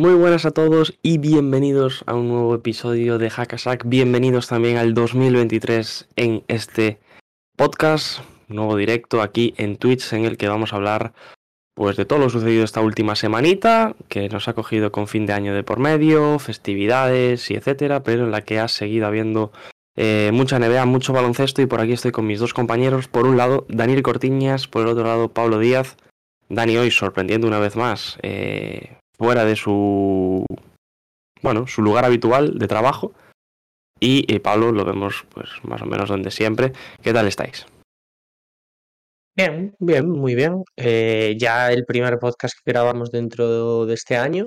Muy buenas a todos y bienvenidos a un nuevo episodio de Hackasack. Bienvenidos también al 2023 en este podcast, nuevo directo aquí en Twitch en el que vamos a hablar pues de todo lo sucedido esta última semanita, que nos ha cogido con fin de año de por medio, festividades y etcétera, pero en la que ha seguido habiendo eh, mucha NBA, mucho baloncesto y por aquí estoy con mis dos compañeros. Por un lado, Daniel Cortiñas, por el otro lado, Pablo Díaz. Dani hoy sorprendiendo una vez más, eh, fuera de su bueno, su lugar habitual de trabajo. Y, y Pablo lo vemos pues más o menos donde siempre. ¿Qué tal estáis? Bien, bien, muy bien. Eh, ya el primer podcast que grabamos dentro de este año.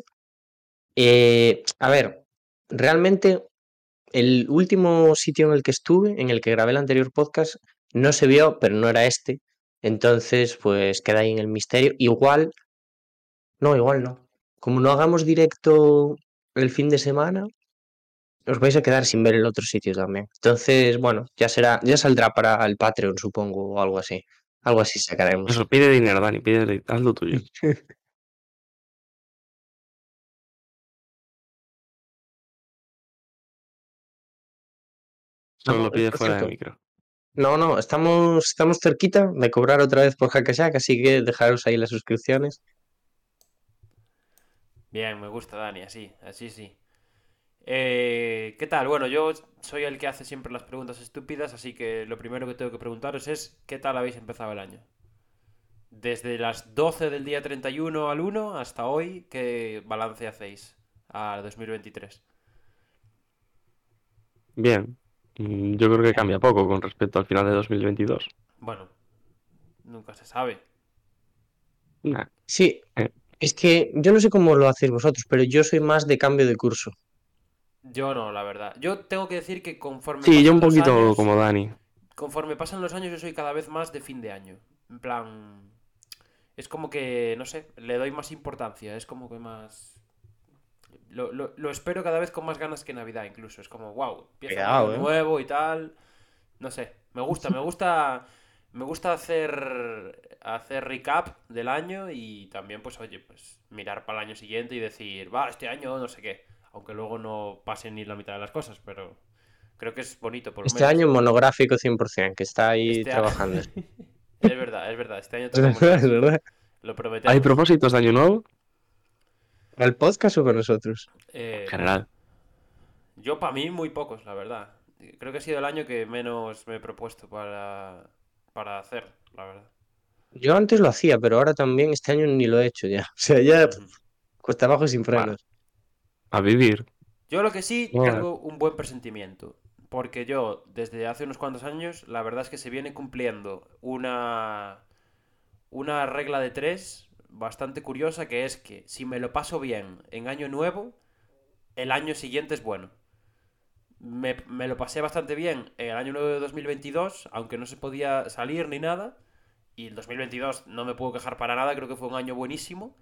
Eh, a ver, realmente el último sitio en el que estuve, en el que grabé el anterior podcast, no se vio, pero no era este. Entonces, pues queda ahí en el misterio. Igual, no, igual no. Como no hagamos directo el fin de semana, os vais a quedar sin ver el otro sitio también. Entonces, bueno, ya será, ya saldrá para el Patreon, supongo, o algo así. Algo así sacaremos. Eso, pide dinero, Dani, pide, haz lo tuyo. Solo No, lo pide fuera de micro. No, no, estamos, estamos cerquita de cobrar otra vez por Hackashack, así que dejaros ahí las suscripciones. Bien, me gusta Dani, así, así sí. Eh, ¿qué tal? Bueno, yo soy el que hace siempre las preguntas estúpidas, así que lo primero que tengo que preguntaros es ¿qué tal habéis empezado el año? Desde las 12 del día 31 al 1 hasta hoy, ¿qué balance hacéis a 2023? Bien. Mm, Yo creo que cambia poco con respecto al final de 2022. Bueno, nunca se sabe. Nah. Sí, Eh. Es que yo no sé cómo lo hacéis vosotros, pero yo soy más de cambio de curso. Yo no, la verdad. Yo tengo que decir que conforme Sí, yo un poquito años- como Dani. Conforme pasan los años, yo soy cada vez más de fin de año. En plan. Es como que, no sé, le doy más importancia. Es como que más. Lo, lo- lo espero cada vez con más ganas que Navidad, incluso. Es como, wow, empieza eh. nuevo y tal. No sé, me gusta, me gusta. Me gusta hacer. Hacer recap del año y también, pues, oye, pues mirar para el año siguiente y decir, va, este año no sé qué. Aunque luego no pasen ni la mitad de las cosas, pero creo que es bonito por lo Este menos. año monográfico 100%, que está ahí Este año- trabajando. Es verdad, es verdad. Este año Es verdad, eso. es verdad. Lo prometemos. ¿Hay propósitos de año nuevo? ¿Al podcast o con nosotros? Eh, En general. yo, para mí, muy pocos, la verdad. Creo que ha sido el año que menos me he propuesto para, para hacer, la verdad. Yo antes lo hacía, pero ahora también este año ni lo he hecho ya. O sea, ya cuesta abajo sin frenos. A vivir. Yo lo que sí Bueno. tengo un buen presentimiento. Porque yo, desde hace unos cuantos años, la verdad es que se viene cumpliendo una, una regla de tres bastante curiosa, que es que si me lo paso bien en año nuevo, el año siguiente es bueno. Me, me lo pasé bastante bien en el año nuevo de 2022, aunque no se podía salir ni nada. Y el 2022 no me puedo quejar para nada, creo que fue un año buenísimo.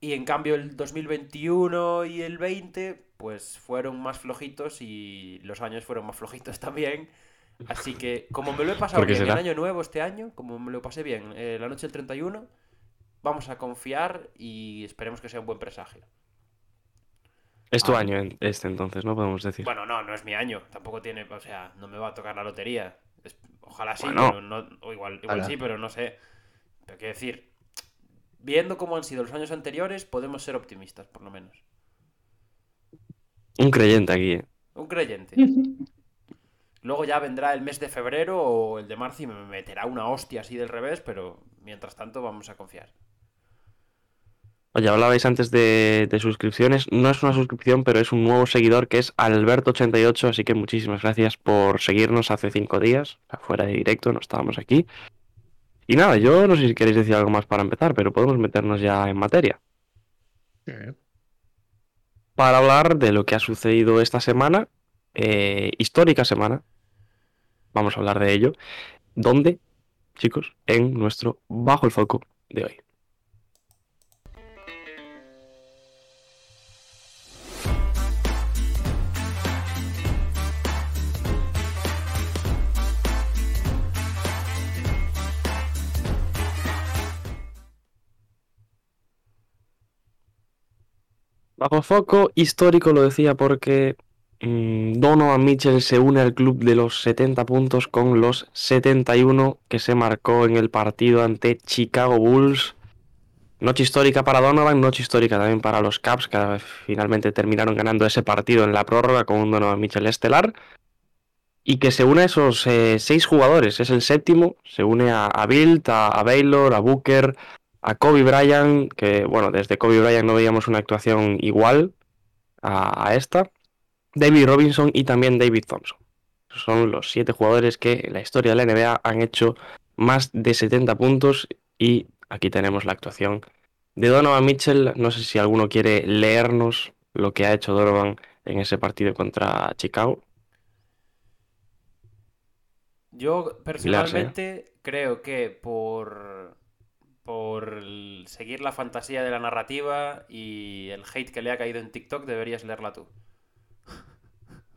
Y en cambio el 2021 y el 20 pues fueron más flojitos y los años fueron más flojitos también. Así que como me lo he pasado ¿Por qué bien en será? año nuevo este año, como me lo pasé bien eh, la noche del 31, vamos a confiar y esperemos que sea un buen presagio. Es tu Ah. año este entonces, ¿no? Podemos decir. Bueno, no, no es mi año, tampoco tiene, o sea, no me va a tocar la lotería. Es- ojalá sí, Bueno. pero no, o igual, igual sí, pero no sé. Pero quiero decir, viendo cómo han sido los años anteriores, podemos ser optimistas, por lo menos. Un creyente aquí, ¿eh? Un creyente. Luego ya vendrá el mes de febrero o el de marzo y me meterá una hostia así del revés, pero mientras tanto vamos a confiar. Oye, hablabais antes de, de suscripciones. No es una suscripción, pero es un nuevo seguidor que es Alberto88. Así que muchísimas gracias por seguirnos hace cinco días. Fuera de directo, no estábamos aquí. Y nada, yo no sé si queréis decir algo más para empezar, pero podemos meternos ya en materia. Para hablar de lo que ha sucedido esta semana eh, histórica semana, vamos a hablar de ello, donde, chicos, en nuestro Bajo el Foco de hoy. Bajo foco histórico lo decía porque mmm, Donovan Mitchell se une al club de los 70 puntos con los 71 que se marcó en el partido ante Chicago Bulls. Noche histórica para Donovan, noche histórica también para los Caps, que finalmente terminaron ganando ese partido en la prórroga con un Donovan Mitchell estelar. Y que se une a esos eh, seis jugadores, es el séptimo, se une a, a Bilt, a, a Baylor, a Booker, a Kobe Bryant, que bueno, desde Kobe Bryant no veíamos una actuación igual a, a, esta, David Robinson y también David Thompson. Son los siete jugadores que en la historia de la NBA han hecho más de 70 puntos y aquí tenemos la actuación de Donovan Mitchell. No sé si alguno quiere leernos lo que ha hecho Donovan en ese partido contra Chicago. Yo personalmente creo que por por seguir la fantasía de la narrativa y el hate que le ha caído en TikTok, deberías leerla tú.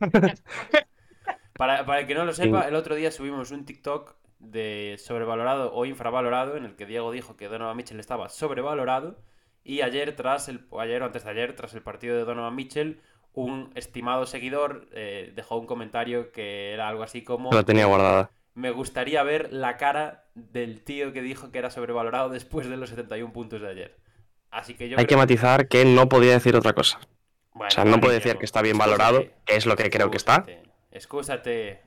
para, para, el que no lo sepa, el otro día subimos un TikTok de sobrevalorado o infravalorado en el que Diego dijo que Donovan Mitchell estaba sobrevalorado y ayer tras el ayer o antes de ayer tras el partido de Donovan Mitchell un estimado seguidor eh, dejó un comentario que era algo así como la tenía guardada me gustaría ver la cara del tío que dijo que era sobrevalorado después de los 71 puntos de ayer. Así que yo Hay que matizar que no podía decir otra cosa. Bueno, o sea, no puede decir que está bien valorado, que es lo que creo que está. Excúsate.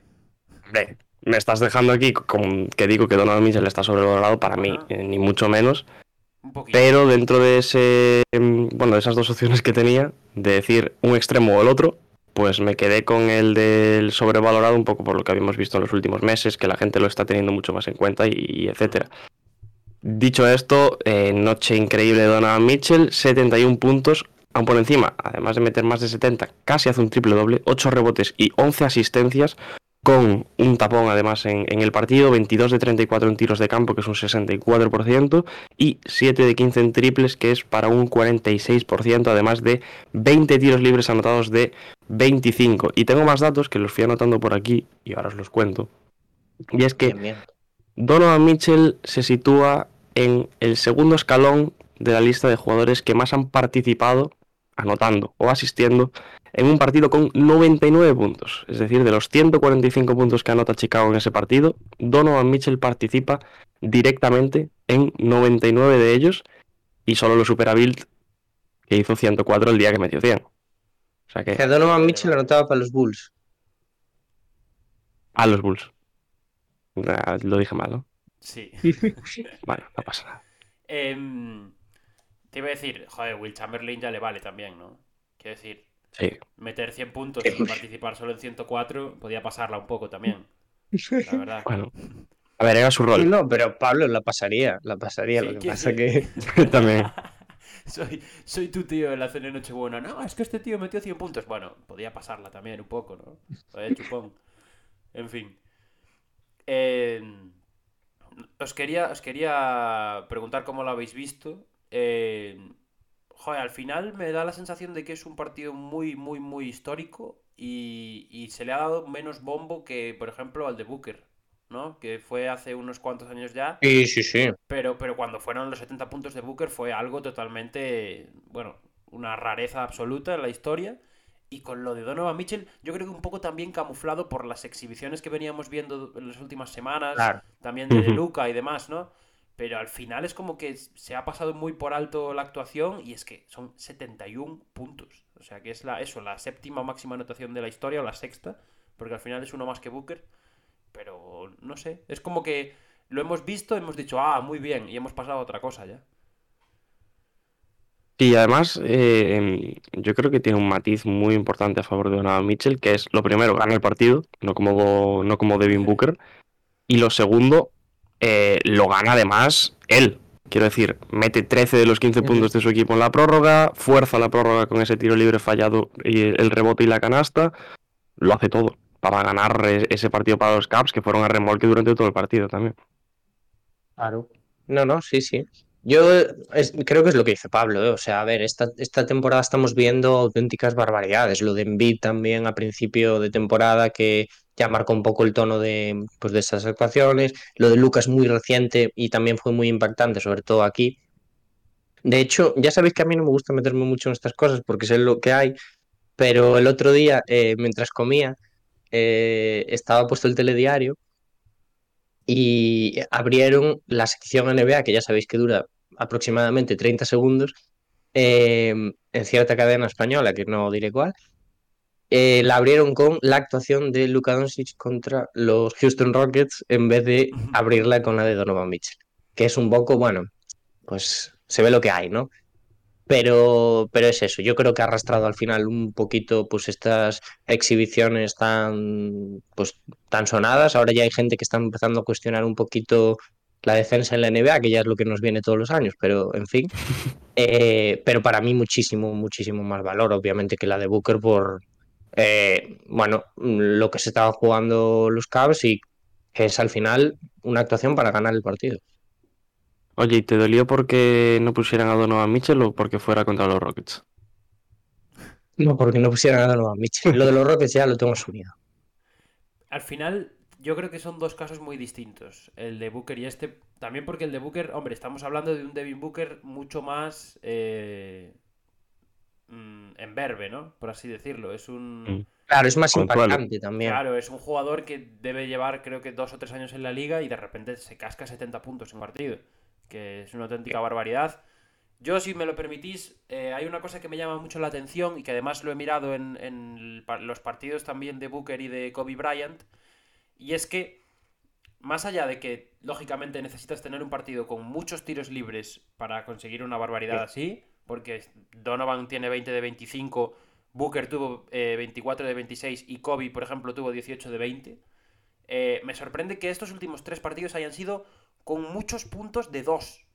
Hombre, me estás dejando aquí con que digo que Donovan Mitchell está sobrevalorado para mí, Ah. eh, ni mucho menos. Un. Pero dentro de ese, mm, bueno, de esas dos opciones que tenía, de decir un extremo o el otro, pues me quedé con el del sobrevalorado un poco por lo que habíamos visto en los últimos meses, que la gente lo está teniendo mucho más en cuenta y, y etcétera. Dicho esto, eh, noche increíble de Donovan Mitchell, 71 puntos, aún por encima, además de meter más de 70, casi hace un triple doble, 8 rebotes y 11 asistencias, con un tapón además en, en, el partido, 22 de 34 en tiros de campo, que es un 64%, y 7 de 15 en triples, que es para un 46%, además de 20 tiros libres anotados de 25. Y tengo más datos que los fui anotando por aquí, y ahora os los cuento. Y es que. Donovan Mitchell se sitúa en el segundo escalón de la lista de jugadores que más han participado anotando o asistiendo en un partido con 99 puntos. Es decir, de los 145 puntos que anota Chicago en ese partido, Donovan Mitchell participa directamente en 99 de ellos y solo lo supera Bilt, que hizo 104 el día que metió 100. O sea que... Que Donovan Mitchell anotaba para los Bulls. A los Bulls. Nah, lo dije mal, ¿no? Sí. Vale, no pasa nada. Eh, te iba a decir, joder, Will Chamberlain ya le vale también, ¿no? Quiero decir, Sí. meter 100 puntos y participar solo en 104 podía pasarla un poco también. La verdad. Bueno. A ver, era su rol. No, pero Pablo la pasaría, la pasaría. Sí, lo que ¿quién pasa sí? que También. soy, soy tu tío en la cena de Nochebuena. No, es que este tío metió 100 puntos. Bueno, podía pasarla también un poco, ¿no? Chupón. En fin. Eh, os, quería, os quería preguntar cómo lo habéis visto. Eh, joder, al final me da la sensación de que es un partido muy, muy, muy histórico y, y se le ha dado menos bombo que, por ejemplo, al de Booker, ¿no? Que fue hace unos cuantos años ya. Sí, sí, sí. Pero, pero cuando fueron los 70 puntos de Booker fue algo totalmente, bueno, una rareza absoluta en la historia. Y con lo de Donovan Mitchell, yo creo que un poco también camuflado por las exhibiciones que veníamos viendo en las últimas semanas, Claro. también de. Luca y demás, ¿no? Pero al final es como que se ha pasado muy por alto la actuación y es que son 71 puntos. O sea que es la, eso, la séptima máxima anotación de la historia o la sexta, porque al final es uno más que Booker. Pero no sé, es como que lo hemos visto, hemos dicho, ah, muy bien, y hemos pasado a otra cosa ya. Sí, además, eh, em, yo creo que tiene un matiz muy importante a favor de Donovan Mitchell, que es lo primero, gana el partido, no como, no como Devin Booker, y lo segundo, eh, lo gana además él. Quiero decir, mete 13 de los 15 Ujú. puntos de su equipo en la prórroga, fuerza la prórroga con ese tiro libre fallado y el rebote y la canasta, lo hace todo para ganar e- ese partido para los Caps, que fueron a remolque durante todo el partido también. Claro. No, no, sí, sí. Yo es- creo que es lo que dice Pablo, ¿eh? O sea, a ver, esta, esta temporada estamos viendo auténticas barbaridades. Lo de Embiid también a principio de temporada, que ya marcó un poco el tono de, pues, de estas actuaciones. Lo de Lucas muy reciente y también fue muy impactante, sobre todo aquí. De hecho, ya sabéis que a mí no me gusta meterme mucho en estas cosas porque sé lo que hay, pero el otro día, eh, mientras comía, eh, estaba puesto el telediario y abrieron la sección NBA, que ya sabéis que dura aproximadamente 30 segundos, eh, en cierta cadena española, que no diré cuál. Eh, la abrieron con la actuación de Luka Doncic contra los Houston Rockets en vez de abrirla con la de Donovan Mitchell, que es un poco, bueno, pues se ve lo que hay, ¿no? Pero, pero es eso, yo creo que ha arrastrado al final un poquito pues estas exhibiciones tan, pues, tan sonadas. Ahora ya hay gente que está empezando a cuestionar un poquito la defensa en la NBA, que ya es lo que nos viene todos los años, pero en fin. Eh, pero para mí muchísimo, muchísimo más valor, obviamente, que la de Booker por, eh, bueno, lo que se estaban jugando los Cavs y que es al final una actuación para ganar el partido. Oye, ¿y te dolió porque no pusieran a Donovan Mitchell o porque fuera contra los Rockets? No, porque no pusieran a Donovan Mitchell. Lo de los Rockets ya lo tengo asumido. Al final, yo creo que son dos casos muy distintos. El de Booker y este. También porque el de Booker, hombre, estamos hablando de un Devin Booker mucho más. Eh, mm, en verbe, ¿no? Por así decirlo. Es un. Mm. Claro, es más impactante también. Claro, es un jugador que debe llevar, creo que dos o tres años en la liga y de repente se casca 70 puntos en partido. Que es una auténtica barbaridad. Yo, si me lo permitís, eh, hay una cosa que me llama mucho la atención y que además lo he mirado en, los partidos también de Booker y de Kobe Bryant. Y es que, más allá de que, lógicamente, necesitas tener un partido con muchos tiros libres para conseguir una barbaridad así, porque Donovan tiene 20 de 25, Booker tuvo eh, 24 de 26 y Kobe, por ejemplo, tuvo 18 de 20. eh, me sorprende que estos últimos tres partidos hayan sido con muchos puntos de 2.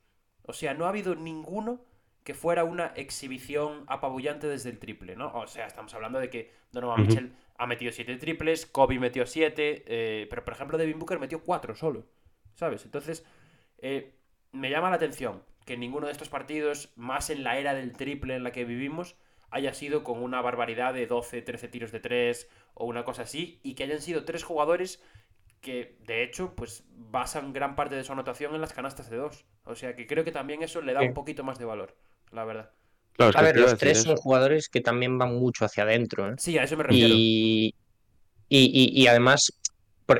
O sea, no ha habido ninguno que fuera una exhibición apabullante desde el triple, ¿no? O sea, estamos hablando de que Donovan Ujú. Mitchell ha metido 7 triples, Kobe metió 7, pero por ejemplo Devin Booker metió 4 solo, ¿sabes? Entonces, eh, me llama la atención que ninguno de estos partidos, más en la era del triple en la que vivimos, haya sido con una barbaridad de 12, 13 tiros de 3 o una cosa así, y que hayan sido tres jugadores que de hecho pues basan gran parte de su anotación en las canastas de 2. O sea que creo que también eso le da Sí. un poquito más de valor, la verdad. Claro, es A ver, los tres eso. son jugadores que también van mucho hacia adentro, ¿eh? Sí, a eso me refiero. Y, y, y- y además,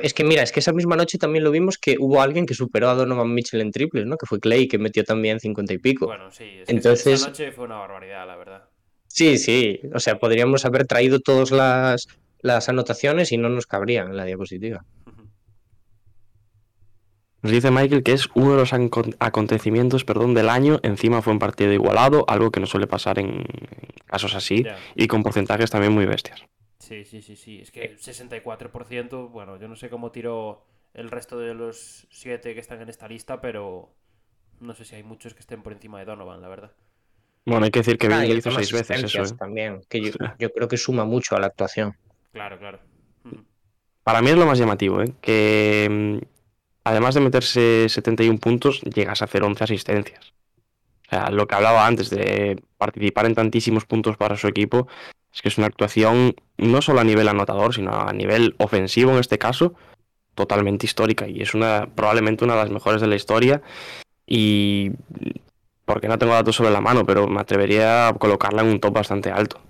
es que mira, es que esa misma noche también lo vimos que hubo alguien que superó a Donovan Mitchell en triples, ¿no? Que fue Clay, que metió también 50 y pico. Bueno, sí, es que Entonces- esa noche fue una barbaridad, la verdad. Sí, sí, o sea, podríamos haber traído todas las, las anotaciones y no nos cabrían en la diapositiva. Nos dice Michael que es uno de los acontecimientos perdón, del año. Encima fue un partido igualado, algo que no suele pasar en, casos así y con porcentajes también muy bestias. Sí, sí, sí, sí. Es que 64%, bueno, yo no sé cómo tiró el resto de los 7 que están en esta lista, pero no sé si hay muchos que estén por encima de Donovan, la verdad. Bueno, hay que decir que Ah, Bill hizo el seis veces eso. ¿eh? también, que yo, yo creo que suma mucho a la actuación. Claro, claro. Para mí es lo más llamativo, ¿eh? que mm, además de meterse 71 puntos, llegas a hacer 11 asistencias. O sea, lo que hablaba antes de participar en tantísimos puntos para su equipo, es que es una actuación no solo a nivel anotador, sino a nivel ofensivo en este caso, totalmente histórica. Y es una probablemente una de las mejores de la historia. Y porque no tengo datos sobre la mano, pero me atrevería a colocarla en un top bastante alto.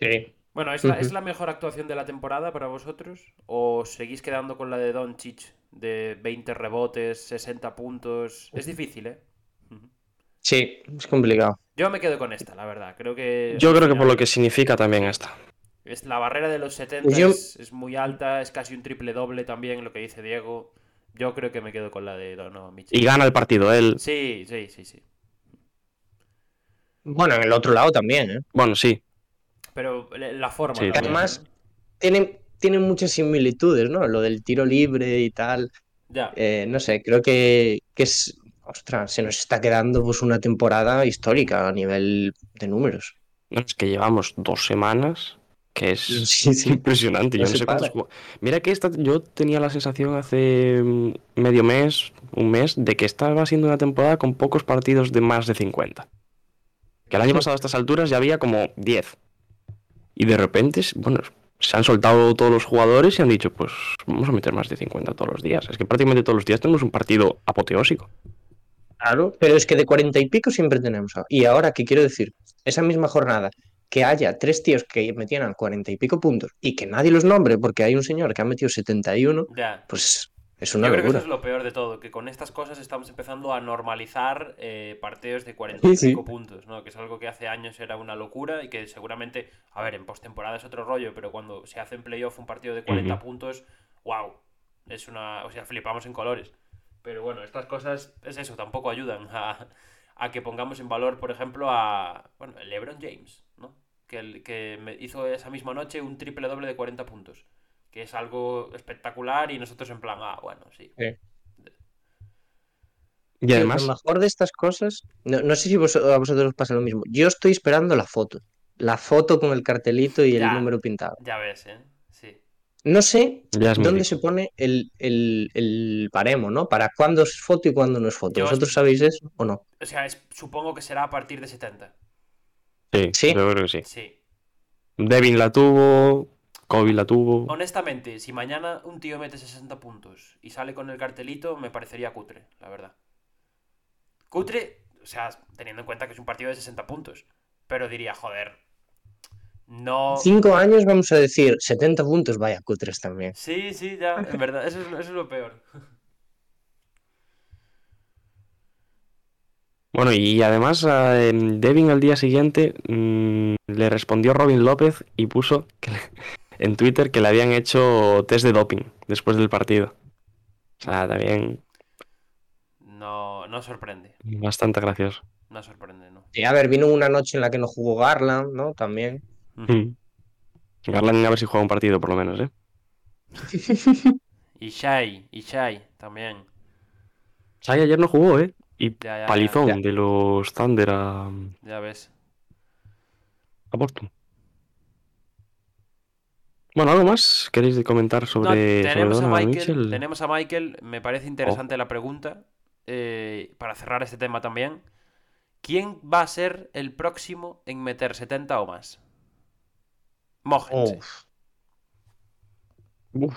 Sí. Bueno, ¿es la, ¿es Ujú. la mejor actuación de la temporada para vosotros? ¿O seguís quedando con la de Doncic de 20 rebotes, 60 puntos? Es difícil, ¿eh? Sí, es complicado. Yo me quedo con esta, la verdad. Creo que. Yo creo que por lo que significa también esta. Es, la barrera de los 70 Pues yo- es, es muy alta, es casi un triple doble también, lo que dice Diego. Yo creo que me quedo con la de Donovan Mitchell. Y gana el partido él. Sí, sí, sí, sí. Bueno, en el otro lado también, ¿eh? Bueno, sí, Pero la la forma. Sí, también, Además, ¿no? tienen, tienen muchas similitudes, ¿no? Lo del tiro libre y tal. Ya. Eh, no sé, creo que, que es. Ostras, se nos está quedando pues una temporada histórica a nivel de números. No, es que llevamos dos semanas que es Sí, sí. impresionante. No Yo no sé cuántos Mira que esta, yo tenía la sensación hace mm, medio mes, un mes, de que estaba siendo una temporada con pocos partidos de más de 50. Que el año pasado a estas alturas ya había como 10. Y de repente, bueno, se han soltado todos los jugadores y han dicho, pues vamos a meter más de 50 todos los días. Es que prácticamente todos los días tenemos un partido apoteósico. Claro, pero es que de cuarenta y pico siempre tenemos. Y ahora, ¿qué quiero decir? Esa misma jornada, que haya tres tíos que metieran cuarenta y pico puntos y que nadie los nombre porque hay un señor que ha metido 71, Ya. pues es una Yo creo que eso es lo peor de todo, que con estas cosas estamos empezando a normalizar eh, partidos de 40 y Sí, sí. pico puntos, ¿no? Que es algo que hace años era una locura y que seguramente, a ver, en postemporada es otro rollo, pero cuando se hace en playoff un partido de 40 Ujú. puntos, wow, es una, o sea, flipamos en colores. Pero bueno, estas cosas es eso, tampoco ayudan a, a que pongamos en valor, por ejemplo, a, bueno, el LeBron James, ¿no? Que, el, que me hizo esa misma noche un triple doble de 40 puntos. Que es algo espectacular y nosotros en plan, ah, bueno, sí. Y además, lo mejor de estas cosas, no, no sé si vos- a vosotros os pasa lo mismo. Yo estoy esperando la foto. La foto con el cartelito y el número pintado. Ya ves, ¿eh? No sé dónde se pone el, el, el baremo, ¿no? Para cuándo es foto y cuándo no es foto. Yo- ¿Vosotros sabéis eso o no? O sea, es- supongo que será a partir de 70. Sí, Sí. yo creo que sí. Sí. Devin la tuvo, Kobe la tuvo. Honestamente, si mañana un tío mete 60 puntos y sale con el cartelito, me parecería cutre, la verdad. Cutre, o sea, teniendo en cuenta que es un partido de 60 puntos. Pero diría, joder. No. Cinco años vamos a decir 70 puntos, vaya, cutres también. Sí, sí, ya, en verdad, eso es, eso es lo peor. Bueno, y además a em, Devin al día siguiente mm, le respondió Robin López y puso que le- en Twitter que le habían hecho test de doping después del partido. O sea, también No, no sorprende. bastante gracioso. No sorprende, ¿no? Y a ver, vino una noche en la que no jugó Garland, ¿no? También. Mm. Garland a ver si juega un partido por lo menos, ¿eh? Y Shai, y Shai también. Shai ayer no jugó, ¿eh? Y Ya, ya, palizón ya. de los Thunder a, Ya, ves. a Boston. Bueno, ¿algo más queréis comentar No, sobre, sobre tenemos, a Donovan Michael, Mitchell? tenemos a Michael, me parece interesante la pregunta, eh, para cerrar este tema también. ¿Quién va a ser el próximo en meter 70 o más? Mójense. Uf. Uf,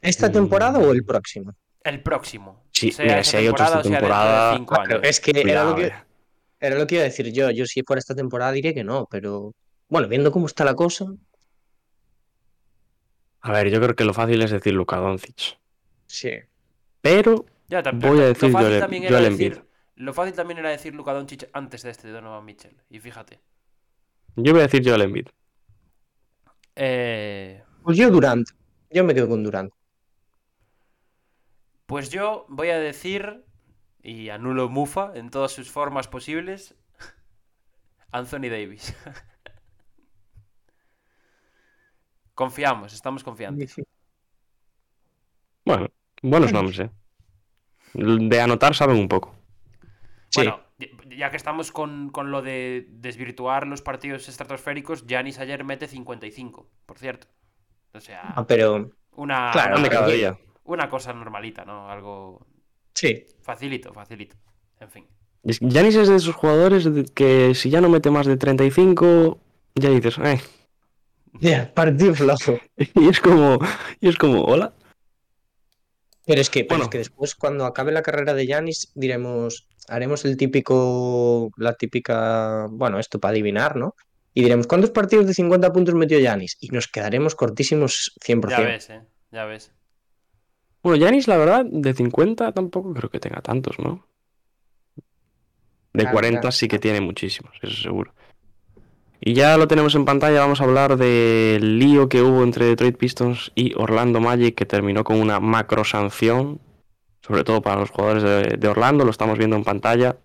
¿Esta Mm. temporada o el próximo? El próximo. Sí, sea mira, si hay de temporada Claro, es que era cuidado, lo que, eh. era lo que iba a decir yo. Yo si fuera esta temporada diría que no, pero bueno, viendo cómo está la cosa, A ver, yo creo que lo fácil es decir Luka Doncic. sí. Pero Ya, Voy a lo decir fácil Joel- también era Joel decir, Embiid. lo fácil también era decir Luka Doncic antes de este Donovan Mitchell. Y fíjate. Yo voy a decir Joel Embiid. Eh, Pues yo Durant. Yo me quedo con Durant. pues yo voy a decir, y anulo Mufa en todas sus formas posibles, Anthony Davis. Confiamos, estamos confiantes. Bueno, buenos nombres, ¿eh? De anotar saben un poco. Sí. Bueno, ya- ya que estamos con, con lo de desvirtuar los partidos estratosféricos, Janis ayer mete 55, por cierto. O sea, Ah, pero una, claro, una cosa normalita, ¿no? Algo sí. facilito, facilito. En fin. Giannis es de esos jugadores que si ya no mete más de 35, ya dices, eh. Ya, partido flojo. Y es como, y es como, hola. Pero es que, pero Bueno. es que después, cuando acabe la carrera de Yanis, diremos, haremos el típico, la típica, bueno, esto para adivinar, ¿no? Y diremos, ¿cuántos partidos de 50 puntos metió Yanis? Y nos quedaremos cortísimos 100%. Ya ves, ¿eh? Ya ves. Bueno, Giannis, la verdad, de 50 tampoco creo que tenga tantos, ¿no? De Claro, 40 claro. sí que tiene muchísimos, eso seguro. Y ya lo tenemos en pantalla, vamos a hablar del lío que hubo entre Detroit Pistons y Orlando Magic, que terminó con una macro sanción, sobre todo para los jugadores de, de Orlando, lo estamos viendo en pantalla.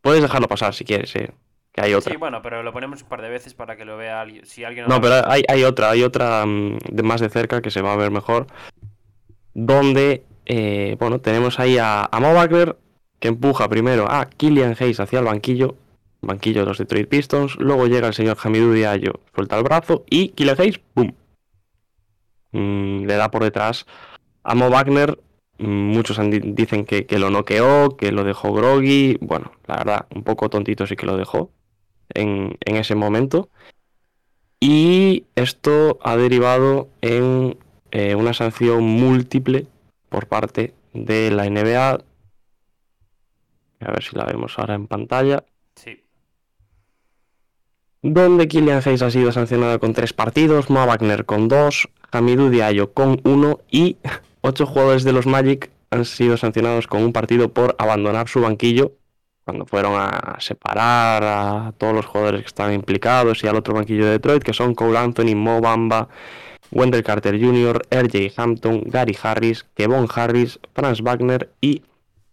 Puedes dejarlo pasar si quieres, eh, que hay otra. Sí, bueno, pero lo ponemos un par de veces para que lo vea alguien. Si alguien No, lo- pero hay, hay otra, hay otra mm, de más de cerca que se va a ver mejor. Donde, eh, bueno, tenemos ahí a, a Mo Wagner, que empuja primero a Killian Hayes hacia el banquillo banquillo de los Detroit Pistons. Luego llega el señor Hamidou Diallo, suelta el brazo y Killian Hayes, ¡pum! Mm, le da por detrás a Wagner. Mm, muchos dicen que, lo noqueó, que lo dejó groggy. Bueno, la verdad, un poco tontito sí que lo dejó en, en ese momento. Y esto ha derivado en eh, una sanción múltiple por parte de la NBA. A ver si la vemos ahora en pantalla. Donde Killian Hayes ha sido sancionado con tres partidos, Moa Wagner con dos, Hamidou Diallo con uno y ocho jugadores de los Magic han sido sancionados con un partido por abandonar su banquillo cuando fueron a separar a todos los jugadores que estaban implicados y al otro banquillo de Detroit, que son Cole Anthony, Mo Bamba, Wendell Carter Jr., RJ Hampton, Gary Harris, Kevon Harris, Franz Wagner y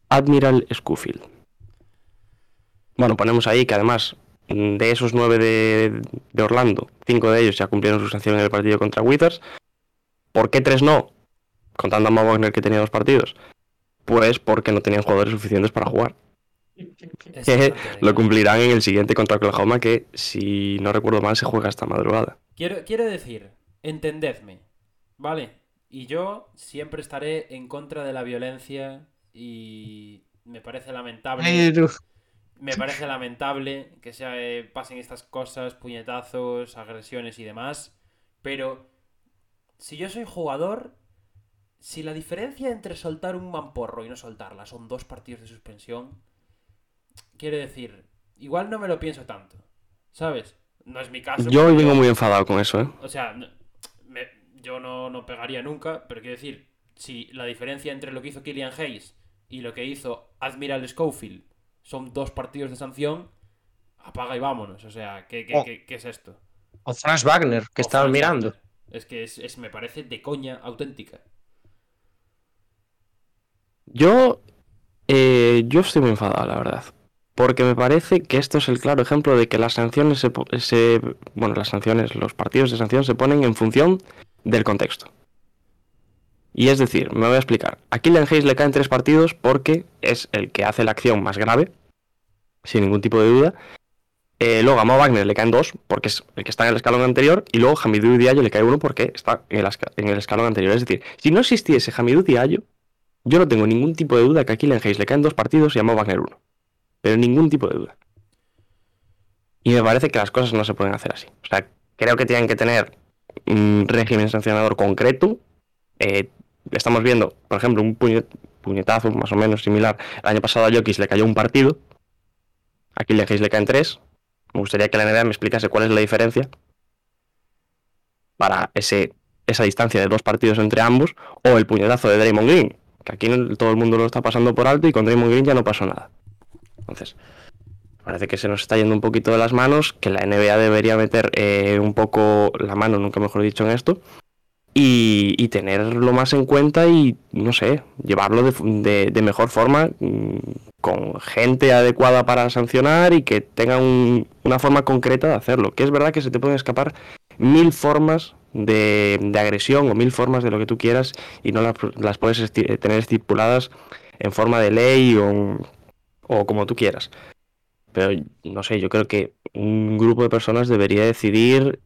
Admiral Schofield. Bueno, ponemos ahí que además de esos nueve de, Orlando, cinco de ellos ya cumplieron su sanción en el partido contra Withers. ¿Por qué tres no? Contando a Mo Wagner que tenía dos partidos. Pues porque no tenían jugadores suficientes para jugar. lo cumplirán en el siguiente contra Oklahoma que, si no recuerdo mal, se juega esta madrugada. Quiero, quiero decir, entendedme, ¿vale? Y yo siempre estaré en contra de la violencia y me parece lamentable. Me parece lamentable que se eh, pasen estas cosas, puñetazos, agresiones y demás. Pero si yo soy jugador, si la diferencia entre soltar un mamporro y no soltarla son dos partidos de suspensión, quiere decir, igual no me lo pienso tanto, ¿sabes? No es mi caso. Yo vengo muy enfadado con eso, ¿eh? O sea, yo no, no pegaría nunca, pero quiero decir, si la diferencia entre lo que hizo Killian Hayes y lo que hizo Admiral Schofield son dos partidos de sanción, apaga y vámonos. O sea, ¿qué, qué, oh. qué, es esto? O Franz Wagner, que estaba mirando. Es que es, me parece de coña auténtica. Yo, eh, yo estoy muy enfadado, la verdad. Porque me parece que esto es el claro ejemplo de que las sanciones se, bueno, las sanciones, los partidos de sanción se ponen en función del contexto. Y es decir, me voy a explicar. A Killian Hayes le caen tres partidos porque es el que hace la acción más grave, sin ningún tipo de duda. Eh, luego a Mo Wagner le caen dos porque es el que está en el escalón anterior. Y luego Hamidou Diallo le cae uno porque está en el, escalón anterior. Es decir, si no existiese Hamidou Diallo, yo no tengo ningún tipo de duda que a Killian Hayes le caen dos partidos y a Mo Wagner uno. Pero ningún tipo de duda. Y me parece que las cosas no se pueden hacer así. O sea, creo que tienen que tener un régimen sancionador concreto. Eh, estamos viendo, por ejemplo, un puñetazo más o menos similar. El año pasado a Jokic le cayó un partido. Aquí le le caen tres. Me gustaría que la NBA me explicase cuál es la diferencia para ese, esa distancia de dos partidos entre ambos. O el puñetazo de Draymond Green, que aquí todo el mundo lo está pasando por alto y con Draymond Green ya no pasó nada. Entonces, parece que se nos está yendo un poquito de las manos, que la NBA debería meter eh, un poco la mano, nunca mejor dicho, en esto, y, tenerlo más en cuenta y, no sé, llevarlo de, mejor forma, mm, con gente adecuada para sancionar y que tenga una forma concreta de hacerlo. Que es verdad que se te pueden escapar mil formas de, agresión o mil formas de lo que tú quieras y no las, puedes tener estipuladas en forma de ley o, o como tú quieras. Pero no sé, yo creo que un grupo de personas debería decidir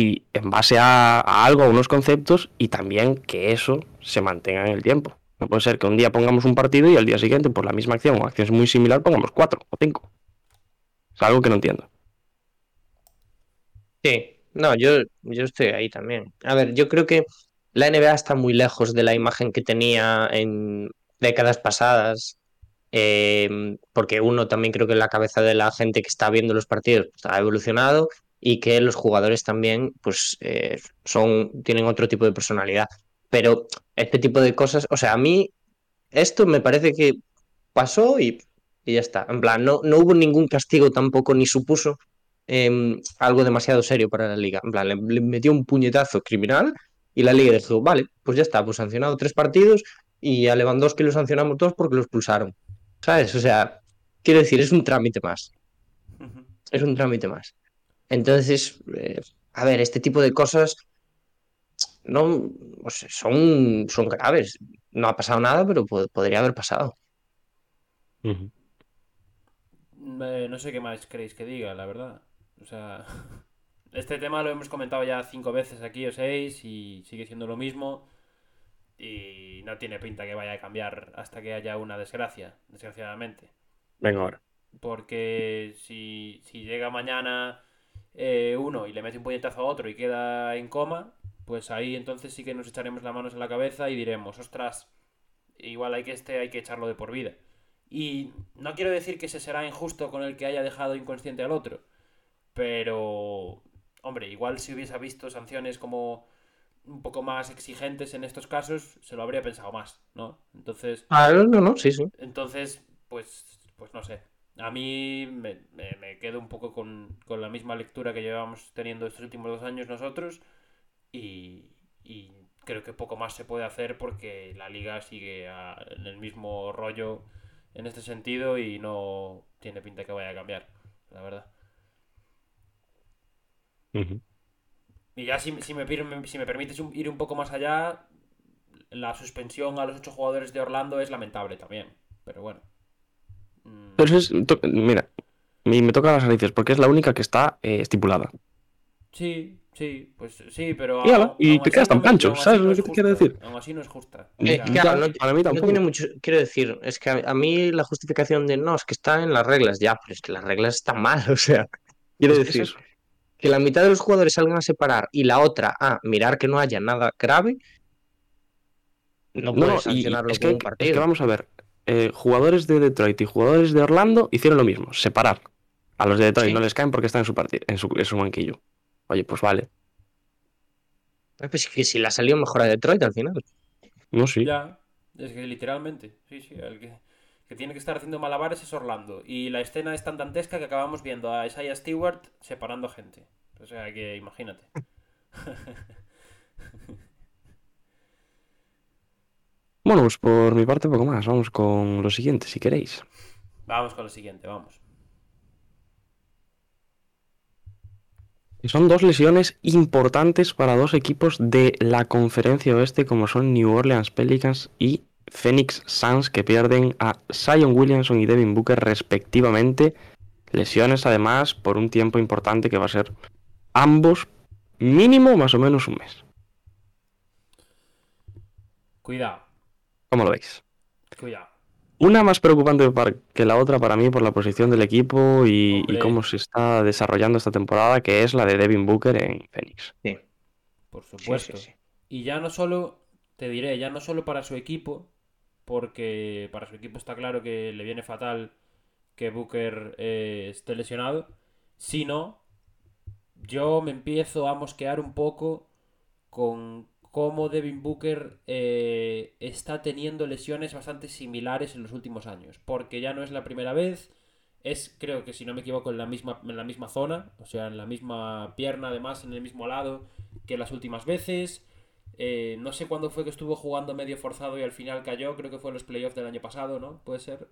y en base a, algo, a unos conceptos y también que eso se mantenga en el tiempo. No puede ser que un día pongamos un partido y al día siguiente por la misma acción o acción muy similar pongamos cuatro o cinco. Es algo que no entiendo. Sí, no, yo, yo estoy ahí también. A ver, yo creo que la NBA está muy lejos de la imagen que tenía en décadas pasadas Em, porque uno también creo que la cabeza de la gente que está viendo los partidos pues, ha evolucionado y que los jugadores también pues eh, son tienen otro tipo de personalidad pero este tipo de cosas o sea a mí esto me parece que pasó y, y ya está en plan no, no hubo ningún castigo tampoco ni supuso em, algo demasiado serio para la liga en plan le, le, metió un puñetazo criminal y la liga dijo vale pues ya está pues sancionado tres partidos y a Lewandowski lo sancionamos todos porque lo expulsaron ¿Sabes? O sea, quiero decir, es un trámite más. Es un trámite más. Entonces, eh, a ver, este tipo de cosas no son, son graves. No ha pasado nada, pero podría haber pasado. Eh, no sé qué más queréis que diga, la verdad. O sea, este tema lo hemos comentado ya cinco veces aquí o seis y sigue siendo lo mismo. Y no tiene pinta que vaya a cambiar hasta que haya una desgracia, desgraciadamente. Venga ahora. Porque si, si llega mañana eh, uno y le mete un puñetazo a otro y queda en coma, pues ahí entonces sí que nos echaremos las manos en la cabeza y diremos, ostras, igual hay que este hay que echarlo de por vida. Y no quiero decir que se será injusto con el que haya dejado inconsciente al otro, pero, hombre, igual si hubiese visto sanciones como un poco más exigentes en estos casos, se lo habría pensado más, ¿no? Entonces... Ah, no, no, sí, sí. Entonces, pues, pues no sé. A mí me, me, me quedo un poco con, con, la misma lectura que llevamos teniendo estos últimos dos años nosotros y, y creo que poco más se puede hacer porque la liga sigue a, en el mismo rollo en este sentido y no tiene pinta que vaya a cambiar, la verdad. Uh -huh. Y ya si, si, me, si me permites ir un poco más allá, la suspensión a los ocho jugadores de Orlando es lamentable también, pero bueno. Mm. Pero es, mira, me toca las narices porque es la única que está eh, estipulada. Sí, sí, pues sí, pero. Y, ala, y te quedas tan no pancho, ¿sabes lo que te quiero decir? Aún así no es justa. Eh, claro, no, para mí tampoco. No tiene mucho, quiero decir, es que a, a, mí la justificación de no, es que está en las reglas, ya, pero es que las reglas están mal, o sea. Quiero Es- decir, que la mitad de los jugadores salgan a separar y la otra a mirar que no haya nada grave, no No, puedes no, y- sancionarlo es, con que, un es partido. que vamos a ver. Eh, jugadores de Detroit y jugadores de Orlando hicieron lo mismo, separar. A los de Detroit Sí. no les caen porque están en su, en su, en su banquillo. Oye, pues vale. Pues que si la salió mejor a Detroit al final. No, sí. Ya, es que literalmente, sí, sí, el que, que tiene que estar haciendo malabares es Orlando. Y la escena es tan dantesca que acabamos viendo a Isaiah Stewart separando a gente. O sea que imagínate. Bueno, pues por mi parte poco más. Vamos con lo siguiente, si queréis. Vamos con lo siguiente, vamos. Son dos lesiones importantes para dos equipos de la conferencia oeste como son New Orleans Pelicans y Phoenix Suns que pierden a Zion Williamson y Devin Booker respectivamente. Lesiones además por un tiempo importante que va a ser ambos mínimo más o menos un mes. Cuidado, ¿Cómo lo veis? cuidado. Una más preocupante que la otra para mí por la posición del equipo y, cómo se está desarrollando esta temporada, que es la de Devin Booker en Phoenix. Sí, Por sí, supuesto. sí, sí. Y ya no solo, te diré, ya no solo para su equipo, porque para su equipo está claro que le viene fatal que Booker eh, esté lesionado, sino yo me empiezo a mosquear un poco con cómo Devin Booker eh, está teniendo lesiones bastante similares en los últimos años, porque ya no es la primera vez, es creo que si no me equivoco en la misma, en la misma zona, o sea, en la misma pierna, además en el mismo lado que las últimas veces. Eh, no sé cuándo fue que estuvo jugando medio forzado y al final cayó, creo que fue en los playoffs del año pasado, ¿no? Puede ser.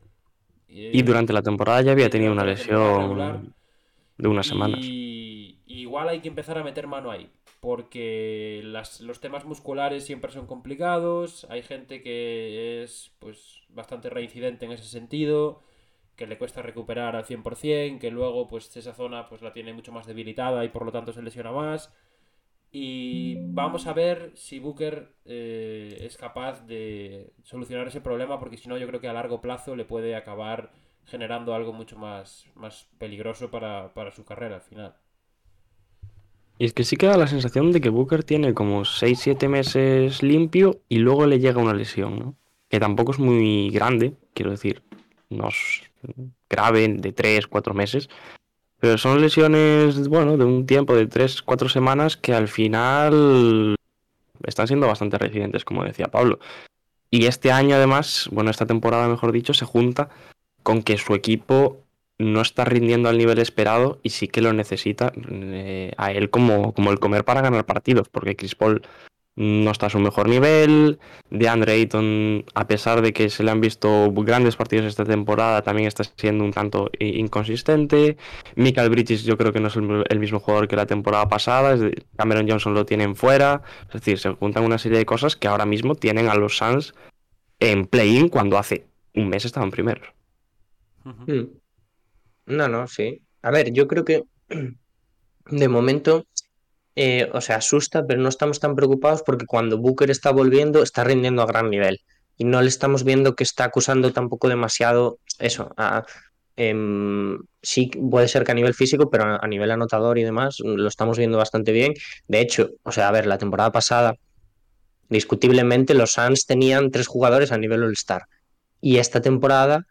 Eh, Y durante la temporada ya había tenido una regular. lesión de unas semanas. Y igual hay que empezar a meter mano ahí. Porque las- los temas musculares siempre son complicados. Hay gente que es pues bastante reincidente en ese sentido. Que le cuesta recuperar al 100%. Que luego pues esa zona pues la tiene mucho más debilitada y por lo tanto se lesiona más. Y vamos a ver si Booker eh, es capaz de solucionar ese problema. Porque si no yo creo que a largo plazo le puede acabar generando algo mucho más, más peligroso para, para su carrera al final. Y es que sí queda la sensación de que Booker tiene como 6-7 meses limpio y luego le llega una lesión, ¿no? Que tampoco es muy grande, quiero decir, no es grave de 3-4 meses, pero son lesiones, bueno, de un tiempo de 3-4 semanas que al final están siendo bastante residentes, como decía Pablo. Y este año además, bueno, esta temporada mejor dicho, se junta con que su equipo no está rindiendo al nivel esperado y sí que lo necesita eh, a él como, como el comer para ganar partidos, porque Chris Paul no está a su mejor nivel, de Andre Ayton, a pesar de que se le han visto grandes partidos esta temporada, también está siendo un tanto inconsistente. Michael Bridges yo creo que no es el, el mismo jugador que la temporada pasada, es de- Cameron Johnson lo tienen fuera, es decir, se juntan una serie de cosas que ahora mismo tienen a los Suns en play-in cuando hace un mes estaban primeros. Mm. No, no, sí. A ver, yo creo que de momento, eh, o sea, asusta, pero no estamos tan preocupados porque cuando Booker está volviendo, está rindiendo a gran nivel. Y no le estamos viendo que está acusando tampoco demasiado eso. em, sí, puede ser que a nivel físico, pero a, a nivel anotador y demás, lo estamos viendo bastante bien. De hecho, o sea, a ver, la temporada pasada, discutiblemente, los Suns tenían tres jugadores a nivel All-Star. Y esta temporada,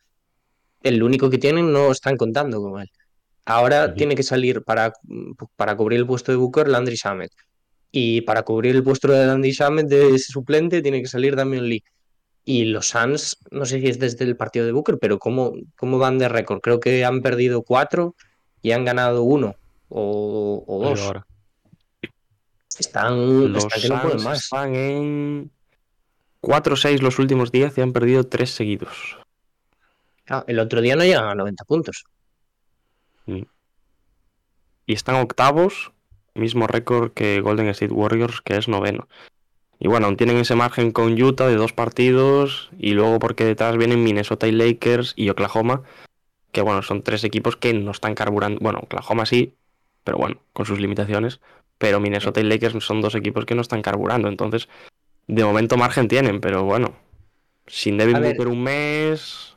el único que tienen no están contando con él. Ahora tiene que salir para, para cubrir el puesto de Booker Landry Shamet. Y para cubrir el puesto de Landry Shamet de ese suplente tiene que salir Damian Lee. Y los Suns, no sé si es desde el partido de Booker, pero ¿cómo, cómo van de récord? Creo que han perdido cuatro y han ganado uno o, dos. ahora. Están, Los están que no pueden Suns más. están en 4-6 los últimos días y han perdido 3 seguidos. El otro día no llegan a 90 puntos. Y están octavos, mismo récord que Golden State Warriors, que es noveno. Y bueno, aún tienen ese margen con Utah de dos partidos y luego porque detrás vienen Minnesota y Lakers y Oklahoma, que bueno, son tres equipos que no están carburando. Bueno, Oklahoma sí, pero bueno, con sus limitaciones. Pero Minnesota y Lakers son dos equipos que no están carburando. Entonces, de momento margen tienen, pero bueno, sin Devin. Booker un mes...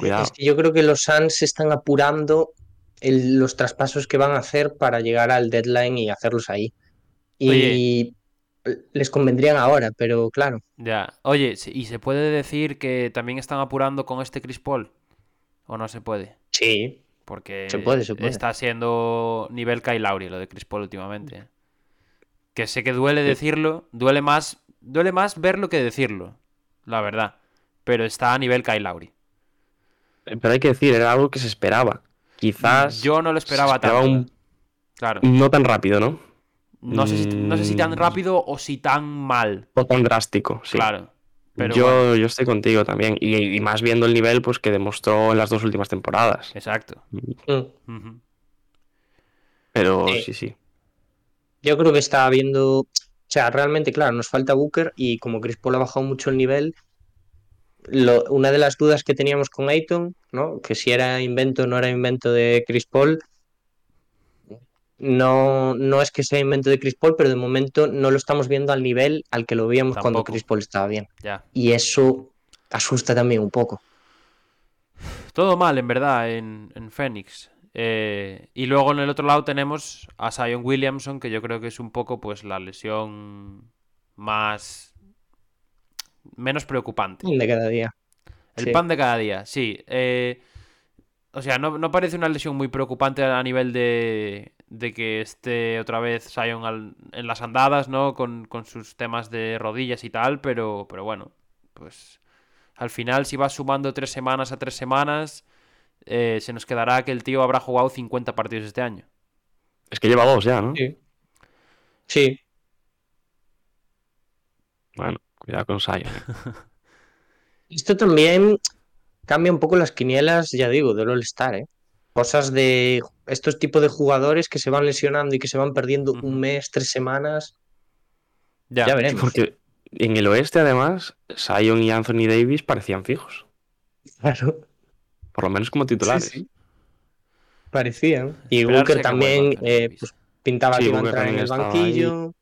Cuidado. Es que yo creo que los Suns están apurando el- los traspasos que van a hacer para llegar al deadline y hacerlos ahí. Y les convendrían ahora, pero claro. Ya. Oye, ¿y se puede decir que también están apurando con este Chris Paul? ¿O no se puede? Sí, Porque Se puede, se puede. está siendo nivel Kyle Lowry lo de Chris Paul últimamente. Que sé que duele decirlo, duele más, duele más verlo que decirlo, la verdad. Pero está a nivel Kyle Lowry. Pero hay que decir, era algo que se esperaba. Quizás Yo no lo esperaba esperaba tanto. un- Claro. no tan rápido, ¿no? No sé, si, no sé si tan Mm. rápido o si tan mal. O tan drástico, sí. Claro. Pero yo, bueno, yo estoy contigo también. Y, y más viendo el nivel pues que demostró en las dos últimas temporadas. exacto. Mm. Pero Sí. sí, sí. yo creo que está habiendo. O sea, realmente, claro, nos falta Booker y como Chris Paul ha bajado mucho el nivel, lo- una de las dudas que teníamos con Ayton, ¿no? Que si era invento o no era invento de Chris Paul. No, no es que sea invento de Chris Paul, pero de momento no lo estamos viendo al nivel al que lo veíamos cuando. Chris Paul estaba bien. Ya. Y eso asusta también un poco. Todo mal, en verdad, en, en Phoenix. Eh, y luego en el otro lado tenemos a Zion Williamson, que yo creo que es un poco pues la lesión más... menos preocupante. De cada día. El Sí. pan de cada día, sí. Eh, o sea, no, no parece una lesión muy preocupante a nivel de, de que esté otra vez Zion al- en las andadas, ¿no? Con, con sus temas de rodillas y tal, pero, pero bueno, pues al final si vas sumando tres semanas a tres semanas, eh, se nos quedará que el tío habrá jugado 50 partidos este año. Es que lleva dos ya, ¿no? Sí. Sí. Bueno, cuidado con Zion. Esto también cambia un poco las quinielas, ya digo, del All-Star, ¿eh? Cosas de estos tipos de jugadores que se van lesionando y que se van perdiendo un mes, tres semanas. Ya, Ya veremos. Porque en el oeste, además, Zion y Anthony Davis parecían fijos. Claro. Por lo menos como titulares. Sí, sí. Parecían. Y Booker que también eh, pues, pintaba Sí, que iba a entrar en el banquillo.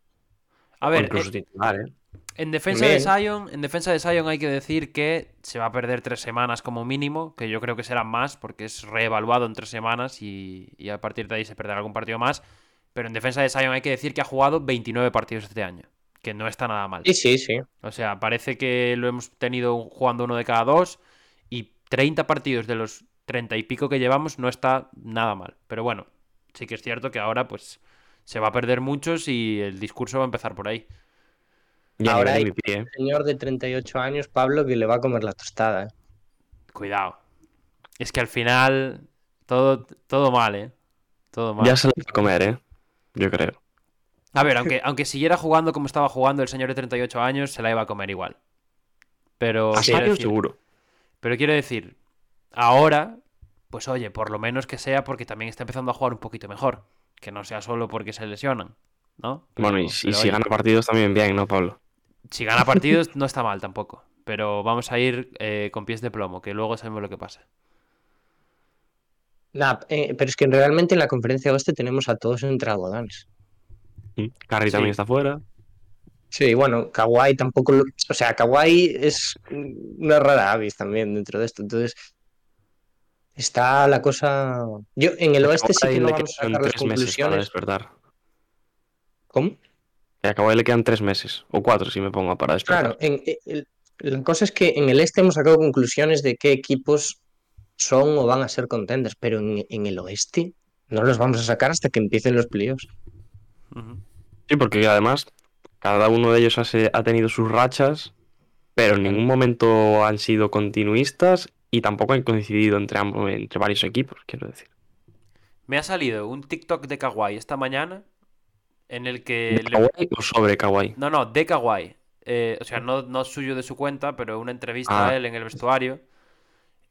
A ver, incluso eh, titular, ¿eh? En defensa de. Zion, en defensa de Zion hay que decir que se va a perder tres semanas como mínimo, que yo creo que serán más, porque es reevaluado en tres semanas y, y a partir de ahí se perderá algún partido más. Pero en defensa de Zion hay que decir que ha jugado 29 partidos este año, que no está nada mal. Sí, sí, sí. O sea, parece que lo hemos tenido jugando uno de cada dos y 30 partidos de los 30 y pico que llevamos no está nada mal. Pero bueno, sí que es cierto que ahora pues se va a perder muchos y el discurso va a empezar por ahí. Y Ahora hay- ¿eh? Señor de 38 años, Pablo, que le va a comer la tostada. ¿eh? Cuidado. Es que al final todo, todo mal, ¿eh? Todo mal. Ya se lo va a comer, ¿eh? Yo creo. A ver, aunque, aunque siguiera jugando como estaba jugando el señor de 38 años, se la iba a comer igual. Pero, A quiero Zion decir, seguro. pero quiero decir, ahora, pues oye, por lo menos que sea porque también está empezando a jugar un poquito mejor. Que no sea solo porque se lesionan, ¿no? Pero- Bueno, y, si- y pero si oye, gana partidos también bien, ¿no, Pablo? Si gana partidos no está mal tampoco. Pero vamos a ir eh, con pies de plomo, que luego sabemos lo que pasa. Nah, eh, pero es que realmente en la conferencia oeste tenemos a todos entre algodones. Mm, Curry Sí. también está fuera. Sí, bueno, Kawhi tampoco. lo- O sea, Kawhi es una rara avis también dentro de esto. Entonces, está la cosa. Yo en el oeste sí que no vamos a sacar las para conclusiones. despertar. ¿Cómo? Que a Kawhi le quedan tres meses, o cuatro si me pongo para despertar. Claro, en, eh, el- la cosa es que en el este hemos sacado conclusiones de qué equipos son o van a ser contenders, pero en, en el oeste no los vamos a sacar hasta que empiecen los playoffs. Sí, porque además cada uno de ellos ha, se- ha tenido sus rachas, pero en ningún momento han sido continuistas y tampoco han coincidido entre, ambos, entre varios equipos, quiero decir. Me ha salido un TikTok de Kawhi esta mañana en el que... ¿De le- o sobre Kawhi? No, no, de Kawhi. Eh, o sea, no, no suyo de su cuenta, pero una entrevista Ah. a él en el vestuario.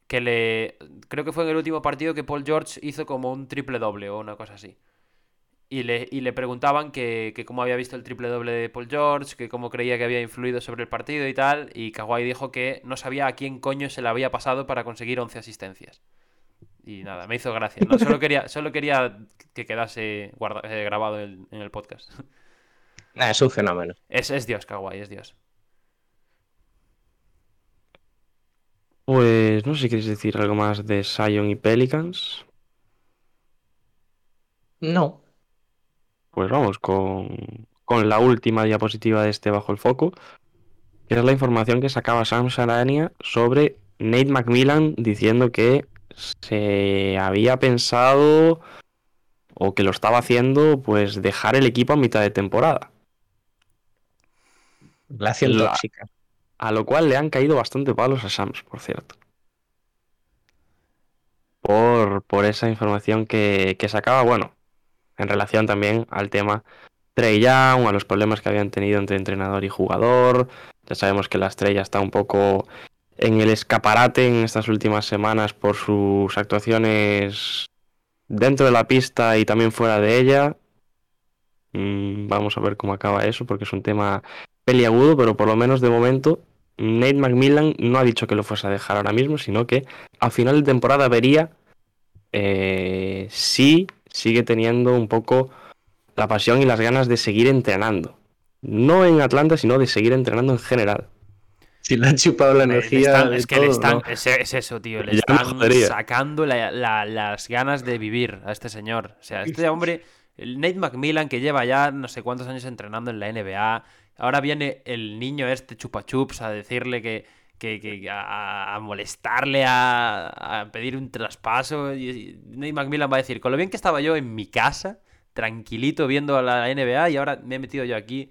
Que le. Creo que fue en el último partido que Paul George hizo como un triple doble o una cosa así. Y le, y le preguntaban que, que cómo había visto el triple doble de Paul George, que cómo creía que había influido sobre el partido y tal. Y Kawhi dijo que no sabía a quién coño se le había pasado para conseguir 11 asistencias. Y nada, me hizo gracia. ¿no? Solo, quería, solo quería que quedase guarda- eh, grabado en- en el podcast. Nah, es un fenómeno. Es, es Dios, Kawhi, es Dios. Pues no sé si queréis decir algo más de Sion y Pelicans. No. Pues vamos con, con la última diapositiva de este bajo el foco, que es la información que sacaba Sam Sarania sobre Nate McMillan diciendo que se había pensado o que lo estaba haciendo, pues dejar el equipo a mitad de temporada. Relación La- tóxica. A lo cual le han caído bastante palos a Sams, por cierto. Por, por esa información que, que sacaba, bueno, en relación también al tema Trey Young, a los problemas que habían tenido entre entrenador y jugador. Ya sabemos que la estrella está un poco en el escaparate en estas últimas semanas por sus actuaciones dentro de la pista y también fuera de ella. Mm, vamos a ver cómo acaba eso, porque es un tema peliagudo, pero por lo menos de momento Nate McMillan no ha dicho que lo fuese a dejar ahora mismo, sino que a final de temporada vería eh, si sigue teniendo un poco la pasión y las ganas de seguir entrenando. No en Atlanta, sino de seguir entrenando en general. Si le han chupado la energía. están- es que le están. ¿no? Es, es eso, tío. Le Ya están sacando la- la- las ganas de vivir a este señor. O sea, este hombre, el Nate McMillan, que lleva ya no sé cuántos años entrenando en la NBA. Ahora viene el niño este chupachups a decirle que. que- que- a, a molestarle, a, a pedir un traspaso. Y Nate McMillan va a decir: Con lo bien que estaba yo en mi casa, tranquilito viendo a la NBA, y ahora me he metido yo aquí.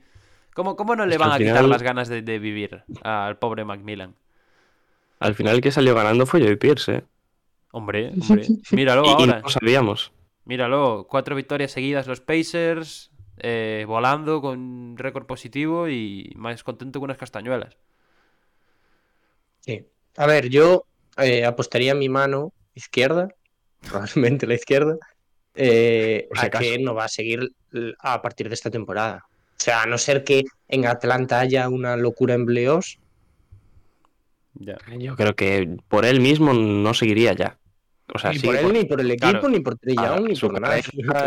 ¿Cómo, cómo no le Es van a quitar las ganas de, de vivir al pobre McMillan? Al final el que salió ganando fue Joey Pierce, ¿eh? Hombre, hombre, míralo Y, y ahora. no lo sabíamos. Míralo, cuatro victorias seguidas los Pacers, eh, volando con récord positivo y más contento que unas castañuelas. Sí. A ver, yo eh, apostaría mi mano izquierda, probablemente la izquierda, eh, si a acaso. que no va a seguir a partir de esta temporada. O sea, a no ser que en Atlanta haya una locura en playoffs, Ya. Yo creo que por él mismo no seguiría ya. O sea, ni sí, por él, ni por el equipo, Claro. ni por Young, ni su por nada.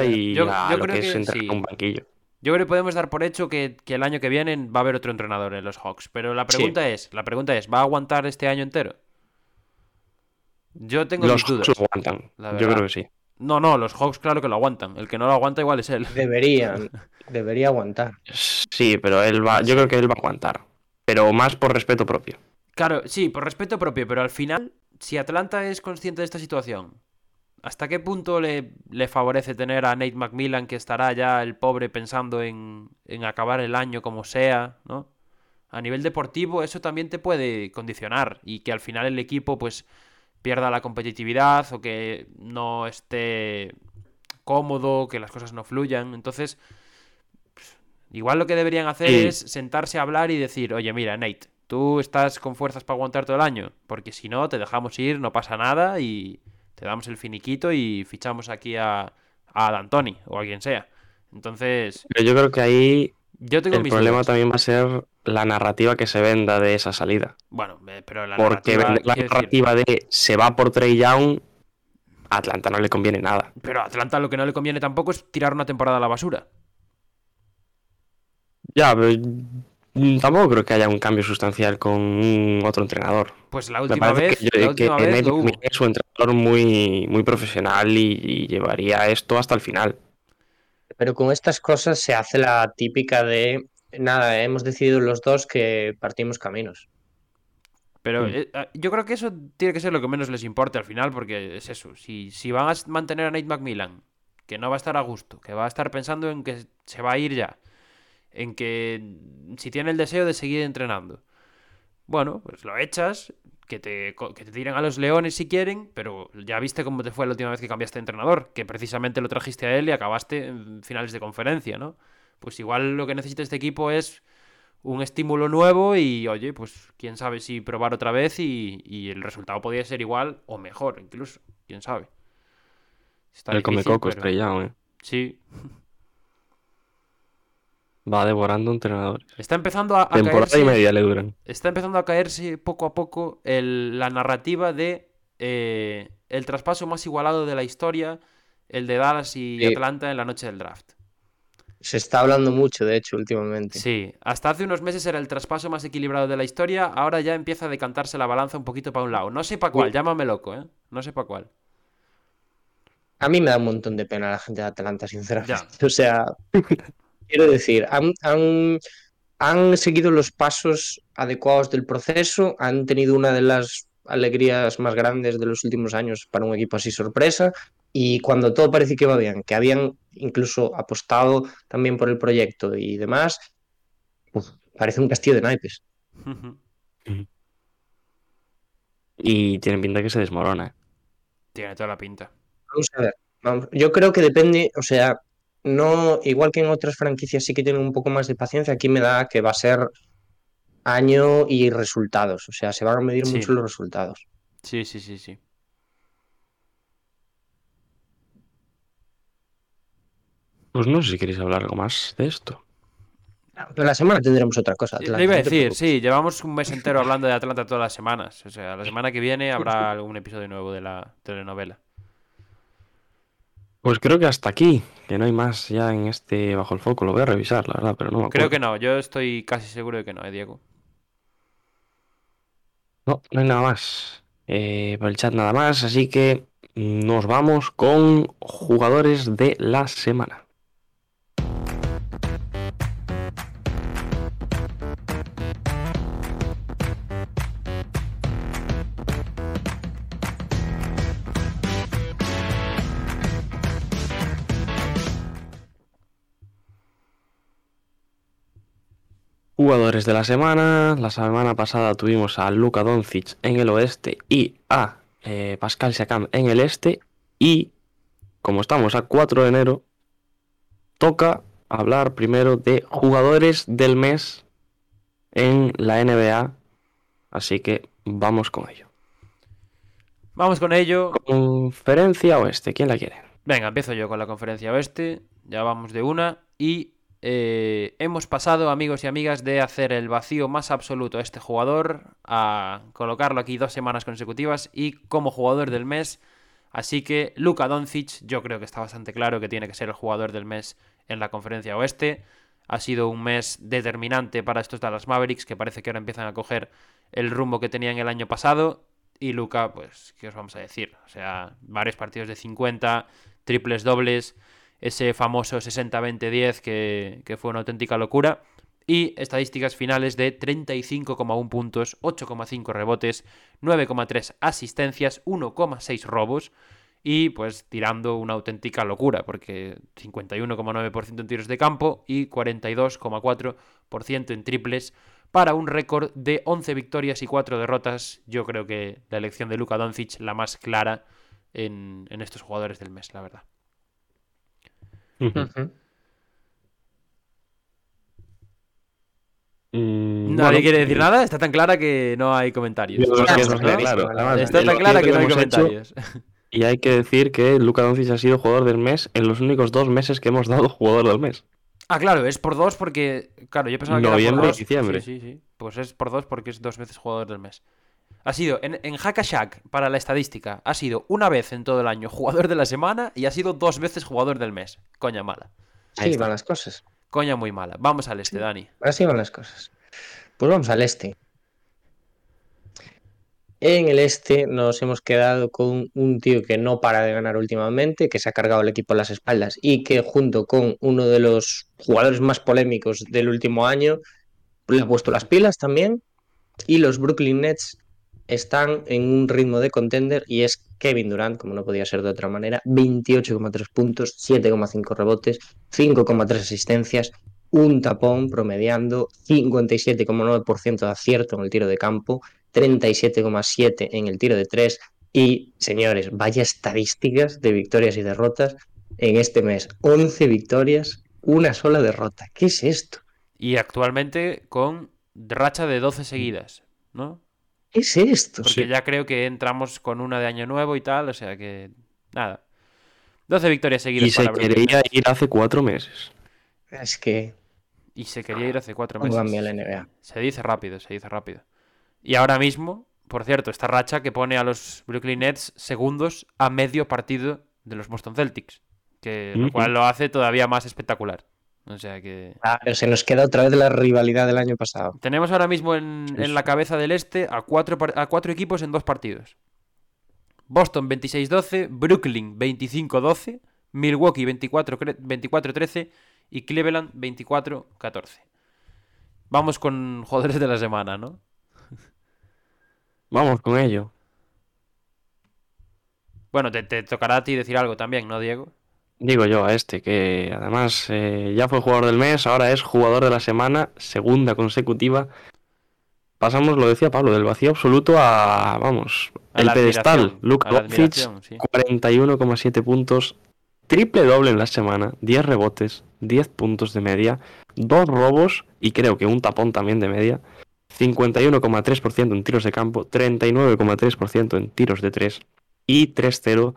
y Yo- a yo lo creo que es que entrar sí. en un banquillo. Yo creo que podemos dar por hecho que, que el año que viene va a haber otro entrenador en los Hawks. Pero la Sí. pregunta es, la pregunta es, ¿va a aguantar este año entero? Yo tengo Los mis dudas. Hawks aguantan. Yo creo que sí. No, no, los Hawks claro que lo aguantan. El que no lo aguanta igual es él. Deberían, debería aguantar. Sí, pero él va, yo creo que él va a aguantar. Pero más por respeto propio. Claro, sí, por respeto propio, pero al final, si Atlanta es consciente de esta situación, ¿hasta qué punto le, le favorece tener a Nate McMillan, que estará ya el pobre pensando en, en acabar el año como sea, ¿no? A nivel deportivo, eso también te puede condicionar y que al final el equipo, pues, pierda la competitividad o que no esté cómodo, que las cosas no fluyan. Entonces, igual lo que deberían hacer Sí. es sentarse a hablar y decir, oye, mira, Nate, tú estás con fuerzas para aguantar todo el año, porque si no, te dejamos ir, no pasa nada y te damos el finiquito y fichamos aquí a, a D'Antoni o a quien sea. Entonces, Pero yo creo que ahí yo tengo el mis problema dudas. también va a ser la narrativa que se venda de esa salida. Bueno, eh, pero la Porque narrativa, vender la quiero decir, narrativa de se va por Trey Young a Atlanta no le conviene nada. Pero a Atlanta lo que no le conviene tampoco es tirar una temporada a la basura. Ya, pero mm, tampoco creo que haya un cambio sustancial con otro entrenador. Pues la última vez, que, yo- la que última vez es un entrenador muy, muy profesional y, y llevaría esto hasta el final. Pero con estas cosas se hace la típica de, nada, hemos decidido los dos que partimos caminos. Pero Mm. eh, ah, yo creo que eso tiene que ser lo que menos les importe al final, porque es eso. Si, si van a mantener a Nate McMillan, que no va a estar a gusto, que va a estar pensando en que se va a ir ya, en que mm, si tiene el deseo de seguir entrenando, bueno, pues lo echas, que te, que te tiren a los leones si quieren, pero ya viste cómo te fue la última vez que cambiaste de entrenador, que precisamente lo trajiste a él y acabaste en finales de conferencia, ¿no? Pues igual lo que necesita este equipo es un estímulo nuevo y, oye, pues quién sabe si probar otra vez y, y el resultado podría ser igual o mejor, incluso, quién sabe. Está el come coco pero- estrellado, ¿eh? Sí, Va devorando entrenadores. está empezando a, a Temporada caerse, y media le duran. está empezando a caerse poco a poco el- la narrativa de eh, el traspaso más igualado de la historia, el de Dallas y Sí. Atlanta en la noche del draft. Se está hablando mucho, de hecho, últimamente. Sí, hasta hace unos meses era el traspaso más equilibrado de la historia, ahora ya empieza a decantarse la balanza un poquito para un lado. No sé para cuál, Uy. llámame loco, ¿eh? No sé para cuál. A mí me da un montón de pena la gente de Atlanta, sinceramente. Ya. O sea, quiero decir, han, han, han seguido los pasos adecuados del proceso, han tenido una de las alegrías más grandes de los últimos años para un equipo así sorpresa, y cuando todo parecía que iba bien, que habían incluso apostado también por el proyecto y demás, uf, parece un castillo de naipes. Y tienen pinta que se desmorona. ¿eh? Tiene toda la pinta. Vamos a ver. vamos- Yo creo que depende, o sea, no, igual que en otras franquicias sí que tienen un poco más de paciencia, aquí me da que va a ser año y resultados. O sea, se van a medir Sí. mucho los resultados. Sí, sí, sí, sí. Pues no sé si queréis hablar algo más de esto. Pero la semana tendremos otra cosa. Le Atlanta, iba a decir, sí, llevamos un mes entero hablando de Atlanta todas las semanas. O sea, la semana que viene habrá algún episodio nuevo de la telenovela. Pues creo que hasta aquí, que no hay más ya en este bajo el foco. Lo voy a revisar, la verdad, pero no me Creo que no, yo estoy casi seguro de que no, ¿eh, Diego? No, no hay nada más. Eh, por el chat nada más, así que nos vamos con jugadores de la semana. Jugadores de la semana. La semana pasada tuvimos a Luka Doncic en el oeste y a eh, Pascal Siakam en el este. Y como estamos a 4 de enero, toca hablar primero de jugadores del mes en la NBA. Así que vamos con ello. Vamos con ello. Conferencia oeste, ¿quién la quiere? Venga, empiezo yo con la conferencia oeste. Ya vamos de una. Y eh, hemos pasado, amigos y amigas, de hacer el vacío más absoluto a este jugador a colocarlo aquí dos semanas consecutivas y como jugador del mes. Así que Luka Doncic, yo creo que está bastante claro que tiene que ser el jugador del mes en la conferencia oeste. Ha sido un mes determinante para estos Dallas Mavericks que parece que ahora empiezan a coger el rumbo que tenían el año pasado. Y Luca, pues, ¿qué os vamos a decir? O sea, varios partidos de 50, triples dobles, ese famoso 60-20-10 que, fue una auténtica locura. Y estadísticas finales de 35,1 puntos, 8,5 rebotes, 9,3 asistencias, 1,6 robos. Y pues tirando una auténtica locura, porque 51,9% en tiros de campo y 42,4% en triples para un récord de 11 victorias y 4 derrotas. Yo creo que la elección de Luka Doncic la más clara en estos jugadores del mes, la verdad. Mm, Nadie bueno, quiere decir nada, está tan clara que no hay comentarios. Yo creo que Está tan clara que no hay hecho- comentarios. Y hay que decir que Luka Doncic ha sido jugador del mes en los únicos dos meses que hemos dado jugador del mes. Ah, claro, es por dos porque. Claro, yo pensaba que era Noviembre por y dos. diciembre. Sí, sí, sí. Pues es por dos porque es dos veces jugador del mes. Ha sido en, en Hackashack, para la estadística, ha sido una vez en todo el año jugador de la semana y ha sido dos veces jugador del mes. Coña mala. Así van las cosas. Coña muy mala. Vamos al este, Dani. Así van las cosas. Pues vamos al este. En el este nos hemos quedado con un tío que no para de ganar últimamente, que se ha cargado el equipo a las espaldas y que junto con uno de los jugadores más polémicos del último año le ha puesto las pilas también. Y los Brooklyn Nets están en un ritmo de contender y es Kevin Durant, como no podía ser de otra manera, 28,3 puntos, 7,5 rebotes, 5,3 asistencias, un tapón promediando 57,9% de acierto en el tiro de campo, 37,7 en el tiro de 3 y, señores, vaya estadísticas de victorias y derrotas en este mes. 11 victorias, una sola derrota. ¿Qué es esto? Y actualmente con racha de 12 seguidas, ¿no? ¿Qué es esto? Porque ya creo que entramos con una de año nuevo y tal, o sea que. Nada. 12 victorias seguidas. Y se Brooklyn quería ir hace cuatro meses. Es que Y se quería ir hace cuatro meses. cambia la NBA. Se dice rápido, se dice rápido. Y ahora mismo, por cierto, esta racha que pone a los Brooklyn Nets segundos a medio partido de los Boston Celtics. Que lo cual lo hace todavía más espectacular. O sea que. Claro, se nos queda otra vez la rivalidad del año pasado. Tenemos ahora mismo en, Sí, en la cabeza del este a cuatro, a cuatro equipos en dos partidos. Boston 26-12, Brooklyn 25-12, Milwaukee 24 cre- 24-13 y Cleveland 24-14. Vamos con jugadores de la semana, ¿no? Vamos con ello. Bueno, te, te tocará a ti decir algo también, ¿no, Diego? Digo yo a este, que además eh, ya fue jugador del mes, ahora es jugador de la semana, segunda consecutiva. Pasamos, lo decía Pablo, del vacío absoluto a, vamos, A el pedestal. Luke Doncic, sí. 41,7 puntos, triple doble en la semana, 10 rebotes, 10 puntos de media, 2 robos y creo que un tapón también de media, 51,3% en tiros de campo, 39,3% en tiros de 3 y 3-0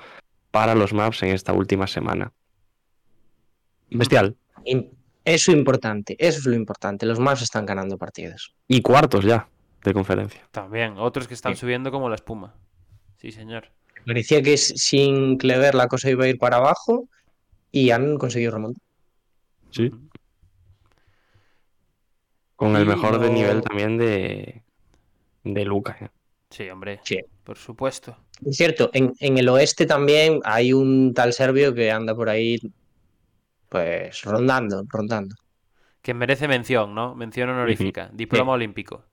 para los Maps en esta última semana. Bestial. Im- Eso es importante, eso es lo importante. Los más están ganando partidos. Y cuartos ya de conferencia. También, otros que están Sí. subiendo como la espuma. Sí, señor. Parecía que sin Clever la cosa iba a ir para abajo y han conseguido remontar. Sí. Con el mejor de nivel también de, de Luca. ¿eh? Sí, hombre. Sí. Por supuesto. Es cierto, en, en el oeste también hay un tal serbio que anda por ahí, pues rondando, rondando. Que merece mención, ¿no? Mención honorífica. Diploma olímpico.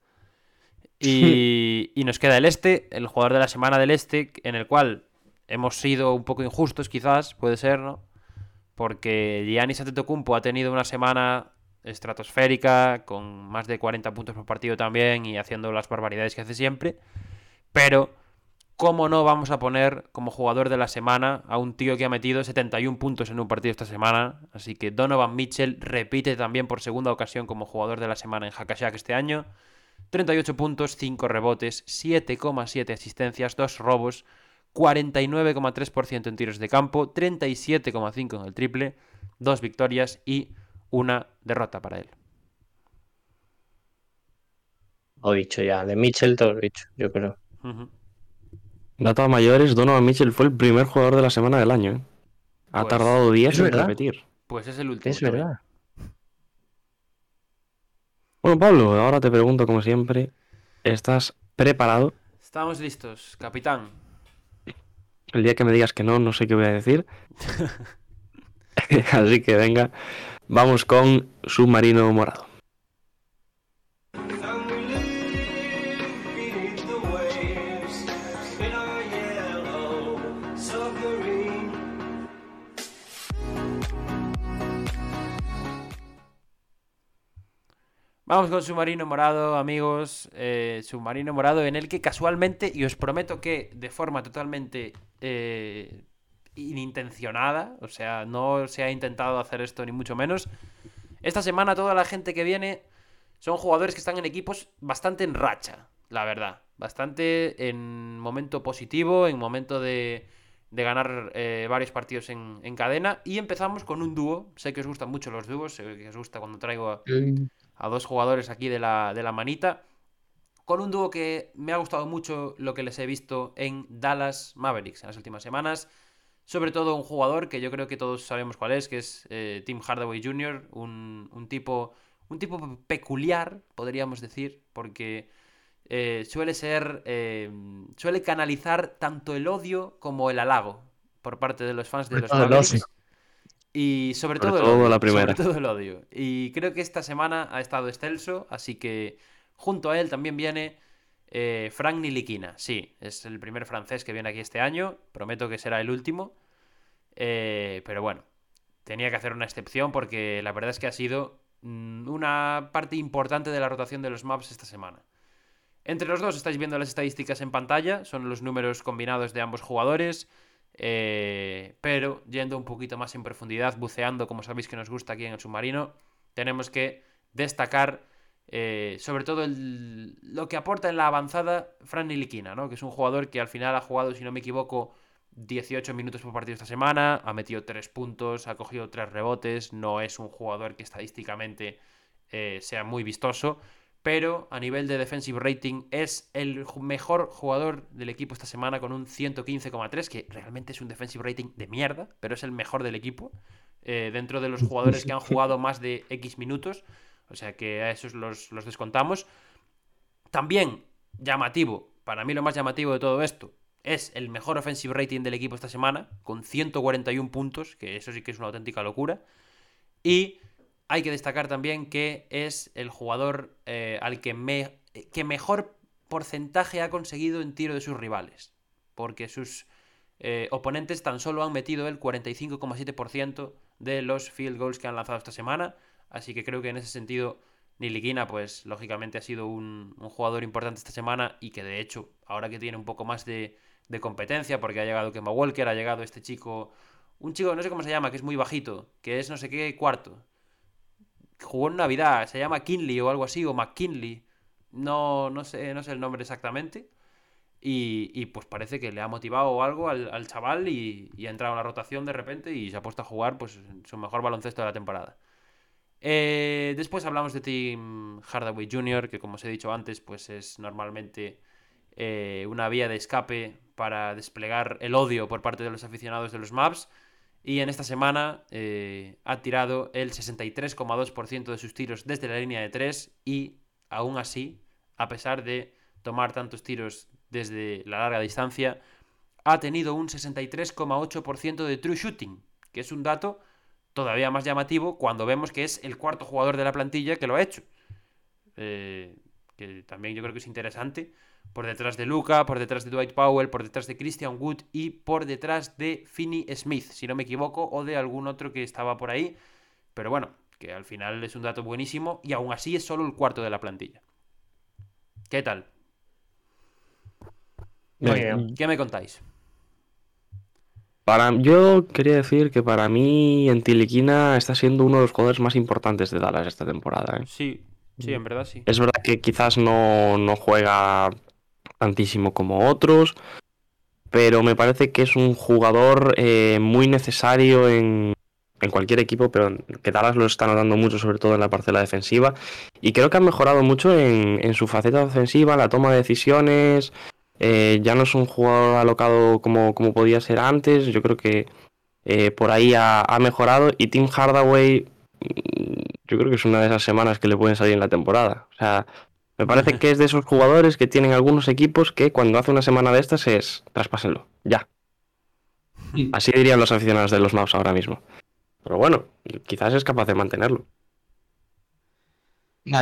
Y, y nos queda el este, el jugador de la semana del este, en el cual hemos sido un poco injustos, quizás, puede ser, ¿no? Porque Giannis Antetokounmpo ha tenido una semana estratosférica, con más de 40 puntos por partido también y haciendo las barbaridades que hace siempre. Pero, ¿cómo no vamos a poner como jugador de la semana a un tío que ha metido 71 puntos en un partido esta semana? Así que Donovan Mitchell repite también por segunda ocasión como jugador de la semana en Hackashack este año. 38 puntos, 5 rebotes, 7,7 asistencias, 2 robos, 49,3% en tiros de campo, 37,5 en el triple, 2 victorias y una derrota para él. Lo dicho ya, de Mitchell todo lo dicho, yo creo. Ujú. Datos mayores, Donovan Mitchell fue el primer jugador de la semana del año. ¿eh? Ha Pues, tardado 10 es en verdad. repetir. Pues es el último. Es también. verdad. Bueno, Pablo, ahora te pregunto como siempre, ¿estás preparado? Estamos listos, capitán. El día que me digas que no, no sé qué voy a decir. Así que venga, vamos con Submarino Morado. Vamos con Submarino Morado, amigos. eh, Submarino Morado en el que casualmente, y os prometo que de forma totalmente eh, inintencionada, o sea, no se ha intentado hacer esto ni mucho menos, esta semana toda la gente que viene son jugadores que están en equipos bastante en racha, la verdad. Bastante en momento positivo, en momento de, ganar eh, varios partidos en, en cadena. Y empezamos con un dúo. Sé que os gustan mucho los dúos, sé que os gusta cuando traigo a, a dos jugadores aquí de la, de la manita. con un dúo que me ha gustado mucho lo que les he visto en Dallas Mavericks en las últimas semanas. Sobre todo un jugador que yo creo que todos sabemos cuál es, que es eh, Tim Hardaway Jr., un, tipo, un tipo peculiar, podríamos decir, porque eh, suele ser. Eh, suele canalizar tanto el odio como el halago por parte de los fans de los Mavericks. Y sobre, todo, el odio, la primera. sobre todo el odio. Y creo que esta semana ha estado excelso, así que junto a él también viene eh, Frank Niliquina. Sí, es el primer francés que viene aquí este año. Prometo que será el último. Eh, pero bueno, tenía que hacer una excepción porque la verdad es que ha sido mm, una parte importante de la rotación de los maps esta semana. Entre los dos estáis viendo las estadísticas en pantalla, son los números combinados de ambos jugadores. Eh, pero yendo un poquito más en profundidad, buceando, como sabéis que nos gusta aquí en el submarino, tenemos que destacar eh, sobre todo lo que aporta en la avanzada Fran Niliquina, ¿no? que es un jugador que al final ha jugado, si no me equivoco, 18 minutos por partido esta semana, ha metido 3 puntos, ha cogido 3 rebotes, no es un jugador que estadísticamente eh, sea muy vistoso, pero a nivel de defensive rating es el mejor jugador del equipo esta semana con un 115,3, que realmente es un defensive rating de mierda, pero es el mejor del equipo, eh, dentro de los jugadores que han jugado más de X minutos, o sea que a esos los, los descontamos. También llamativo, para mí lo más llamativo de todo esto, es el mejor offensive rating del equipo esta semana, con 141 puntos, que eso sí que es una auténtica locura. Y hay que destacar también que es el jugador eh, al que, me, mejor porcentaje ha conseguido en tiro de sus rivales. Porque sus eh, oponentes tan solo han metido el 45,7% de los field goals que han lanzado esta semana. Así que creo que en ese sentido Niliquina, pues lógicamente ha sido un, jugador importante esta semana y que de hecho, ahora que tiene un poco más de, de competencia, porque ha llegado Kemba Walker, ha llegado este chico, un chico, no sé cómo se llama, que es muy bajito, que es no sé qué cuarto, jugó en Navidad, se llama Kinley o algo así, o McKinley. No, no, sé, no sé el nombre exactamente. Y, pues parece que le ha motivado algo al, chaval y, ha entrado en la rotación de repente y se ha puesto a jugar pues su mejor baloncesto de la temporada. Eh, después hablamos de Tim Hardaway Jr., que como os he dicho antes, pues es normalmente eh, una vía de escape para desplegar el odio por parte de los aficionados de los Maps. Y en esta semana eh, ha tirado el 63,2% de sus tiros desde la línea de 3 y aún así, a pesar de tomar tantos tiros desde la larga distancia, ha tenido un 63,8% de true shooting, que es un dato todavía más llamativo cuando vemos que es el cuarto jugador de la plantilla que lo ha hecho. Eh, que también yo creo que es interesante por detrás de Luca, por detrás de Dwight Powell, por detrás de Christian Wood y por detrás de Finney Smith, si no me equivoco, o de algún otro que estaba por ahí. Pero bueno, que al final es un dato buenísimo y aún así es solo el cuarto de la plantilla. ¿Qué tal? ¿Qué me contáis? Para, yo quería decir que para mí Antiliquina está siendo uno de los jugadores más importantes de Dallas esta temporada. ¿eh? Sí, sí, en verdad sí. Es verdad que quizás no, no juega tantísimo como otros, pero me parece que es un jugador eh, muy necesario en, cualquier equipo, pero que Dallas lo está notando mucho, sobre todo en la parcela defensiva. Y creo que ha mejorado mucho en, su faceta ofensiva, la toma de decisiones. Eh, ya no es un jugador alocado como, como podía ser antes. Yo creo que eh, por ahí ha, ha, mejorado. Y Tim Hardaway, mm, yo creo que es una de esas semanas que le pueden salir en la temporada. O sea, me parece que es de esos jugadores que tienen algunos equipos que cuando hace una semana de estas es traspásenlo, ya. Así dirían los aficionados de los Maps ahora mismo. Pero bueno, quizás es capaz de mantenerlo.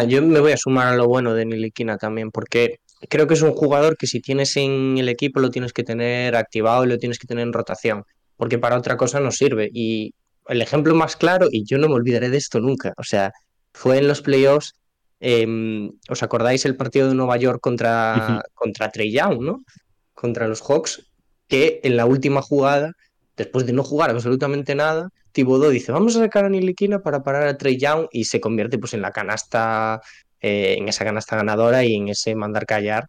yo me voy a sumar a lo bueno de Niliquina también, porque creo que es un jugador que si tienes en el equipo lo tienes que tener activado y lo tienes que tener en rotación, porque para otra cosa no sirve. Y el ejemplo más claro, y yo no me olvidaré de esto nunca, o sea, fue en los playoffs Em, ¿Os acordáis el partido de Nueva York contra, contra Trey Young, ¿no? Contra los Hawks, que en la última jugada, después de no jugar absolutamente nada, Thibodeau dice, vamos a sacar a Niliquina para parar a Trey Young y se convierte pues en la canasta, eh, en esa canasta ganadora y en ese mandar callar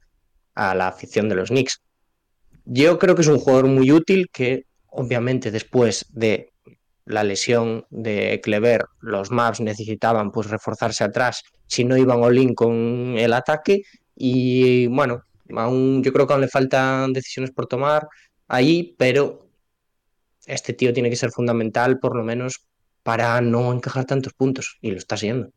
a la afición de los Knicks. Yo creo que es un jugador muy útil que obviamente después de la lesión de Clever, los Maps necesitaban pues reforzarse atrás si no iban all-in con el ataque Y bueno, aún yo creo que aún le faltan decisiones por tomar ahí, pero este tío tiene que ser fundamental por lo menos para no encajar tantos puntos y lo está siendo.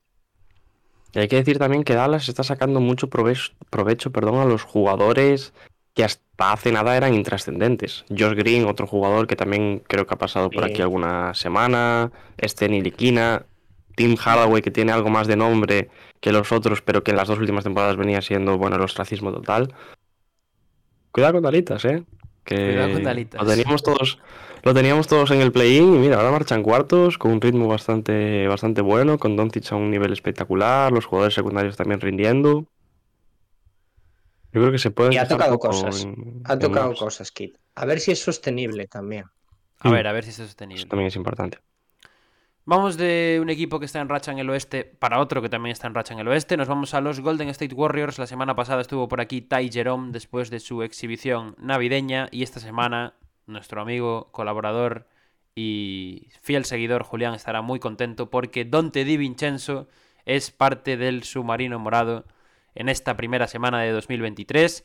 Y hay que decir también que Dallas está sacando mucho provecho, provecho perdón, a los jugadores que hasta hace nada eran intrascendentes. Josh Green, otro jugador que también creo que ha pasado por aquí alguna semana, este Niliquina, Tim Hardaway que tiene algo más de nombre que los otros, pero que en las dos últimas temporadas venía siendo, bueno, el ostracismo total. Cuidado con Dalitas, eh. Que Cuidado con Dalitas. Lo teníamos todos, lo teníamos todos en el play-in y mira, ahora marchan cuartos con un ritmo bastante, bastante bueno, con Doncic a un nivel espectacular, los jugadores secundarios también rindiendo. Yo creo que se puede Y ha tocado cosas. en- Ha tocado cosas, Kit. A ver si es sostenible también. A Mm. ver, a ver si es sostenible. Eso también es importante. Vamos de un equipo que está en racha en el oeste para otro que también está en racha en el oeste. Nos vamos a los Golden State Warriors. La semana pasada estuvo por aquí Ty Jerome después de su exhibición navideña. Y esta semana nuestro amigo, colaborador y fiel seguidor Julián estará muy contento porque Dante Di Vincenzo es parte del submarino morado en esta primera semana de 2023.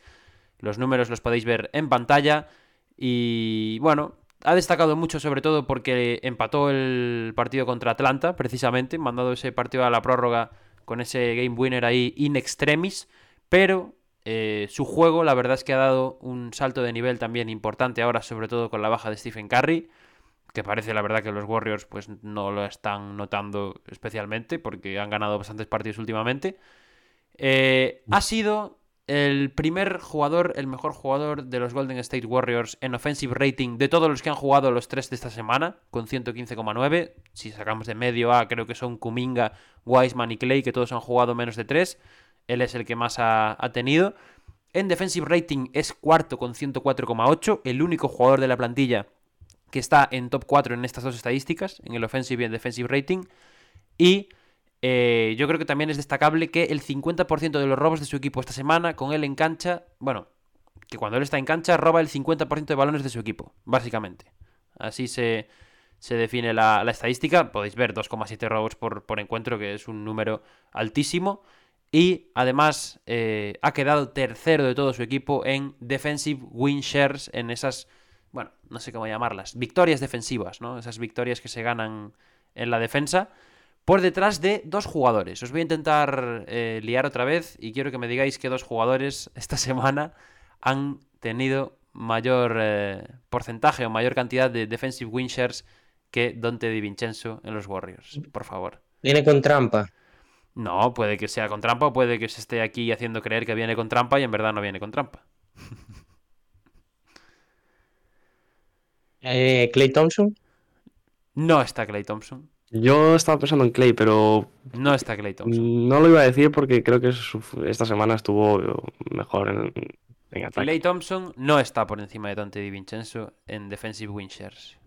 Los números los podéis ver en pantalla. Y bueno, ha destacado mucho sobre todo porque empató el partido contra Atlanta, precisamente, mandado ese partido a la prórroga con ese game winner ahí in extremis, pero eh, su juego la verdad es que ha dado un salto de nivel también importante ahora, sobre todo con la baja de Stephen Curry, que parece la verdad que los Warriors pues no lo están notando especialmente porque han ganado bastantes partidos últimamente. Eh, ha sido el primer jugador, el mejor jugador de los Golden State Warriors en offensive rating de todos los que han jugado los tres de esta semana, con 115,9. Si sacamos de medio A, creo que son Kuminga, Wiseman y Clay, que todos han jugado menos de 3. Él es el que más ha, tenido. En defensive rating es cuarto con 104,8, el único jugador de la plantilla que está en top 4 en estas dos estadísticas, en el offensive y el defensive rating. Y eh, yo creo que también es destacable que el 50% de los robos de su equipo esta semana, con él en cancha, bueno, que cuando él está en cancha roba el 50% de balones de su equipo, básicamente. Así se, se define la, estadística. Podéis ver 2,7 robos por, por encuentro, que es un número altísimo. Y además eh, ha quedado tercero de todo su equipo en defensive win shares, en esas, bueno, no sé cómo llamarlas, victorias defensivas, ¿no? Esas victorias que se ganan en la defensa por detrás de dos jugadores. Os voy a intentar eh, liar otra vez y quiero que me digáis que dos jugadores esta semana han tenido mayor eh, porcentaje o mayor cantidad de defensive win shares que Dante Di Vincenzo en los Warriors. Por favor. Viene con trampa. No, puede que sea con trampa o puede que se esté aquí haciendo creer que viene con trampa y en verdad no viene con trampa. Eh, Clay Thompson. No está Clay Thompson. Yo estaba pensando en Clay, pero No está Clay Thompson. no lo iba a decir porque creo que su- esta semana estuvo mejor en, en ataque. Clay Thompson no está por encima de Dante Di Vincenzo en defensive win shares.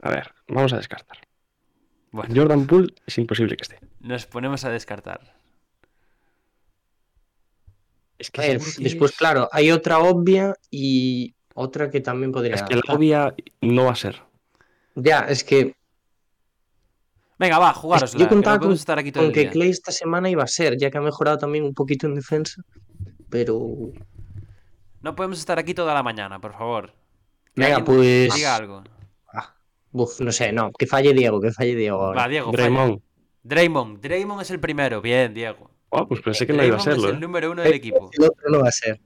A ver, vamos a descartar. Bueno, Jordan Poole es imposible que esté. nos ponemos a descartar. Es A ver, que después, es- claro, hay otra obvia y otra que también podría. Es que la obvia no va a ser. Ya, es que, Venga, va, que jugárosla. yo que no contaba con, podemos estar aquí todo con el que día. Clay esta semana iba a ser, ya que ha mejorado también un poquito en defensa. Pero. No podemos estar aquí toda la mañana, por favor. Que Venga, pues. Diga algo. Ah, uf, no sé, no, que falle Diego, que falle Diego. ahora. Va, Diego. falla. Draymond. Draymond. Draymond es el primero. Bien, Diego. Oh, pues pensé que no iba a serlo. es el ¿eh? número uno del equipo. El otro no va a ser.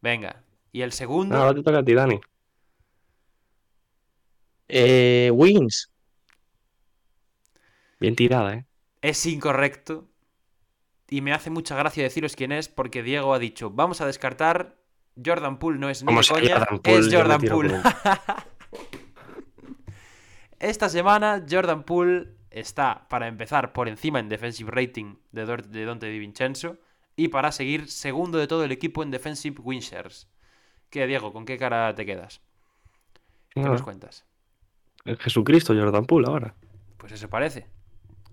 Venga. Y el segundo. Ah, ahora te toca a ti, Dani. Eh, Wins. Bien tirada, ¿eh? es incorrecto. Y me hace mucha gracia deciros quién es, porque Diego ha dicho, vamos a descartar. Jordan Poole no es ni coña, es Jordan Poole. Esta semana Jordan Poole está, para empezar, por encima en defensive rating de, de Dante Di Vincenzo y para seguir segundo de todo el equipo en defensive win shares. ¿Qué, Diego? ¿Con qué cara te quedas? ¿Qué No, nos cuentas? el Jesucristo Jordan Poole ahora. Pues eso parece.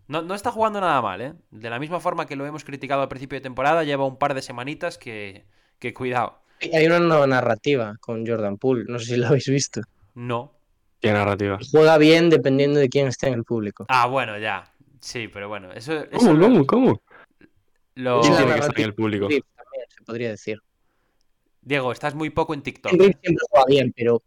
No, no está jugando nada mal, ¿eh? De la misma forma que lo hemos criticado al principio de temporada, lleva un par de semanitas que, que cuidado. Hay una nueva narrativa con Jordan Poole, no sé si lo habéis visto. No. Qué narrativa. Juega bien dependiendo de quién esté en el público. Ah, bueno, ya. Sí, pero bueno, eso, eso ¿Cómo, lo- cómo, cómo? Lo... ¿Quién tiene que estar en el público? Reeves también, se podría decir. Diego, estás muy poco en TikTok. Siempre juega bien, pero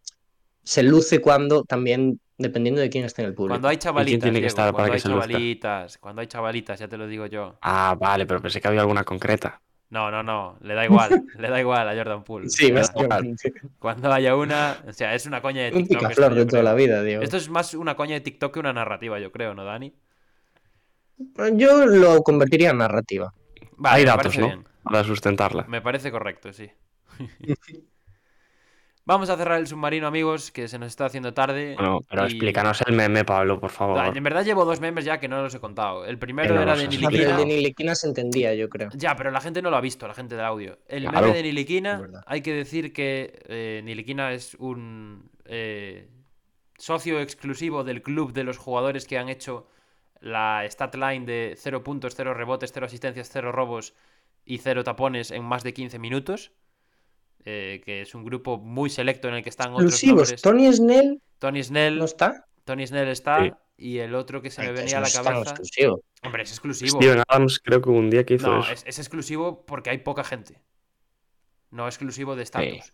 se luce cuando también, dependiendo de quién esté en el público. Cuando hay chavalitas, tiene que Diego, estar para cuando que hay se luzca? chavalitas, cuando hay chavalitas, ya te lo digo yo. Ah, vale, pero pensé que había alguna concreta. No, no, no, le da igual, le da igual a Jordan Poole. Sí, básicamente. Cuando haya una, o sea, es una coña de Un TikTok. esto, picaflor yo de toda la vida, Diego. Esto es más una coña de TikTok que una narrativa, yo creo, ¿no, Dani? Yo lo convertiría en narrativa. Vale, Hay me datos, ¿no? bien. Para sustentarla. Me parece correcto, sí. Vamos a cerrar el submarino, amigos, que se nos está haciendo tarde. Bueno, pero y- explícanos el meme, Pablo, por favor. En verdad llevo dos memes ya que no los he contado. El primero no era de Niliquina. el de Niliquina se entendía, yo creo. Ya, pero la gente no lo ha visto, la gente del audio. El Claro. meme de Niliquina, hay que decir que eh, Niliquina es un eh, socio exclusivo del club de los jugadores que han hecho la stat line de 0 puntos, 0 rebotes, 0 asistencias, 0 robos y 0 tapones en más de 15 minutos. Eh, que es un grupo muy selecto en el que están otros Exclusivos. nombres. Tony Snell Tony Snell, no está. Tony Snell está Sí. y el otro que se me venía a la cabeza. exclusivo. Hombre, es exclusivo. Steven Adams creo que un día que hizo No, eso. es, es exclusivo porque hay poca gente. No exclusivo de estatus.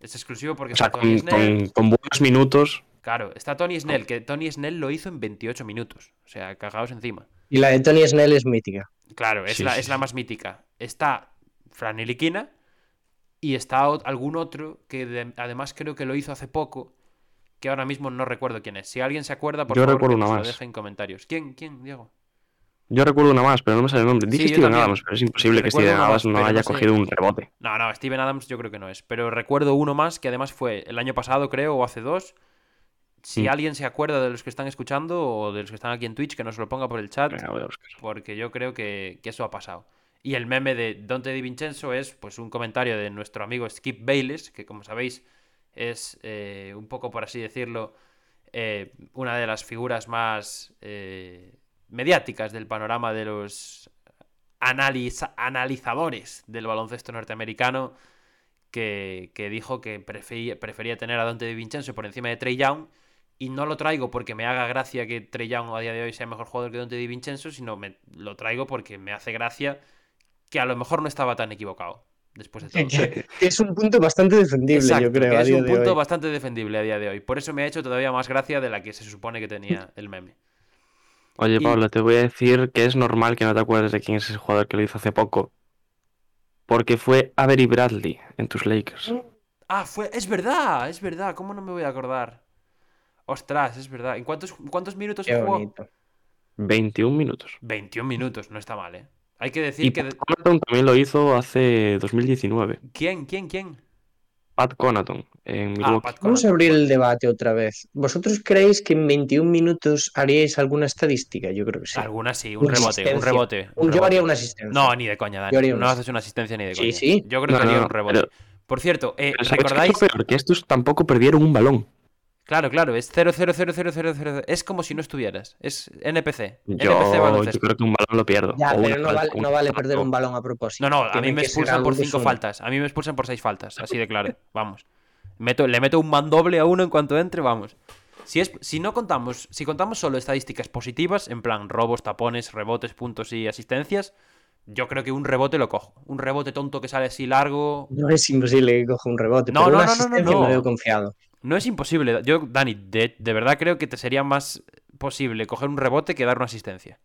Es exclusivo porque O sea, está Tony con, Snell. con- con buenos minutos. Claro, está Tony Snell, que Tony Snell lo hizo en 28 minutos. O sea, cagaos encima. Y la de Tony Snell es mítica. Claro, es, Sí, la, sí, es la más mítica. Está Fran Ntilikina y está algún otro que de- además creo que lo hizo hace poco, que ahora mismo no recuerdo quién es. Si alguien se acuerda, por Yo favor, recuerdo que nos una lo más. deje en comentarios. ¿Quién? ¿Quién, Diego? Yo recuerdo una más, pero no me sale el nombre. Dije Sí, Steven. Adams, pero es imposible que Steven Adams no haya cogido un rebote. No, no, Steven Adams yo creo que no es. Pero recuerdo uno más que además fue el año pasado, creo, o hace dos. Si Mm. alguien se acuerda de los que están escuchando o de los que están aquí en Twitch, que nos lo ponga por el chat, Venga, voy a buscar. porque yo creo que, que eso ha pasado. Y el meme de Dante Di Vincenzo es pues un comentario de nuestro amigo Skip Bayless, que como sabéis es eh, un poco, por así decirlo, eh, una de las figuras más eh, mediáticas del panorama de los analiza- analizadores del baloncesto norteamericano, que, que dijo que prefería, prefería tener a Dante Di Vincenzo por encima de Trey Young. Y no lo traigo porque me haga gracia que Trey Young a día de hoy sea mejor jugador que Dante Di Vincenzo, sino me lo traigo porque me hace gracia que a lo mejor no estaba tan equivocado. Después de todo. Es un punto bastante defendible, Exacto, yo creo. que a es día un de punto hoy. bastante defendible a día de hoy. Por eso me ha hecho todavía más gracia de la que se supone que tenía el meme. Oye, Y- Pablo, te voy a decir que es normal que no te acuerdes de quién es ese jugador que lo hizo hace poco. Porque fue Avery Bradley en tus Lakers. Ah, fue. Es verdad, es verdad. ¿Cómo no me voy a acordar? Ostras, es verdad. ¿En cuántos, cuántos minutos Qué jugó? bonito. 21 minutos. 21 minutos, no está mal, ¿eh? Hay que Y decir que. Pat Connaughton también lo hizo hace 2019. ¿Quién, quién, quién? Pat Connaughton en Ah. Pat Vamos a abrir el debate otra vez. ¿Vosotros creéis que en 21 minutos haríais alguna estadística? Yo creo que sí. Alguna sí, un rebote, un rebote. un yo haría una asistencia. No, ni de coña, Dani. Yo haría No haces una asistencia ni de Sí, coña. sí. Yo creo que haría no, un rebote. pero- Por cierto, eh, Pero ¿sabéis qué es lo ¿recordáis? peor? Que estos tampoco perdieron un balón. Claro, claro, es 0, 0, 0, 0, 0, 0. Es como si no estuvieras. Es NPC. Yo, NPC yo creo que un balón lo pierdo. Ya, O pero no falta, vale, no vale perder un balón a propósito. No, no, a mí me expulsan por algo de 5 zona. faltas. A mí me expulsan por 6 faltas. Así de claro. Vamos. Meto, le meto un mandoble a uno en cuanto entre, vamos. Si, es, si no contamos, si contamos solo estadísticas positivas, en plan robos, tapones, rebotes, puntos y asistencias, yo creo que un rebote lo cojo. Un rebote tonto que sale así largo. No es imposible que coja un rebote. No, pero no, una no, no, no, asistencia no. me veo confiado. No es imposible. Yo, Dani, de, de verdad creo que te sería más posible coger un rebote que dar una asistencia.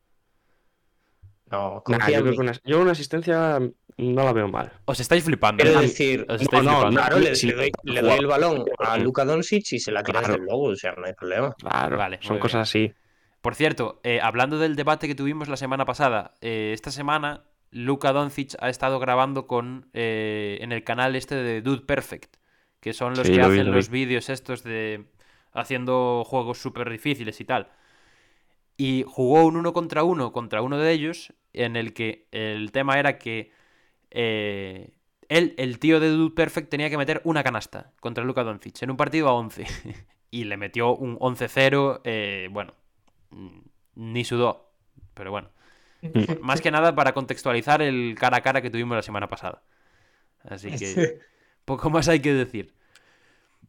No, Nah, yo, creo que una, yo una asistencia no la veo mal. Os estáis flipando. Quiero ¿eh? decir, Os estáis no, no, flipando. Claro, le, doy, le el balón a Luka Doncic y se la tiras Claro. del logo, o sea, no hay problema. Claro, Vale, son cosas así. Por cierto, eh, hablando del debate que tuvimos la semana pasada, eh, esta semana Luka Doncic ha estado grabando con eh, en el canal este de Dude Perfect, que son los Sí, que lo vi, hacen vi. los vídeos estos de haciendo juegos súper difíciles y tal. Y jugó un uno contra uno contra uno de ellos, en el que el tema era que eh, él, el tío de Dude Perfect tenía que meter una canasta contra Luka Doncic en un partido a 11. y le metió un 11-0, eh, bueno, mm, ni sudó, pero bueno. Más que nada para contextualizar el cara a cara que tuvimos la semana pasada. Así que poco más hay que decir.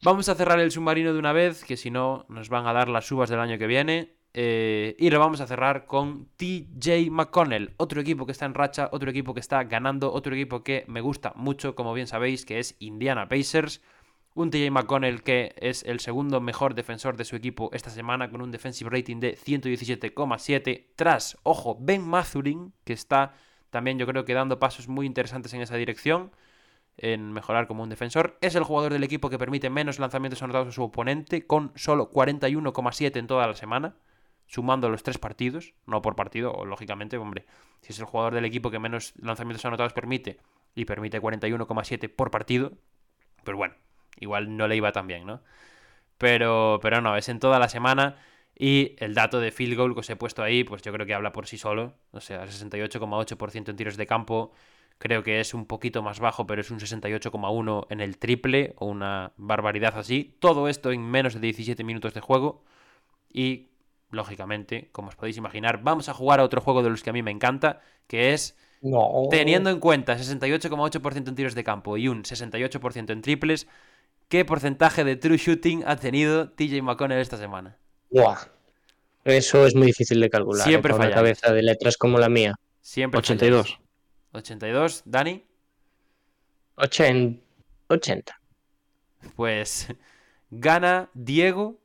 Vamos a cerrar el submarino de una vez, que si no nos van a dar las uvas del año que viene. Eh, y lo vamos a cerrar con TJ McConnell, otro equipo que está en racha, otro equipo que está ganando, otro equipo que me gusta mucho, como bien sabéis, que es Indiana Pacers. Un TJ McConnell que es el segundo mejor defensor de su equipo esta semana con un defensive rating de 117,7 tras, ojo, Ben Mathurin, que está también yo creo que dando pasos muy interesantes en esa dirección, en mejorar como un defensor. Es el jugador del equipo que permite menos lanzamientos anotados a su oponente con solo 41,7 en toda la semana sumando los tres partidos, no por partido, lógicamente, hombre, si es el jugador del equipo que menos lanzamientos anotados permite y permite 41,7 por partido, pues bueno, igual no le iba tan bien, ¿no? Pero, pero no, es en toda la semana y el dato de field goal que os he puesto ahí, pues yo creo que habla por sí solo, o sea, 68,8% en tiros de campo, creo que es un poquito más bajo, pero es un 68,1 en el triple, o una barbaridad así. Todo esto en menos de 17 minutos de juego. Y lógicamente, como os podéis imaginar, vamos a jugar a otro juego de los que a mí me encanta, que es No. teniendo en cuenta 68,8% en tiros de campo y un 68% en triples, ¿qué porcentaje de true shooting ha tenido TJ McConnell esta semana? Buah. Eso es muy difícil de calcular. ¿eh? Siempre Con una falláis. cabeza de letras como la mía. Siempre 82. falláis. 82, Dani. 80. 80. Pues gana Diego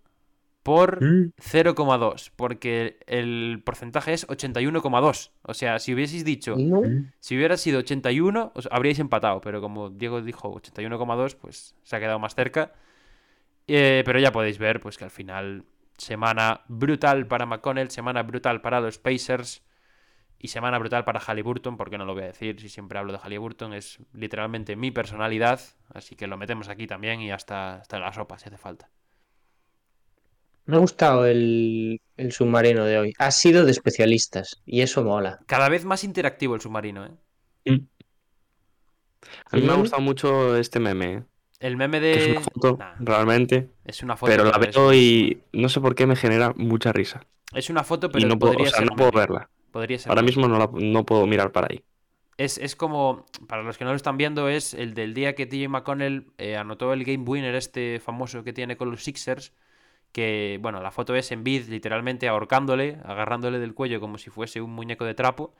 por Mm. 0,2, porque el porcentaje es 81,2. O sea, si hubieseis dicho No. Si hubiera sido 81, os habríais empatado, pero como Diego dijo 81,2, pues se ha quedado más cerca. Eh, pero ya podéis ver pues que al final semana brutal para McConnell, semana brutal para los Pacers y semana brutal para Halliburton, porque no lo voy a decir, si siempre hablo de Halliburton, es literalmente mi personalidad, así que lo metemos aquí también y hasta, hasta en la sopa si hace falta. Me ha gustado el, el submarino de hoy. Ha sido de especialistas y eso mola. Cada vez más interactivo el submarino, ¿eh? A mí me ha gustado mucho este meme, ¿eh? El meme que es de... una foto, Nah, realmente, es una foto. pero la veo y no sé por qué me genera mucha risa. Es una foto, Y pero no puedo, podría o sea, ser no puedo meme. verla. Podría ser Ahora mismo no, la- no puedo mirar para ahí. Es, es como, para los que no lo están viendo, es el del día que TJ McConnell eh, anotó el game winner este famoso que tiene con los Sixers, que, bueno, la foto es en vid, literalmente ahorcándole, agarrándole del cuello como si fuese un muñeco de trapo,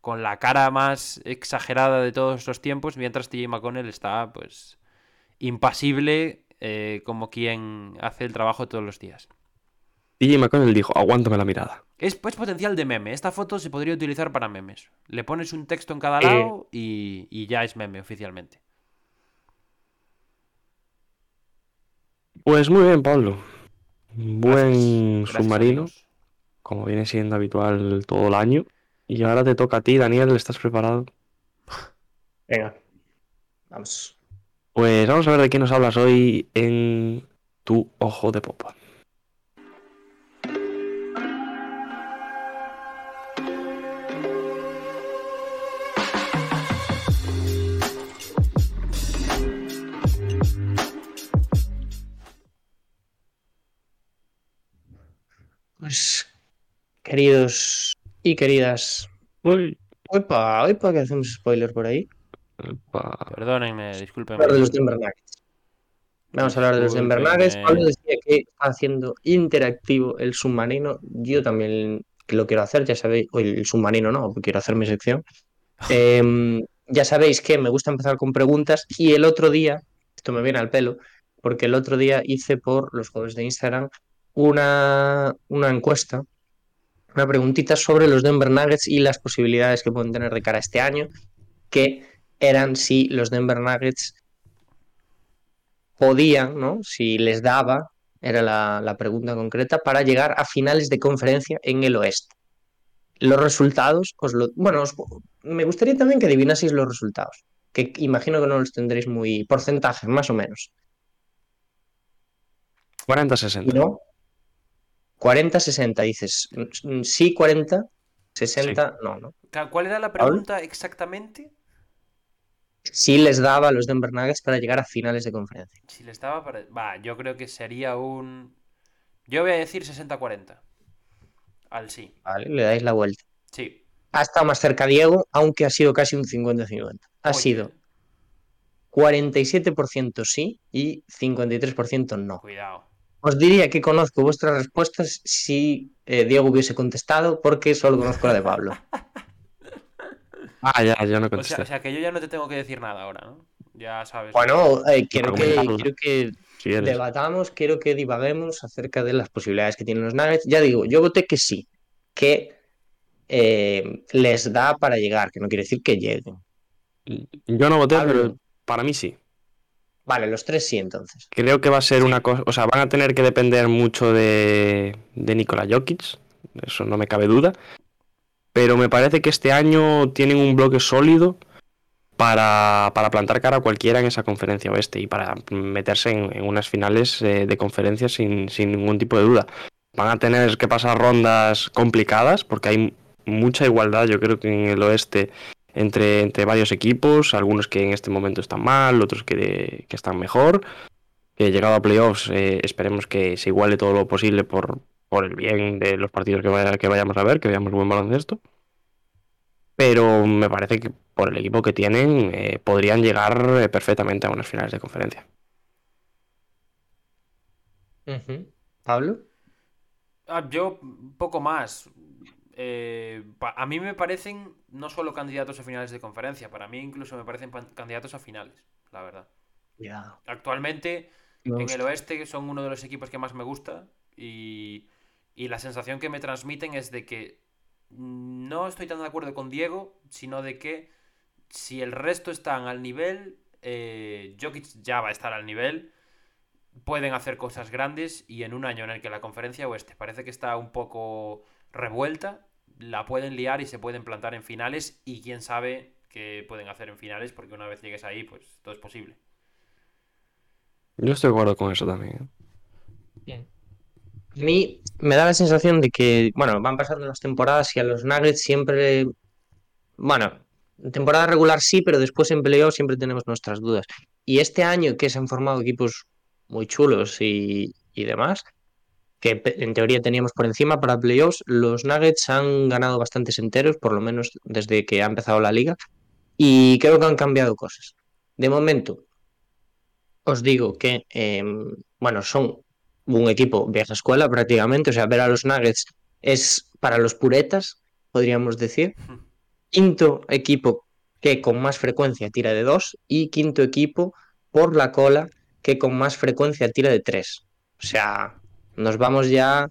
con la cara más exagerada de todos los tiempos, mientras TJ McConnell está, pues, impasible, eh, como quien hace el trabajo todos los días. DJ McConnell dijo, aguántame la mirada. Es pues potencial de meme. Esta foto se podría utilizar para memes. Le pones un texto en cada Eh. lado y, y ya es meme oficialmente. Pues muy bien, Pablo. Buen Gracias, submarino, como viene siendo habitual todo el año. Y ahora te toca a ti, Daniel, ¿estás preparado? Venga. Vamos. Pues vamos a ver de qué nos hablas hoy en tu ojo de popa. Pues, queridos y queridas. Uy, Opa, opa, que hacemos spoiler por ahí. pa- Perdónenme, discúlpenme. Hablar de los Denver Nuggets. Vamos a hablar de los Denver Nuggets. Discúlpenme. Pablo decía que está haciendo interactivo el submarino. Yo también lo quiero hacer, ya sabéis. O el submarino no, porque quiero hacer mi sección. Em, ya sabéis que me gusta empezar con preguntas y el otro día, esto me viene al pelo, porque el otro día hice por los juegos de Instagram una, una encuesta, una preguntita sobre los Denver Nuggets y las posibilidades que pueden tener de cara a este año, que eran si los Denver Nuggets podían, ¿no? Si les daba, era la, la pregunta concreta, para llegar a finales de conferencia en el oeste. Los resultados, os lo, bueno, os- me gustaría también que adivinaseis los resultados, que imagino que no los tendréis muy porcentajes, más o menos. 40-60. ¿No? 40-60, dices. mm, Sí, 40, 60, no, no. ¿Cuál era la pregunta exactamente? Sí les daba a los Denver Nuggets para llegar a finales de conferencia. Si le estaba para... Va, yo creo que sería un... Yo voy a decir 60-40. Al sí. Vale, le dais la vuelta. Sí. Ha estado más cerca Diego, aunque ha sido casi un 50-50. Ha Oye, sido 47% sí y 53% no. Cuidado. Os diría que conozco vuestras respuestas si eh, Diego hubiese contestado porque solo conozco la de Pablo. Ah, ya, ya no O sea, contesté. o sea, que yo ya no te tengo que decir nada ahora, ¿no? Ya sabes. Bueno, eh, quiero, que, comentarlo. quiero que si quieres. debatamos, quiero que divaguemos acerca de las posibilidades que tienen los Nuggets. Ya digo, yo voté que sí, que eh, les da para llegar, que no quiere decir que lleguen. Yo no voté, Pablo. pero para mí sí. Vale, los tres sí entonces. Creo que va a ser una cosa, o sea, van a tener que depender mucho de, de Nikola Jokic, eso no me cabe duda, pero me parece que este año tienen un bloque sólido para, para plantar cara a cualquiera en esa conferencia oeste y para meterse en, unas finales eh, de conferencia sin, sin ningún tipo de duda. Van a tener que pasar rondas complicadas porque hay mucha igualdad, yo creo que en el oeste entre, entre varios equipos, algunos que en este momento están mal, otros que, que están mejor. Que llegado a playoffs eh, esperemos que se iguale todo lo posible por, por el bien de los partidos que, vaya- que vayamos a ver, que veamos buen baloncesto. Pero me parece que por el equipo que tienen eh, podrían llegar eh, perfectamente a unas finales de conferencia. ¿Pablo? Ah, yo, poco más. Eh, a mí me parecen no solo candidatos a finales de conferencia, para mí incluso me parecen candidatos a finales, la verdad. Actualmente, Me en el oeste son uno de los equipos que más me gusta y, y la sensación que me transmiten es de que no estoy tan de acuerdo con Diego, sino de que si el resto están al nivel, eh, Jokic ya va a estar al nivel, pueden hacer cosas grandes y en un año en el que la conferencia oeste parece que está un poco revuelta, la pueden liar y se pueden plantar en finales y quién sabe qué pueden hacer en finales porque una vez llegues ahí, pues todo es posible. Yo estoy de acuerdo con eso también. ¿eh? A mí me da la sensación de que, bueno, van pasando las temporadas y a los Nuggets siempre, bueno, en temporada regular sí, pero después en playoff siempre tenemos nuestras dudas. Y este año que se han formado equipos muy chulos y, y demás, que en teoría teníamos por encima para playoffs, los Nuggets han ganado bastantes enteros, por lo menos desde que ha empezado la liga, y creo que han cambiado cosas. De momento, os digo que, em, bueno, son un equipo vieja escuela prácticamente, o sea, ver a los Nuggets es para los puretas, podríamos decir. Quinto equipo que con más frecuencia tira de dos y quinto equipo por la cola que con más frecuencia tira de tres. O sea, nos vamos ya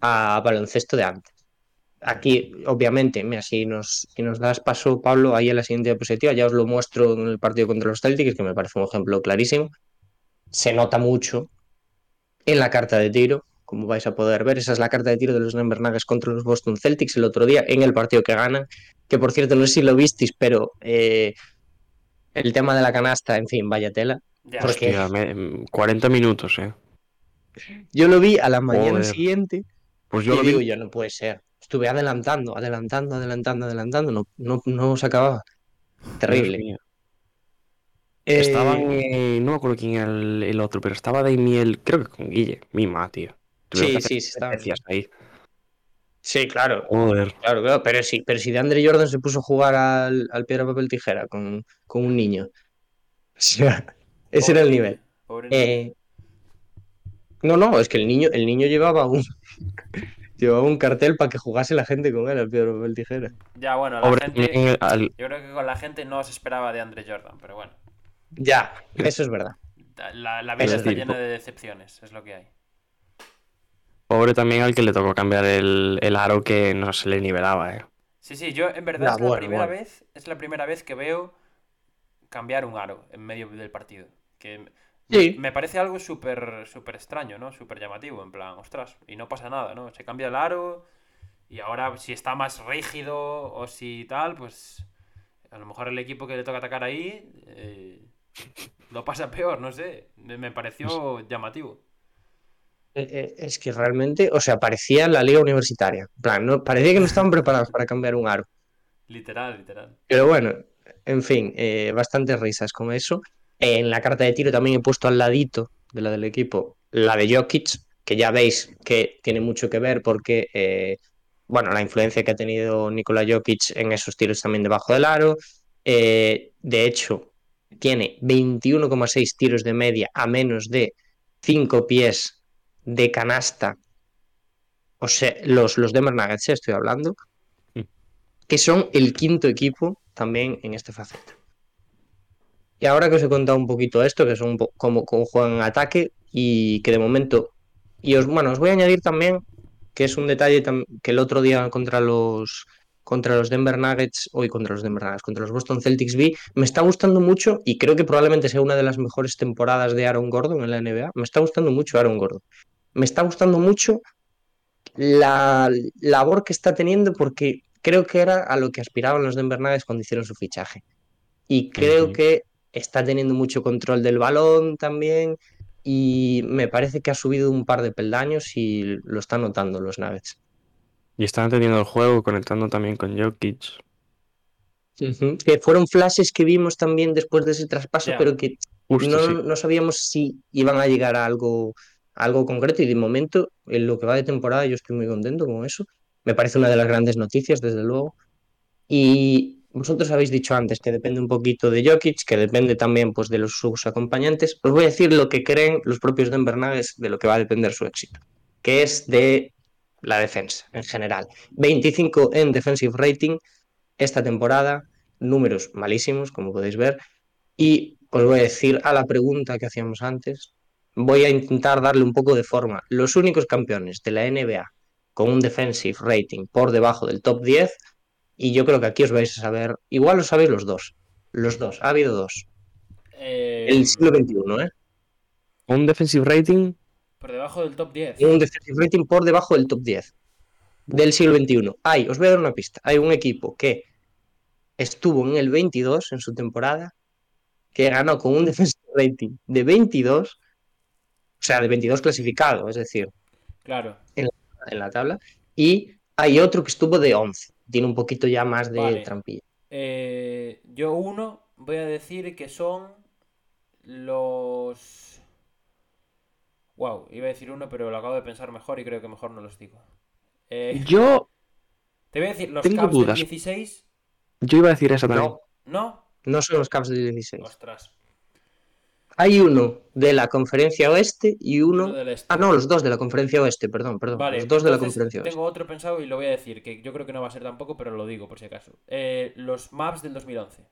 a baloncesto de antes. Aquí, obviamente, mira, si nos, si nos das paso, Pablo, ahí en la siguiente diapositiva, ya os lo muestro en el partido contra los Celtics, que me parece un ejemplo clarísimo. Se nota mucho en la carta de tiro, como vais a poder ver. Esa es la carta de tiro de los Denver Nuggets contra los Boston Celtics el otro día en el partido que ganan. Que por cierto, no sé si lo visteis, pero eh, el tema de la canasta, en fin, vaya tela. Porque- Hostia, me- 40 minutos, ¿eh? Yo lo vi a la mañana Joder. siguiente Pues yo y lo digo vi. yo, no puede ser. Estuve adelantando, adelantando, adelantando, adelantando, no, no, no se acababa. Terrible. Eh, Estaban, eh, no me acuerdo quién era el, el otro, pero estaba Daimiel, creo que con Guille, Mima, tío. Sí, sí, sí, especias ahí. Sí, claro. Joder. Claro, claro, pero sí, pero si de Andre Jordan se puso a jugar al, al piedra, papel, tijera con, con un niño. O sea, ese era el nivel. Eh, no, no, es que el niño, el niño llevaba un llevaba un cartel para que jugase la gente con él al piedra, papel, tijera. Ya, bueno, la Pobre gente. al- Yo creo que con la gente no se esperaba de Andre Jordan, pero bueno. Ya, eso es verdad. La, la vida Es está llena de decepciones, es lo que hay. pobre también al que le tocó cambiar el, el aro que no se le nivelaba, eh. Sí, sí, yo en verdad Ya, es la primera bueno. vez, es la primera vez que veo cambiar un aro en medio del partido. Que Sí. me parece algo súper súper extraño, ¿no? Súper llamativo, en plan, ostras, y no pasa nada, ¿no? Se cambia el aro y ahora si está más rígido o si tal, pues a lo mejor el equipo que le toca atacar ahí eh, lo pasa peor, no sé. Me, me pareció llamativo. Eh, eh, Es que realmente, o sea, parecía la liga universitaria. En plan, no, parecía que no estaban preparados para cambiar un aro. Literal, literal. Pero bueno, en fin, eh, bastantes risas con eso. En la carta de tiro también he puesto al ladito de la del equipo la de Jokic, que ya veis que tiene mucho que ver porque, eh, bueno, la influencia que ha tenido Nikola Jokic en esos tiros también debajo del aro. Eh, de hecho, tiene 21,6 tiros de media a menos de 5 pies de canasta o sea, los, los Denver Nuggets, estoy hablando, Mm. que son el quinto equipo también en este faceta. Y ahora que os he contado un poquito esto, que son como, como juegan en ataque y que de momento, y os, bueno, os voy a añadir también que es un detalle que el otro día contra los contra los Denver Nuggets, hoy contra los Denver Nuggets, contra los Boston Celtics vi, me está gustando mucho y creo que probablemente sea una de las mejores temporadas de Aaron Gordon en la NBA. Me está gustando mucho Aaron Gordon. Me está gustando mucho la labor que está teniendo porque creo que era a lo que aspiraban los Denver Nuggets cuando hicieron su fichaje. Y creo que está teniendo mucho control del balón también y me parece que ha subido un par de peldaños y lo están notando los Nuggets. Y están entendiendo el juego, conectando también con Jokic. Que fueron flashes que vimos también después de ese traspaso, pero que Justo, no, sí. no sabíamos si iban a llegar a algo, a algo concreto y de momento, en lo que va de temporada, yo estoy muy contento con eso. Me parece una de las grandes noticias, desde luego. Y vosotros habéis dicho antes que depende un poquito de Jokic, que depende también pues, de los, sus acompañantes. Os voy a decir lo que creen los propios Denver Nuggets de lo que va a depender su éxito, que es de la defensa en general. 25 en defensive rating esta temporada, números malísimos, como podéis ver. Y os voy a decir a la pregunta que hacíamos antes, voy a intentar darle un poco de forma. Los únicos campeones de la NBA con un defensive rating por debajo del top 10, y yo creo que aquí os vais a saber, igual lo sabéis los dos, los dos, ha habido dos. Eh, El siglo XXI, ¿eh? Un defensive rating. Por debajo del top 10. Un defensive rating por debajo del top 10 del siglo XXI. Hay, os voy a dar una pista, hay un equipo que estuvo en el 22 en su temporada, que ganó con un defensive rating de 22, o sea, de 22 clasificado, es decir, Claro. en la tabla, y hay otro que estuvo de 11, tiene un poquito ya más de Vale. trampilla. Eh, yo uno voy a decir que son los... Wow, iba a decir uno, pero lo acabo de pensar mejor y creo que mejor no los digo. Eh, Yo, te voy a decir, los tengo Cavs del dudas. 16, yo iba a decir esa también. No, ¿no? no son los Cavs del 16. Ostras. Hay uno de la conferencia oeste y uno... Uno del este. Ah, no, los dos de la conferencia oeste, perdón, perdón. Vale, los dos de la conferencia oeste. Tengo otro pensado y lo voy a decir, que yo creo que no va a ser tampoco, pero lo digo por si acaso. Eh, los maps del 2011.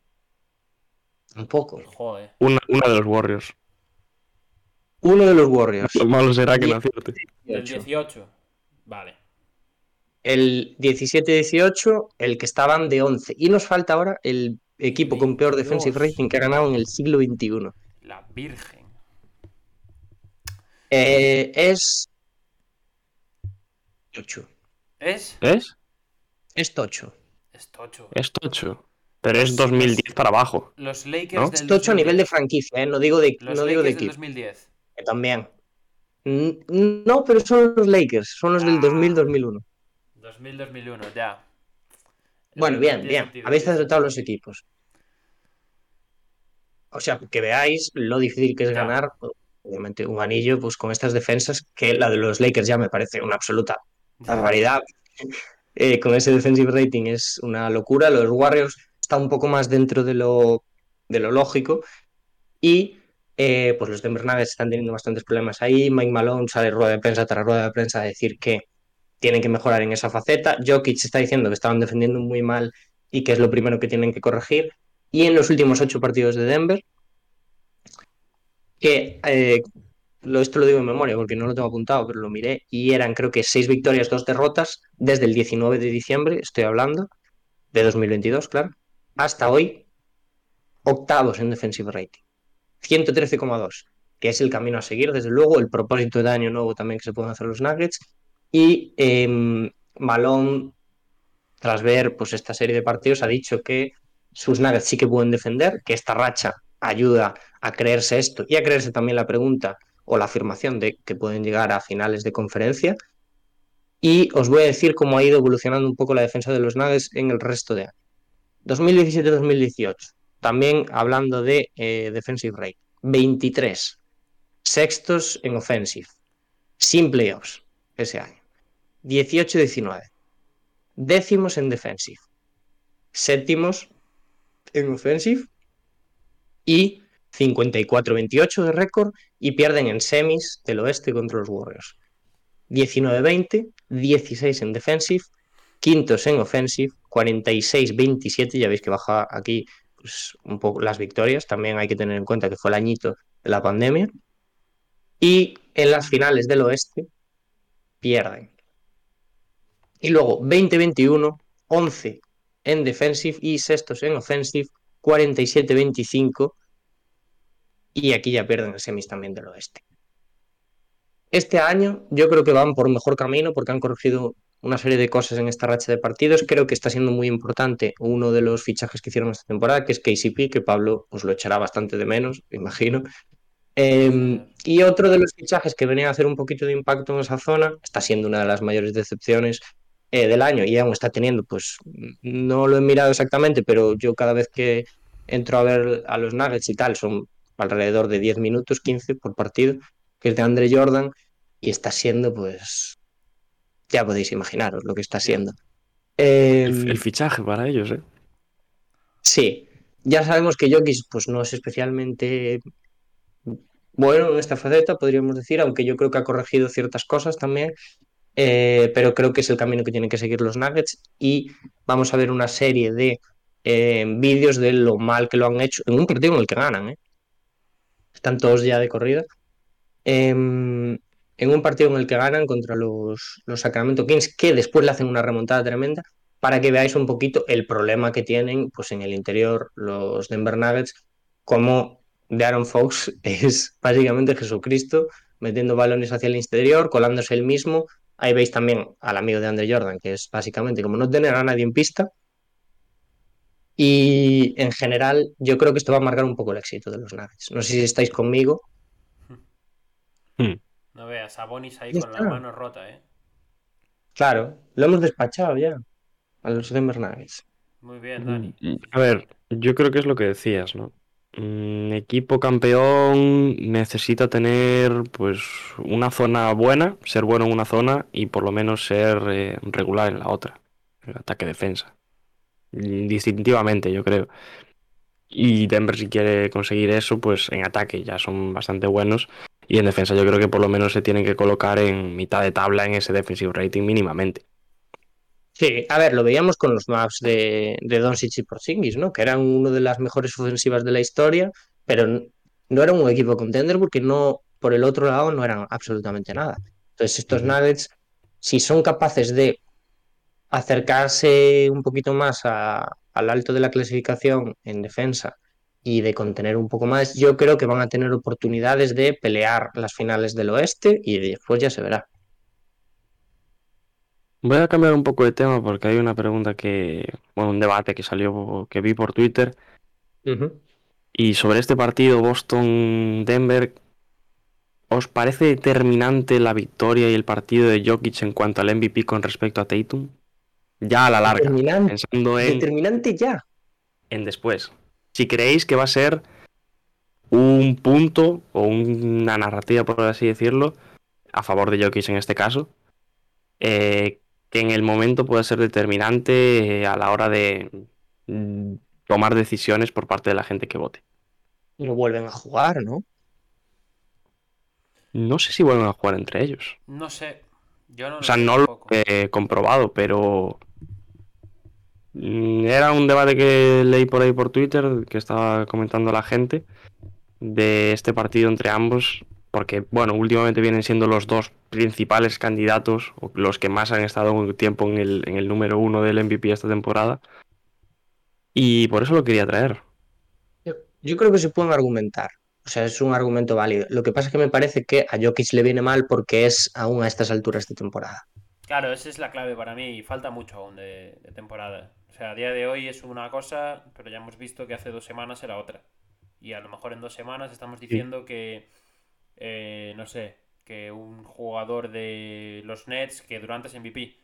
Tampoco. Joder. Una, una de los Warriors. Uno de los Warriors. Lo malo será que no acierte. Del 18. 18. Vale. El 17-18, el que estaban de 11. Y nos falta ahora el equipo con peor 22. defensive rating que ha ganado en el siglo XXI. La Virgen. Eh, es. Tocho. ¿Es? ¿Es? Es Tocho. Es tocho. Es tocho. Pero es 2010 para abajo. Los Lakers ¿No? del Es Tocho a nivel de 2010. franquicia, ¿eh? no digo de, Los no digo de Lakers del equipo. 2010. que también. No, pero son los Lakers, son los del Ah. 2000-2001. 2000-2001, ya. Bueno, bien, bien. sentido, Habéis acertado los equipos. O sea, que veáis lo difícil que es Ya. ganar, obviamente, un anillo pues con estas defensas, que la de los Lakers ya me parece una absoluta barbaridad. Eh, con ese defensive rating es una locura. Los Warriors está un poco más dentro de lo, de lo lógico. Y eh, pues los Denver Nuggets están teniendo bastantes problemas ahí. Mike Malone sale rueda de prensa tras rueda de prensa a decir que tienen que mejorar en esa faceta. Jokic está diciendo que estaban defendiendo muy mal y que es lo primero que tienen que corregir. Y en los últimos ocho partidos de Denver, que eh, esto lo digo en memoria porque no lo tengo apuntado, pero lo miré, y eran creo que seis victorias, dos derrotas, desde el 19 de diciembre, estoy hablando, de 2022, claro, hasta hoy, octavos en defensive rating, 113,2, que es el camino a seguir, desde luego, el propósito de año nuevo también que se pueden hacer los Nuggets, y eh, Malone, tras ver pues, esta serie de partidos, ha dicho que sus Nuggets sí que pueden defender, que esta racha ayuda a creerse esto y a creerse también la pregunta o la afirmación de que pueden llegar a finales de conferencia. Y os voy a decir cómo ha ido evolucionando un poco la defensa de los Nuggets en el resto de año. 2017-2018, también hablando de eh, defensive rate, 23 sextos en offensive, sin playoffs ese año. 18-19, décimos en defensive, séptimos en offensive y 54-28 de récord y pierden en semis del oeste contra los Warriors. 19-20, 16 en defensive, quintos en offensive, 46-27, ya veis que baja aquí pues, un poco las victorias, también hay que tener en cuenta que fue el añito de la pandemia. Y en las finales del oeste pierden. Y luego 20-21, 11 en defensive y sextos en offensive, 47-25. Y aquí ya pierden el semis también del oeste. Este año yo creo que van por mejor camino porque han corregido una serie de cosas en esta racha de partidos. Creo que está siendo muy importante uno de los fichajes que hicieron esta temporada, que es KCP, que Pablo os lo echará bastante de menos, me imagino. Eh, y otro de los fichajes que venía a hacer un poquito de impacto en esa zona, está siendo una de las mayores decepciones eh, del año y aún está teniendo, pues no lo he mirado exactamente, pero yo cada vez que entro a ver a los Nuggets y tal, son alrededor de 10 minutos, 15 por partido, que es de Andre Jordan, y está siendo, pues, ya podéis imaginaros lo que está siendo. Eh, El, el fichaje para ellos, ¿eh? Sí, ya sabemos que Jokic pues no es especialmente bueno en esta faceta, podríamos decir, aunque yo creo que ha corregido ciertas cosas también, eh, pero creo que es el camino que tienen que seguir los Nuggets y vamos a ver una serie de eh, vídeos de lo mal que lo han hecho en un partido en el que ganan, ¿eh? Están todos ya de corrida. Em, en un partido en el que ganan contra los, los Sacramento Kings, que después le hacen una remontada tremenda, para que veáis un poquito el problema que tienen pues, en el interior los Denver Nuggets, como de Aaron Fox es básicamente Jesucristo, metiendo balones hacia el interior, colándose él mismo. Ahí veis también al amigo de Andre Jordan, que es básicamente como no tener a nadie en pista. Y en general, yo creo que esto va a marcar un poco el éxito de los Nuggets. No sé si estáis conmigo. Hmm. No veas, Sabonis ahí Ya con la mano rota, ¿eh? Claro, lo hemos despachado ya a los Denver Nuggets. Muy bien, Dani. Mm, A ver, yo creo que es lo que decías, ¿no? Un equipo campeón necesita tener pues una zona buena, ser bueno en una zona y por lo menos ser eh, regular en la otra. El ataque-defensa. Mm, Distintivamente, yo creo. Y Denver si quiere conseguir eso, pues en ataque ya son bastante buenos. Y en defensa yo creo que por lo menos se tienen que colocar en mitad de tabla en ese defensive rating mínimamente. Sí, a ver, lo veíamos con los maps de, de Doncic y Porzingis, ¿no? Que eran una de las mejores ofensivas de la historia, pero no era un equipo contender porque no, por el otro lado no eran absolutamente nada. Entonces, estos. Nuggets, si son capaces de acercarse un poquito más a- al alto de la clasificación en defensa y de contener un poco más, yo creo que van a tener oportunidades de pelear las finales del oeste y después ya se verá. Voy a cambiar un poco de tema porque hay una pregunta que, bueno, un debate que salió, que vi por Twitter. Y sobre este partido Boston-Denver, ¿os parece determinante la victoria y el partido de Jokic en cuanto al MVP con respecto a Tatum? Ya a la larga, Determinante, pensando en, determinante ya. en después. Si creéis que va a ser un punto o una narrativa, por así decirlo, a favor de Jokic en este caso, eh, que en el momento pueda ser determinante eh, a la hora de mm, tomar decisiones por parte de la gente que vote. Lo vuelven a jugar, ¿no? No sé si vuelven a jugar entre ellos. No sé. Yo no O lo sea, no lo he comprobado, pero mm, era un debate que leí por ahí por Twitter, que estaba comentando la gente, de este partido entre ambos, porque, bueno, últimamente vienen siendo los dos principales candidatos, o los que más han estado un tiempo en el, en el número uno del MVP esta temporada, y por eso lo quería traer. Yo, yo creo que se pueden argumentar. O sea, es un argumento válido. Lo que pasa es que me parece que a Jokic le viene mal porque es aún a estas alturas de temporada. Claro, esa es la clave para mí y falta mucho aún de, de temporada. O sea, a día de hoy es una cosa, pero ya hemos visto que hace dos semanas era otra. Y a lo mejor en dos semanas estamos diciendo que, eh, no sé, que un jugador de los Nets que Durant es MVP.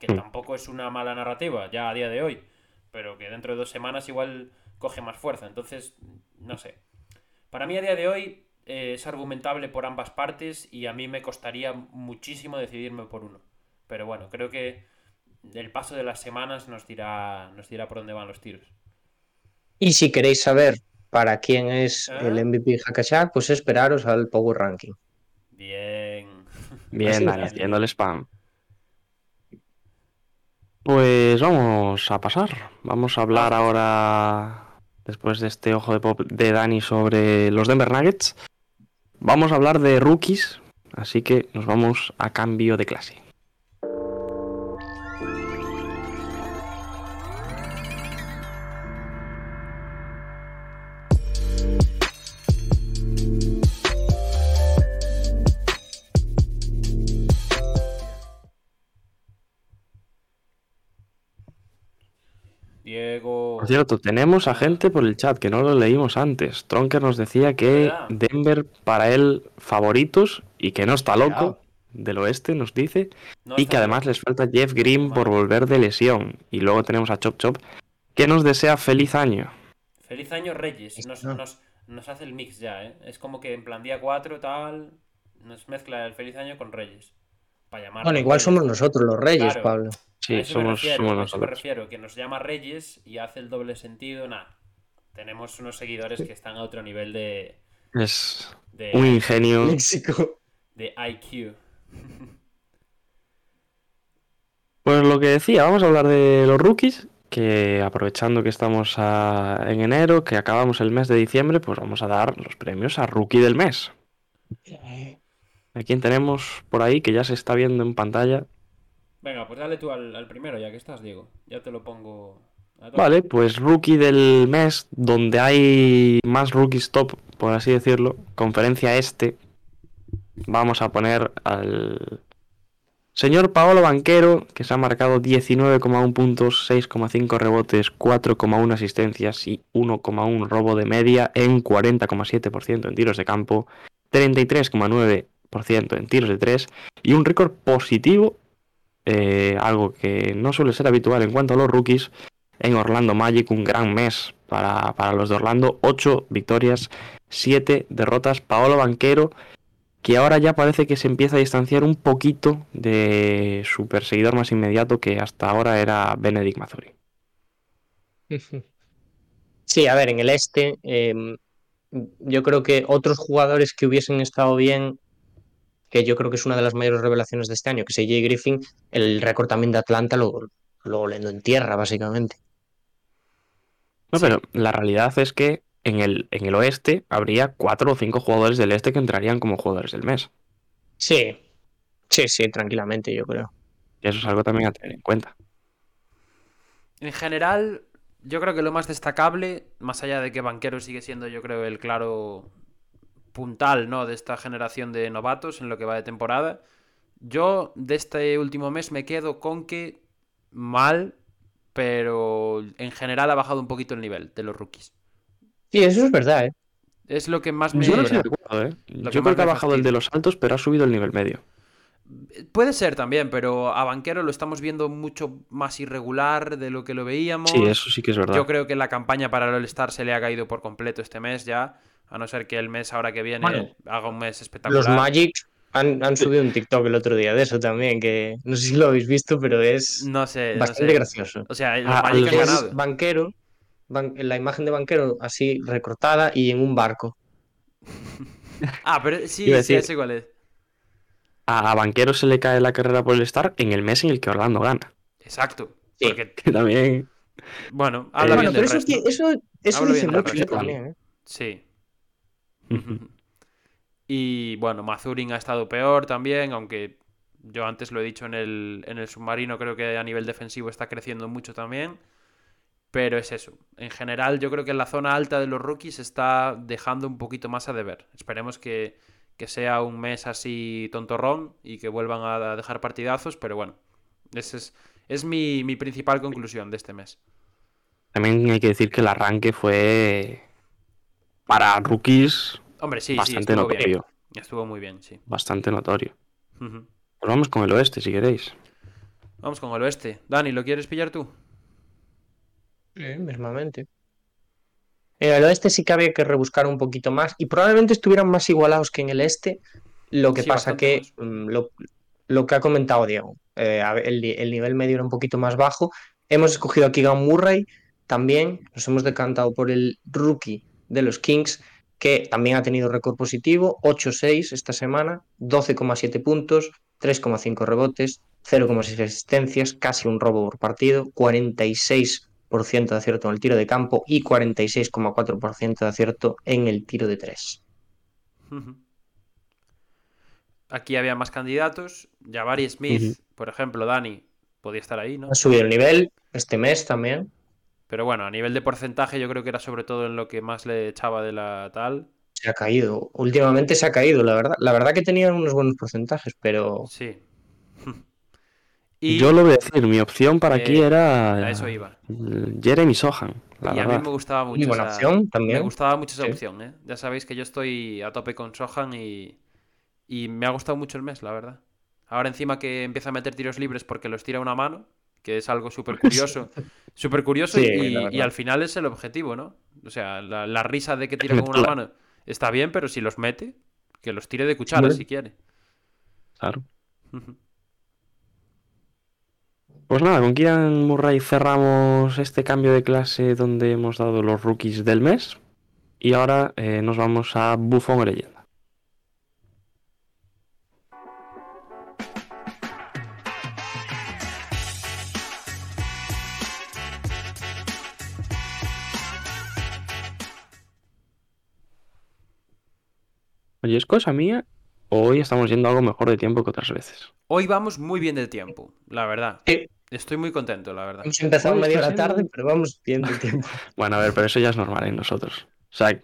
Que Hmm. tampoco es una mala narrativa ya a día de hoy. Pero que dentro de dos semanas igual coge más fuerza. Entonces, no sé. Para mí a día de hoy eh, es argumentable por ambas partes y a mí me costaría muchísimo decidirme por uno. Pero bueno, creo que el paso de las semanas nos dirá, nos dirá por dónde van los tiros. Y si queréis saber para quién es Ah. el MVP Hakashak, pues esperaros al Power Ranking. Bien. Bien, Dani, haciendo el spam. Pues vamos a pasar. Vamos a hablar ahora, después de este ojo de pop de Dani sobre los Denver Nuggets. Vamos a hablar de rookies, así que nos vamos a cambio de clase. Por cierto, tenemos a gente por el chat que no lo leímos antes. Tronker nos decía que. Denver para él favoritos y que no está loco del oeste, nos dice. No y que además les falta Jeff Green por volver de lesión. Y luego tenemos a Chop Chop que nos desea feliz año. Feliz año Reyes. Nos, No. nos, nos hace el mix ya, ¿eh? Es como que en plan día 4 tal. Nos mezcla el feliz año con Reyes. Para llamar. Bueno, igual somos nosotros los reyes, Claro. Pablo. Sí, a eso me somos, refiero, somos a eso me refiero, que nos llama Reyes y hace el doble sentido. Nada. Tenemos unos seguidores que están a otro nivel de. Es de, un ingenio. México. de IQ. Pues lo que decía, vamos a hablar de los rookies. Que aprovechando que estamos a- en enero, que acabamos el mes de diciembre, pues vamos a dar los premios a rookie del mes. ¿A quién tenemos por ahí que ya se está viendo en pantalla? Venga, pues dale tú al, primero, ya que estás, Diego. Ya te lo pongo. Vale, pues rookie del mes, donde hay más rookies top, por así decirlo, conferencia este, vamos a poner al señor Paolo Banquero, que se ha marcado 19,1 puntos, 6,5 rebotes, 4,1 asistencias y 1,1 robo de media en 40,7% en tiros de campo, 33,9% en tiros de 3 y un récord positivo, eh, algo que no suele ser habitual en cuanto a los rookies, en Orlando Magic, un gran mes para, para los de Orlando, 8 victorias, 7 derrotas. Paolo Banquero, que ahora ya parece que se empieza a distanciar un poquito de su perseguidor más inmediato, que hasta ahora era Benedict Mazuri. Sí, a ver, en el este, em, yo creo que otros jugadores que hubiesen estado bien, que yo creo que es una de las mayores revelaciones de este año, que es AJ Griffin, el récord también de Atlanta lo, lo volando en tierra, básicamente. No, Sí. pero la realidad es que en el, en el oeste habría 4 o 5 jugadores del este que entrarían como jugadores del mes. Sí, sí, sí, tranquilamente, yo creo. Y eso es algo también a tener en cuenta. En general, yo creo que lo más destacable, más allá de que Banquero sigue siendo, yo creo, el claro puntal, ¿no? De esta generación de novatos en lo que va de temporada. Yo de este último mes me quedo con que mal, pero en general ha bajado un poquito el nivel de los rookies. Sí, eso es verdad, ¿eh? Es lo que más me... Yo no de acuerdo, ¿eh? Lo que Yo creo que ha me bajado el de los altos, pero ha subido el nivel medio. Puede ser también, pero a Banquero lo estamos viendo mucho más irregular de lo que lo veíamos. Sí, eso sí que es verdad. Yo creo que la campaña para el All-Star se le ha caído por completo este mes ya. A no ser que el mes ahora que viene Bueno, haga un mes espectacular. Los Magic han, han subido un TikTok el otro día de eso también, que no sé si lo habéis visto, pero es No sé, no bastante sé. gracioso. O sea, los Ah, Magic han ganado. banquero, ban- la imagen de banquero así recortada y en un barco. Ah, pero sí, a sí, decir- sé cuál es. A, a Banquero se le cae la carrera por el Star en el mes en el que Orlando gana. Exacto. Sí. Porque, Que también. bueno, habla bueno, bien pero del eso, resto. sí- eso, eso dice mucho resto. también, ¿eh? Sí. Y bueno, Mazurin ha estado peor también, aunque yo antes lo he dicho en el, en el submarino, creo que a nivel defensivo está creciendo mucho también. Pero es eso. En general, yo creo que en la zona alta de los rookies está dejando un poquito más a deber. Esperemos que, que sea un mes así tontorrón y que vuelvan a dejar partidazos, pero bueno, ese es, es mi, mi principal conclusión de este mes. También hay que decir que el arranque fue. Para rookies, Hombre, sí, sí, bastante estuvo bien. notorio. Estuvo muy bien, sí. Bastante notorio. Pues vamos con el oeste, si queréis. Vamos con el oeste. Dani, ¿lo quieres pillar tú? Eh, mismamente. En el oeste sí que había que rebuscar un poquito más y probablemente estuvieran más igualados que en el este. Lo que Sí, pasa que mm, lo, lo que ha comentado Diego, eh, a el, ni- el nivel medio era un poquito más bajo. Hemos escogido a Keegan Murray también. Nos hemos decantado por el rookie de los Kings, que también ha tenido récord positivo, 8-6 esta semana, 12,7 puntos, 3,5 rebotes, 0,6 asistencias, casi un robo por partido, 46% de acierto en el tiro de campo y 46,4% de acierto en el tiro de 3. Aquí había más candidatos. Jabari Smith, por ejemplo, Dani, podía estar ahí, ¿no? Ha subido el nivel este mes también. Pero bueno, a nivel de porcentaje, yo creo que era sobre todo en lo que más le echaba de la tal. Se ha caído. Últimamente se ha caído, la verdad. La verdad que tenía unos buenos porcentajes, pero Sí. y Yo lo voy a decir, mi opción para aquí Eh, era a eso iba. Jeremy Sohan, la y a mí verdad. me gustaba mucho muy buena esa- opción Me también. gustaba mucho esa Sí. opción, ¿eh? Ya sabéis que yo estoy a tope con Sohan y, y me ha gustado mucho el mes, la verdad. Ahora encima que empieza a meter tiros libres porque los tira una mano, que es algo súper curioso. Súper curioso Sí, y, al final es el objetivo, ¿no? O sea, la, la risa de que tira con una mano está bien, pero si los mete, que los tire de cuchara Sí. si quiere. Claro. Pues nada, con Kieran Murray cerramos este cambio de clase donde hemos dado los rookies del mes. Y ahora eh, nos vamos a Buffon o Oye, ¿es cosa mía? ¿O hoy estamos yendo algo mejor de tiempo que otras veces? Hoy vamos muy bien de tiempo, la verdad. Sí. Estoy muy contento, la verdad. Hemos empezado media hora siendo- tarde, pero vamos bien de tiempo. Bueno, a ver, pero eso ya es normal en nosotros. O sea,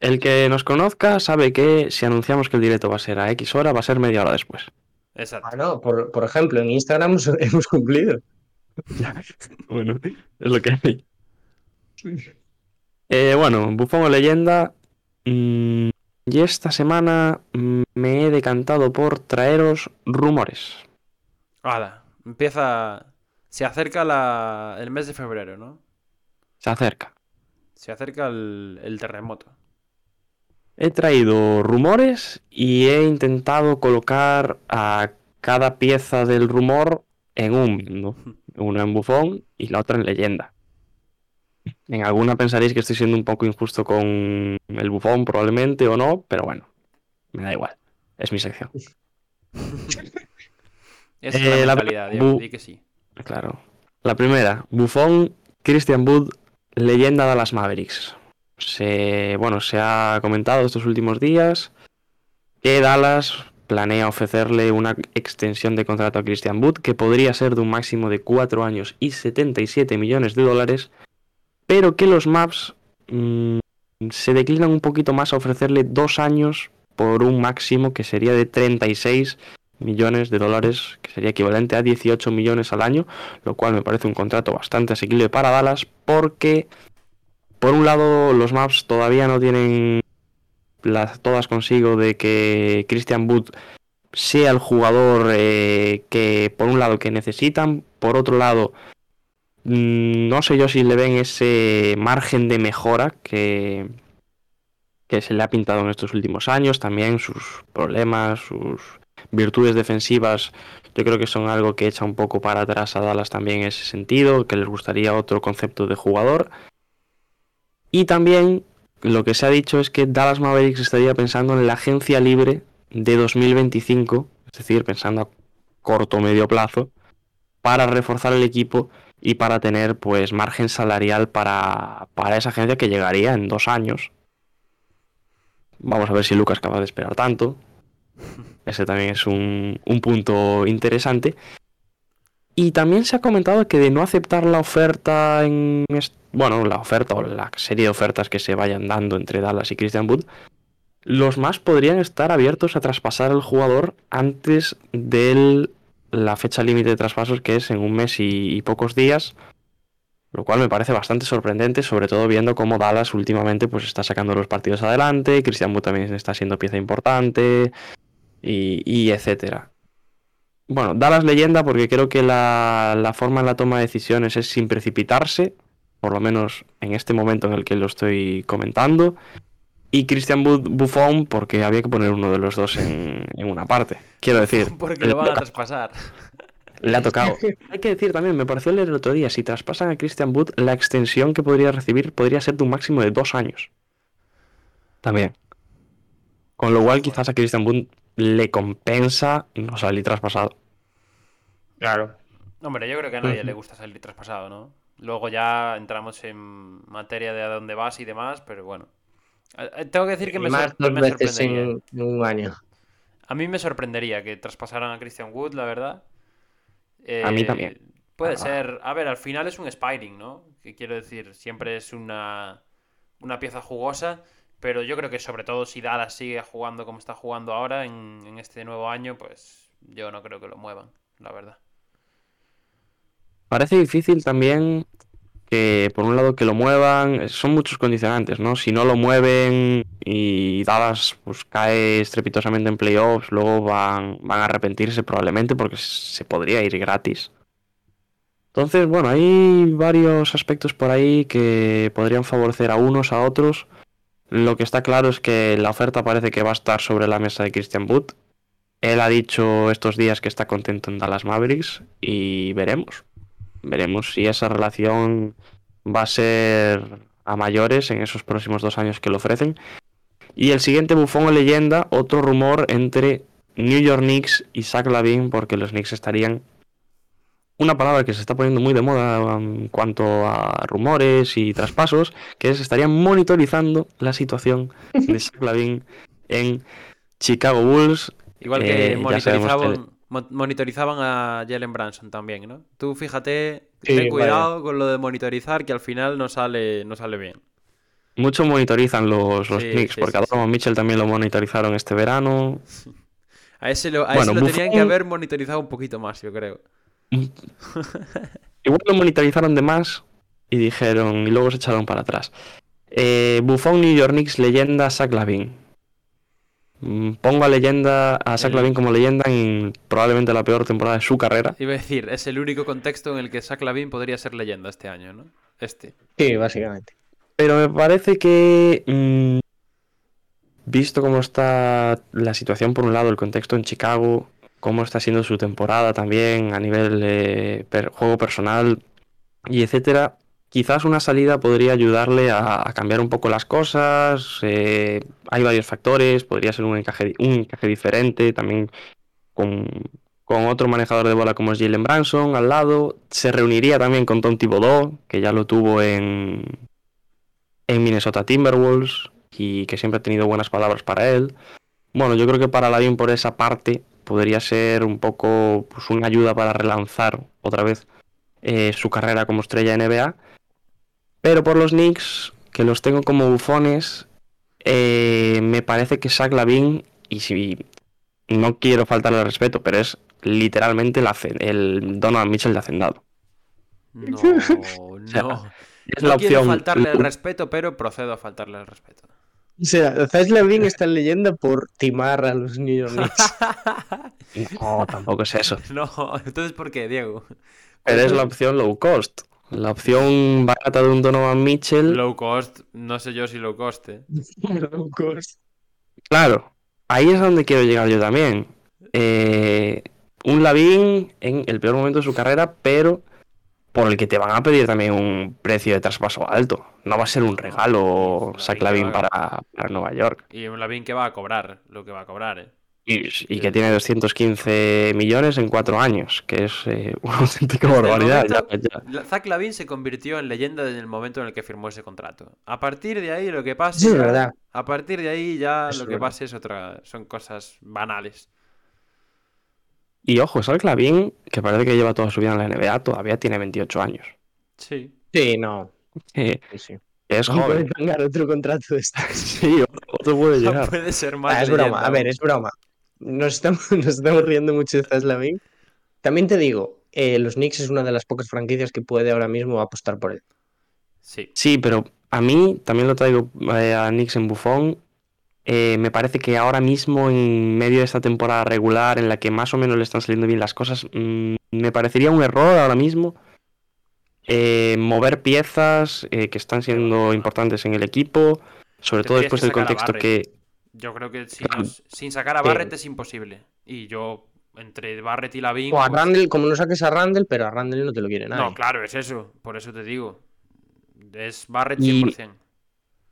el que nos conozca sabe que si anunciamos que el directo va a ser a X hora, va a ser media hora después. Exacto. Ah, no, por, por ejemplo, en Instagram hemos- cumplido. Bueno, es lo que hay. Eh, bueno, Buffon o leyenda. mm, y esta semana mm, me he decantado por traeros rumores. Hala, empieza. Se acerca la... el mes de febrero, ¿no? Se acerca. Se acerca el, el terremoto. He traído rumores y he intentado colocar a cada pieza del rumor en un mundo. Una en bufón y la otra en leyenda. En alguna pensaréis que estoy siendo un poco injusto con el bufón, probablemente o no, pero bueno, me da igual. Es mi sección. Esa Eh, es la Bu- di que sí. Claro. La primera, Buffon, Christian Wood, leyenda de las Mavericks. Se, bueno, se ha comentado estos últimos días que Dallas planea ofrecerle una extensión de contrato a Christian Wood que podría ser de un máximo de 4 años y 77 millones de dólares, pero que los Mavs mm, se declinan un poquito más a ofrecerle 2 años por un máximo que sería de 36 millones de dólares, que sería equivalente a 18 millones al año, lo cual me parece un contrato bastante asequible para Dallas porque, por un lado, los Maps todavía no tienen las todas consigo de que Christian Wood sea el jugador eh, que, por un lado, que necesitan, por otro lado, no sé yo si le ven ese margen de mejora que, que se le ha pintado en estos últimos años, también sus problemas, sus virtudes defensivas, yo creo que son algo que echa un poco para atrás a Dallas también en ese sentido, que les gustaría otro concepto de jugador. Y también lo que se ha dicho es que Dallas Mavericks estaría pensando en la agencia libre de 2025, es decir, pensando a corto o medio plazo, para reforzar el equipo y para tener pues margen salarial para, para esa agencia que llegaría en dos años. Vamos a ver si Lucas es capaz de esperar tanto. Ese también es un, un punto interesante. Y también se ha comentado que de no aceptar la oferta en... Bueno, la oferta o la serie de ofertas que se vayan dando entre Dallas y Christian Wood, los más podrían estar abiertos a traspasar al jugador antes de la fecha límite de traspasos que es en un mes y, pocos días, lo cual me parece bastante sorprendente, sobre todo viendo cómo Dallas últimamente pues está sacando los partidos adelante, Christian Wood también está siendo pieza importante y, y etcétera. Bueno, Dallas leyenda porque creo que la, la forma en la toma de decisiones es sin precipitarse, por lo menos en este momento en el que lo estoy comentando. Y Christian Buffon porque había que poner uno de los dos en, en una parte. Quiero decir, Porque lo van a traspasar. le ha tocado. Hay que decir también, me pareció leer el otro día, si traspasan a Christian Wood, la extensión que podría recibir podría ser de un máximo de dos años. también. Con lo cual, quizás a Christian Wood le compensa no salir traspasado. Claro. Hombre, yo creo que a nadie le gusta salir traspasado, ¿no? Luego ya entramos en materia de a dónde vas y demás, pero bueno. Eh, eh, Tengo que decir que me, Más sor- dos me veces sorprendería. en, un año. A mí me sorprendería que traspasaran a Christian Wood, la verdad. A mí Eh, también. Puede Ah. ser. A ver, al final es un Spiring, ¿no? Que quiero decir, siempre es una, una pieza jugosa. Pero yo creo que sobre todo si Dallas sigue jugando como está jugando ahora en, en este nuevo año, pues yo no creo que lo muevan, la verdad. Parece difícil también que, por un lado, que lo muevan. Son muchos condicionantes, ¿no? Si no lo mueven y Dallas pues, cae estrepitosamente en playoffs, luego van, van a arrepentirse probablemente porque se podría ir gratis. Entonces, bueno, hay varios aspectos por ahí que podrían favorecer a unos, a otros. Lo que está claro es que la oferta parece que va a estar sobre la mesa de Christian Wood. Él ha dicho estos días que está contento en Dallas Mavericks y veremos. Veremos si esa relación va a ser a mayores en esos próximos dos años que le ofrecen. Y el siguiente bufón o leyenda, otro rumor entre New York Knicks y Zach Lavin, porque los Knicks estarían una palabra que se está poniendo muy de moda en cuanto a rumores y traspasos, que es estarían monitorizando la situación de Zach Lavin en Chicago Bulls. Igual Eh, que sabemos monitorizaban, monitorizaban a Jalen Branson también, ¿no? Tú fíjate, Sí, ten cuidado con lo de monitorizar que al final no sale, no sale bien. Mucho monitorizan los, los Sí, Knicks, sí, porque a Mitchell también lo monitorizaron este verano. A ese lo, a Bueno, ese lo tenían que haber monitorizado un poquito más, yo creo. Igual lo monitorizaron de más y dijeron, y luego se echaron para atrás. Eh, Buffon New York Knicks, leyenda Zach Lavin. Mm, Pongo a leyenda a Zach Lavin como leyenda en probablemente la peor temporada de su carrera. Iba a decir, es el único contexto en el que Zach Lavin podría ser leyenda este año, ¿no? Este. Sí, básicamente. Pero me parece que, mm, visto cómo está la situación por un lado, el contexto en Chicago, cómo está siendo su temporada también a nivel de per- juego personal y etcétera, quizás una salida podría ayudarle a, cambiar un poco las cosas. eh, hay varios factores, podría ser un encaje, diferente, también con, con otro manejador de bola como es Jalen Branson al lado. Se reuniría también con Tom Thibodeau, que ya lo tuvo en, en Minnesota Timberwolves y que siempre ha tenido buenas palabras para él. Bueno, yo creo que para Lavin por esa parte podría ser un poco pues, una ayuda para relanzar otra vez eh, su carrera como estrella NBA. Pero por los Knicks, que los tengo como bufones, eh, me parece que Zach Lavin, y si no quiero faltarle al respeto, pero es literalmente el, Donovan Mitchell de Hacendado. No, sea, no. Es No la quiero opción. faltarle el respeto, pero procedo a faltarle el respeto. O sea, Zach Lavin está en leyenda por timar a los New York Knicks. No, tampoco es eso. No, entonces ¿por qué, Diego? Pero es la opción low cost. La opción barata de un Donovan Mitchell. Low cost, no sé yo si low cost, ¿eh? Claro, ahí es donde quiero llegar yo también. Eh, un Lavín en el peor momento de su carrera, pero por el que te van a pedir también un precio de traspaso alto. No va a ser un regalo que va para, para Nueva York. Y un Lavin que va a cobrar lo que va a cobrar, ¿eh? Y, y que tiene 215 millones en cuatro años, que es eh, una auténtica Desde el barbaridad. momento- ya. Zach Lavin se convirtió en leyenda en el momento en el que firmó ese contrato. A partir de ahí lo que pase. Sí, es verdad. A partir de ahí ya lo que verdad. pase es otra. Son cosas banales. Y ojo, Zach Lavin, que parece que lleva toda su vida en la NBA, todavía tiene 28 años. Sí. Sí, no. Eh, Sí, sí. es puede joven. pagar otro contrato de estos. Sí, otro puede llegar. Puede ser más. Ah, es broma, a ver, es broma. Nos estamos, nos estamos riendo mucho de Zach Lavin. También te digo, eh, los Knicks es una de las pocas franquicias que puede ahora mismo apostar por él. Sí. Sí, pero a mí también lo traigo eh, a Knicks en bufón. Eh, me parece que ahora mismo, en medio de esta temporada regular, en la que más o menos le están saliendo bien las cosas, mm, me parecería un error ahora mismo eh, mover piezas eh, que están siendo importantes en el equipo, sobre todo después que del contexto que... Yo creo que si Claro. nos- sin sacar a Sí. Barrett es imposible. Y yo, entre Barrett y Lavin. O a pues- Randall, como no saques a Randall, pero a Randall no te lo quiere nadie. No, claro, es eso. Por eso te digo. Es Barrett Y- 100%.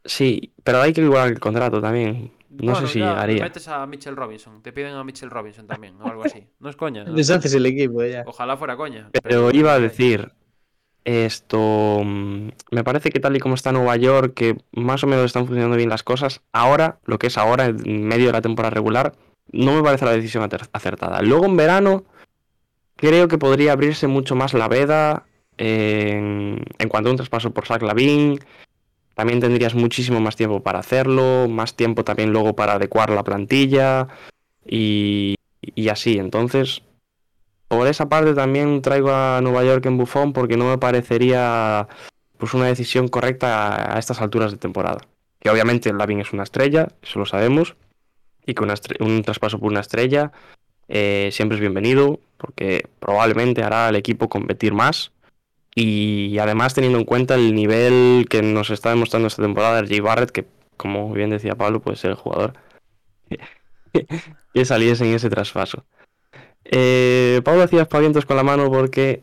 Sí, pero hay que igualar el contrato también. No Bueno, sé si ya, llegaría. Metes a Mitchell Robinson, te piden a Mitchell Robinson también, o algo así. No es coña. ¿no? Deshaces el equipo ya. Ojalá fuera coña. Pero iba a decir, esto, mm, me parece que tal y como está Nueva York, que más o menos están funcionando bien las cosas, ahora, lo que es ahora, en medio de la temporada regular, no me parece la decisión acertada. Luego en verano, creo que podría abrirse mucho más la veda en, en cuanto a un traspaso por Zach Lavin. También tendrías muchísimo más tiempo para hacerlo, más tiempo también luego para adecuar la plantilla y, y así. Entonces, por esa parte también traigo a Nueva York en bufón porque no me parecería pues una decisión correcta a, estas alturas de temporada. Que obviamente Lavin es una estrella, eso lo sabemos, y que una un traspaso por una estrella eh, siempre es bienvenido porque probablemente hará al equipo competir más. Y además teniendo en cuenta el nivel que nos está demostrando esta temporada RJ Barrett, que como bien decía Pablo, puede ser el jugador que saliese en ese traspaso. Eh, Pablo hacía espavientos con la mano porque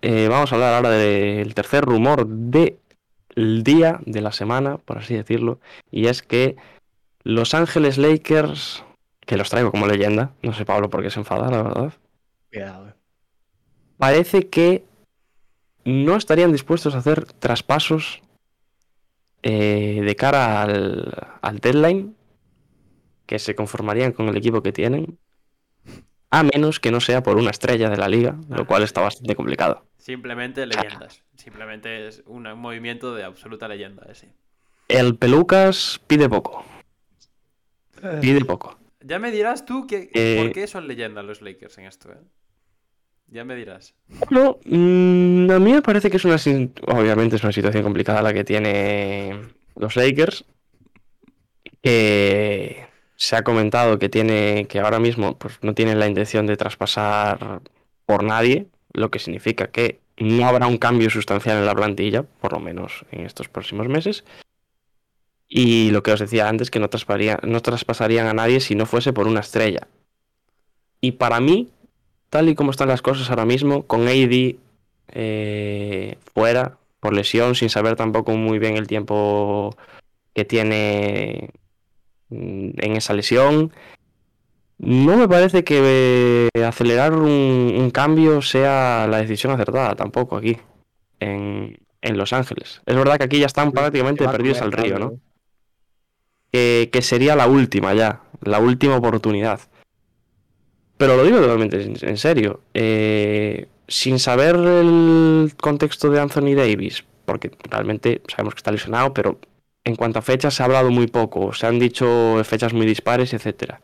eh, vamos a hablar ahora del tercer rumor del día, de la semana, por así decirlo, y es que Los Ángeles Lakers, que los traigo como leyenda, no sé Pablo por qué se enfada, la verdad, Cuidado, eh. parece que no estarían dispuestos a hacer traspasos eh, de cara al, al deadline, que se conformarían con el equipo que tienen, a menos que no sea por una estrella de la liga, lo cual está bastante complicado. Simplemente leyendas. Simplemente es un movimiento de absoluta leyenda ese. El Pelucas pide poco, pide poco. Ya me dirás tú que, Eh, por qué son leyendas los Lakers en esto, ¿eh? Ya me dirás. Bueno, mm, a mí me parece que es una, obviamente es una situación complicada la que tiene los Lakers, que se ha comentado que tiene, que ahora mismo pues, no tienen la intención de traspasar por nadie, lo que significa que no habrá un cambio sustancial en la plantilla, por lo menos en estos próximos meses. Y lo que os decía antes, que no, trasparía- no traspasarían a nadie si no fuese por una estrella. Y para mí, tal y como están las cosas ahora mismo, con AD eh, fuera por lesión, sin saber tampoco muy bien el tiempo que tiene en esa lesión, no me parece que eh, acelerar un, un cambio sea la decisión acertada tampoco aquí, en, en Los Ángeles. Es verdad que aquí ya están prácticamente perdidos al río, ¿no? que, que sería la última ya, la última oportunidad. Pero lo digo totalmente en, en serio. eh, sin saber el contexto de Anthony Davis, porque realmente sabemos que está lesionado, pero en cuanto a fechas se ha hablado muy poco, se han dicho fechas muy dispares, etcétera.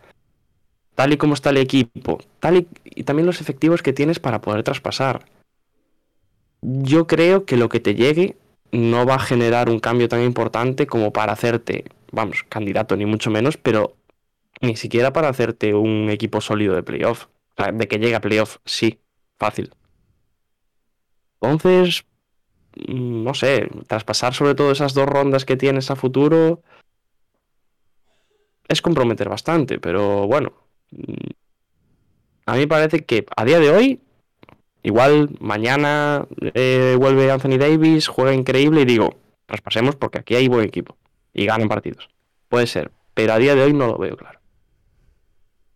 Tal y como está el equipo, tal y, y también los efectivos que tienes para poder traspasar. Yo creo que lo que te llegue no va a generar un cambio tan importante como para hacerte, vamos, candidato ni mucho menos, pero ni siquiera para hacerte un equipo sólido de playoff. O sea, de que llegue a playoff, sí, fácil. Entonces, no sé, traspasar sobre todo esas dos rondas que tienes a futuro es comprometer bastante, pero bueno, mm, a mí parece que a día de hoy, igual mañana eh, vuelve Anthony Davis, juega increíble y digo, traspasemos porque aquí hay buen equipo y ganan partidos. Puede ser, pero a día de hoy no lo veo claro.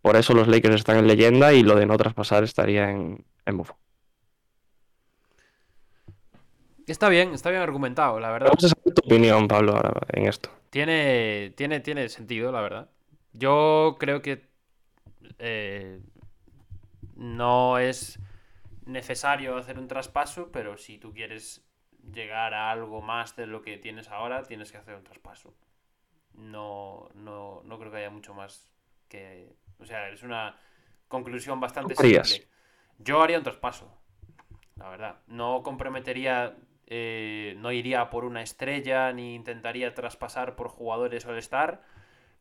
Por eso los Lakers están en leyenda y lo de no traspasar estaría en, en bufo. Está bien, está bien argumentado, la verdad. Vamos a saber tu opinión, Pablo, ahora en esto. Tiene, tiene, tiene sentido, la verdad. Yo creo que eh, no es necesario hacer un traspaso, pero si tú quieres llegar a algo más de lo que tienes ahora, tienes que hacer un traspaso. No, no, no creo que haya mucho más que... O sea, es una conclusión bastante simple. Yo haría un traspaso, la verdad. No comprometería, eh, no iría por una estrella ni intentaría traspasar por jugadores All-Star,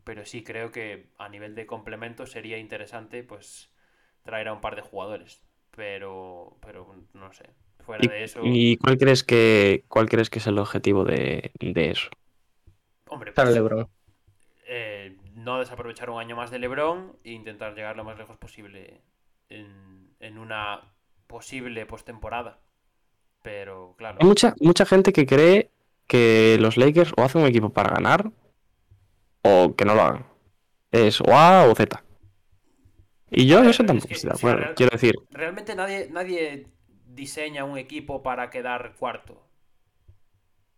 pero sí creo que a nivel de complemento sería interesante pues traer a un par de jugadores. Pero, pero no sé. Fuera ¿Y, de eso, y cuál crees que cuál crees que es el objetivo de, de eso? hombre, Para pues, LeBron. eh, no desaprovechar un año más de LeBron e intentar llegar lo más lejos posible en, en una posible postemporada. Pero claro, Hay mucha, mucha gente que cree que los Lakers o hacen un equipo para ganar o que no lo hagan. Es o A o Z. Y yo eso tampoco estoy de acuerdo. Quiero decir, Realmente nadie, nadie diseña un equipo para quedar cuarto.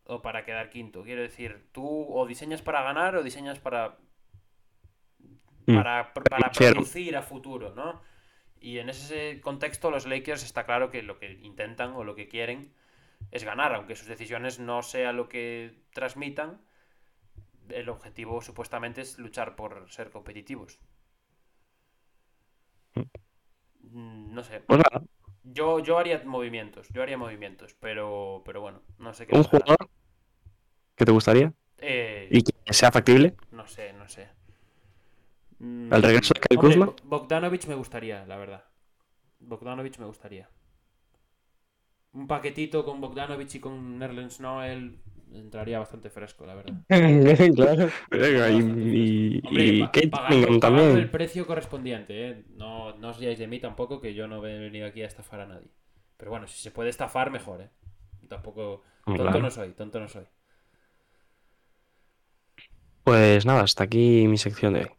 O para quedar quinto. Quiero decir, tú o diseñas para ganar o diseñas para. Mm, Para, producir a futuro, ¿no? Y en ese contexto, los Lakers está claro que lo que intentan o lo que quieren es ganar, aunque sus decisiones no sea lo que transmitan. El objetivo supuestamente es luchar por ser competitivos. Mm, No sé. pues nada, Yo, yo haría movimientos, yo haría movimientos, pero, pero bueno, no sé qué un jugador que te gustaría Eh, y que sea factible. no sé, no sé. ¿El regreso de Kyle Hombre, Kuzma? Bo- Bogdanovich me gustaría, la verdad. Bogdanovich me gustaría. Un paquetito con Bogdanovich y con Nerlens Noel entraría bastante fresco, la verdad. claro. Venga, y, y, Hombre, y Kate pagando- pagando el también. precio correspondiente, ¿eh? No, no os riáis de mí tampoco, que yo no he venido aquí a estafar a nadie. Pero bueno, si se puede estafar, mejor, ¿eh? Tampoco... Tonto Claro. no soy, tonto no soy. Pues nada, hasta aquí mi sección de hoy.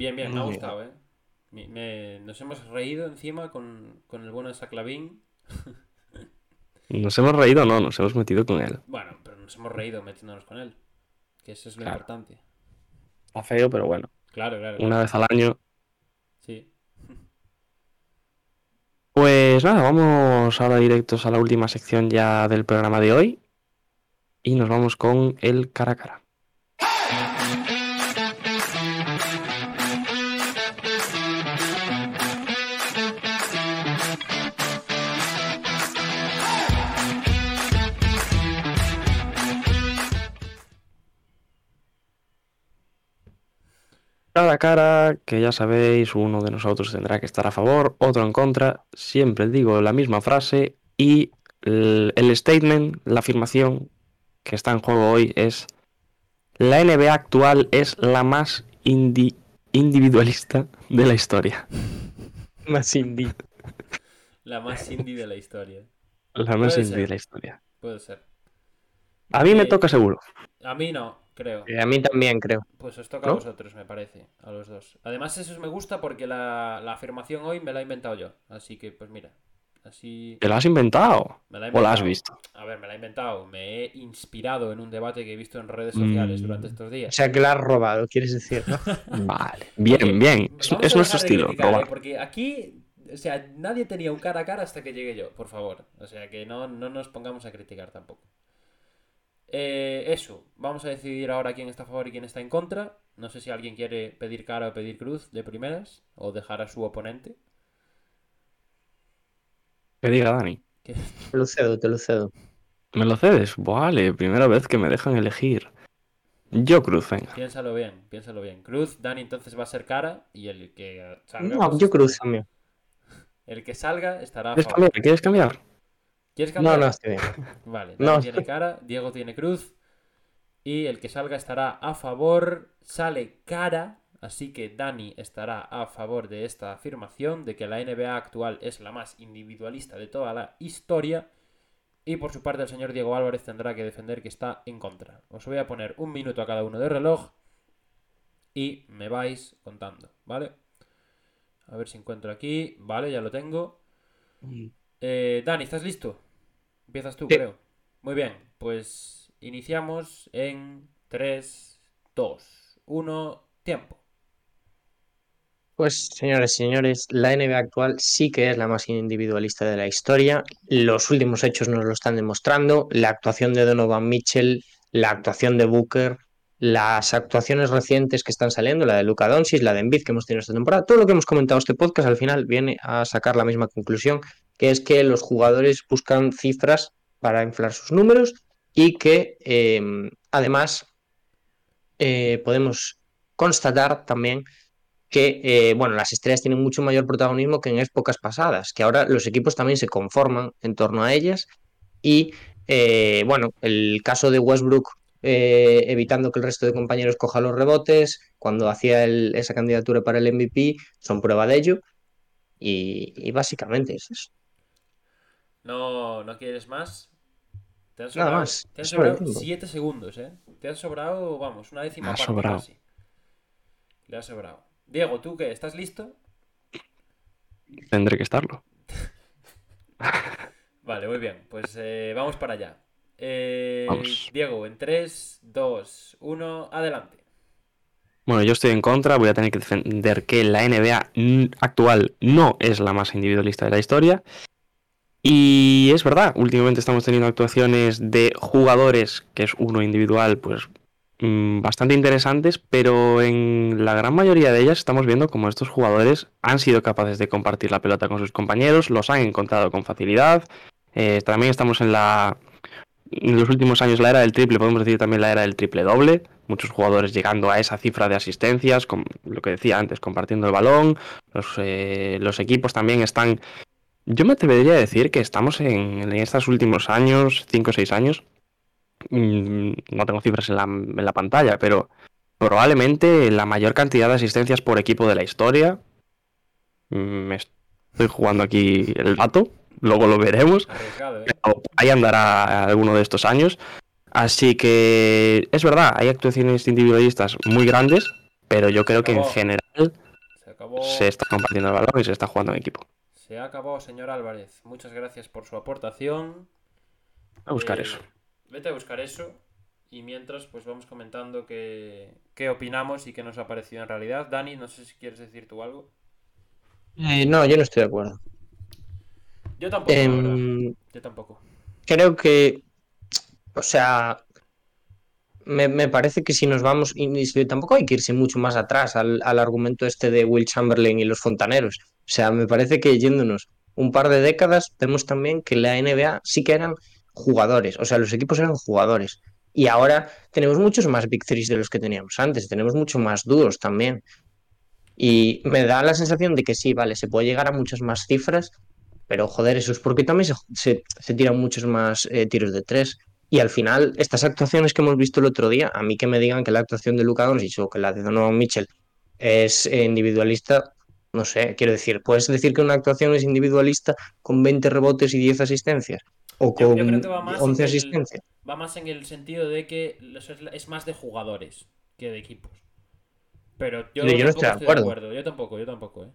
Bien, bien, me ha gustado, ¿eh? Me- me- nos hemos reído encima con, con el bueno de Saclavín. ¿Nos hemos reído o no? Nos hemos metido con él. Bueno, pero nos hemos reído metiéndonos con él. Que eso es lo Claro. importante. Está feo, pero bueno. Claro, claro. Una claro. vez al año. Sí. Pues nada, vamos ahora directos a la última sección ya del programa de hoy. Y nos vamos con el cara a cara. Cara a cara, que ya sabéis, uno de nosotros tendrá que estar a favor, otro en contra. Siempre digo la misma frase y el, el statement, la afirmación que está en juego hoy es la NBA actual es la más indi- individualista de la historia. Más indie. La más indie de la historia. La más Puede indie ser. de la historia. Puede ser. A mí me Eh, toca seguro. A mí no, creo. Eh, A mí también creo. Pues os toca a vosotros, me parece. A los dos. Además, eso me gusta porque la, la afirmación hoy me la he inventado yo. Así que, pues mira. Así. ¿Te lo has inventado? Me la ¿O la has visto? A ver, me la he inventado. Me he inspirado en un debate que he visto en redes sociales Mm. durante estos O días. sea que la has robado, quieres decir, ¿no? Vale. Bien, bien. Es, nuestro estilo. criticar, ¿eh? robar. Porque aquí, o sea, nadie tenía un cara a cara hasta que llegué yo, por favor. O sea, que no, no nos pongamos a criticar tampoco. Eh, eso, vamos a decidir ahora quién está a favor y quién está en contra. No sé si alguien quiere pedir cara o pedir cruz de primeras, o dejar a su oponente. Que diga Dani. Que- Te lo cedo, te lo cedo. ¿Me lo cedes? Vale, primera vez que me dejan elegir. Yo cruz, venga. Piénsalo bien, piénsalo bien. Cruz, Dani entonces va a ser cara y el que salga, No, pues, yo cruz también. el que salga estará a ¿Quieres favor. cambiar? ¿Quieres cambiar? ¿Quieres No, cambiar? no, estoy bien. Vale, No. Dani tiene cara, Diego tiene cruz. Y el que salga estará a favor. Sale cara. Así que Dani estará a favor de esta afirmación de que la NBA actual es la más individualista de toda la historia. Y por su parte el señor Diego Álvarez tendrá que defender que está en contra. Os voy a poner un minuto a cada uno de reloj. Y me vais contando, ¿vale? A ver si encuentro aquí. Vale, ya lo tengo. Eh, Dani, ¿estás listo? Empiezas tú, Sí. creo. Muy bien, pues iniciamos en 3, 2, 1, tiempo. Pues, señores y señores, la NBA actual sí que es la más individualista de la historia. Los últimos hechos nos lo están demostrando. La actuación de Donovan Mitchell, la actuación de Booker, las actuaciones recientes que están saliendo, la de Luka Doncic, la de Embiid que hemos tenido esta temporada, todo lo que hemos comentado este podcast al final viene a sacar la misma conclusión, que es que los jugadores buscan cifras para inflar sus números y que eh, además eh, podemos constatar también que eh, bueno, las estrellas tienen mucho mayor protagonismo que en épocas pasadas, que ahora los equipos también se conforman en torno a ellas y eh, bueno, el caso de Westbrook evitando que el resto de compañeros coja los rebotes cuando hacía esa candidatura para el MVP son prueba de ello y, y básicamente es. ¿No, ¿No quieres más? Te han Nada sobrado, más, Te han sobrado. 7 segundos, ¿eh? Te han sobrado, vamos, una décima Me ha parte sobrado. casi. Le ha sobrado. Diego, ¿tú qué? ¿Estás listo? Tendré que estarlo. Vale, muy bien. Pues eh, vamos para allá. Eh, Vamos. Diego, en 3, 2, 1, adelante. Bueno, yo estoy en contra, voy a tener que defender que la NBA actual no es la más individualista de la historia. Y es verdad, últimamente estamos teniendo actuaciones de jugadores, que es uno individual, pues mm, bastante interesantes, pero en la gran mayoría de ellas estamos viendo como estos jugadores han sido capaces de compartir la pelota con sus compañeros, los han encontrado con facilidad. Eh, también estamos en la en los últimos años la era del triple, podemos decir también la era del triple doble, muchos jugadores llegando a esa cifra de asistencias, con lo que decía antes, compartiendo el balón, los, eh, los equipos también están, yo me atrevería a decir que estamos en, en estos últimos años, 5 o 6 años, mm, no tengo cifras en la, en la pantalla, pero probablemente la mayor cantidad de asistencias por equipo de la historia, Mm, me estoy jugando aquí el dato, luego lo veremos ¿eh? pero ahí andará alguno de estos años. Así que es verdad, hay actuaciones individualistas muy grandes, pero yo creo que en general Se se está compartiendo el balón y se está jugando en equipo. Se acabó, señor Álvarez. Muchas gracias por su aportación. A buscar Eh, eso. Vete a buscar eso. Y mientras, pues vamos comentando qué, qué opinamos y qué nos ha parecido en realidad. Dani, no sé si quieres decir tú algo. Eh, no, yo no estoy de acuerdo. Yo tampoco, la. Em, Yo tampoco. creo que, o sea, me, parece que si nos vamos, y tampoco hay que irse mucho más atrás al, argumento este de Will Chamberlain y los fontaneros. O sea, me parece que yéndonos un par de décadas, vemos también que la NBA sí que eran jugadores, o sea, los equipos eran jugadores. Y ahora tenemos muchos más Big de los que teníamos antes, tenemos mucho más dúos también. Y me da la sensación de que sí, vale, se puede llegar a muchas más cifras, pero joder, eso es porque también se tiran muchos más eh, tiros de tres. Y al final, estas actuaciones que hemos visto el otro día, a mí que me digan que la actuación de Luka Doncic o que la de Donovan Mitchell es individualista, no sé, quiero decir, ¿puedes decir que una actuación es individualista con 20 rebotes y 10 asistencias? O con yo creo que va más en 11 el- asistencias. Va más en el sentido de que es, más de jugadores que de equipos. Pero yo, Yo no estoy de acuerdo. Yo tampoco, yo tampoco, ¿eh?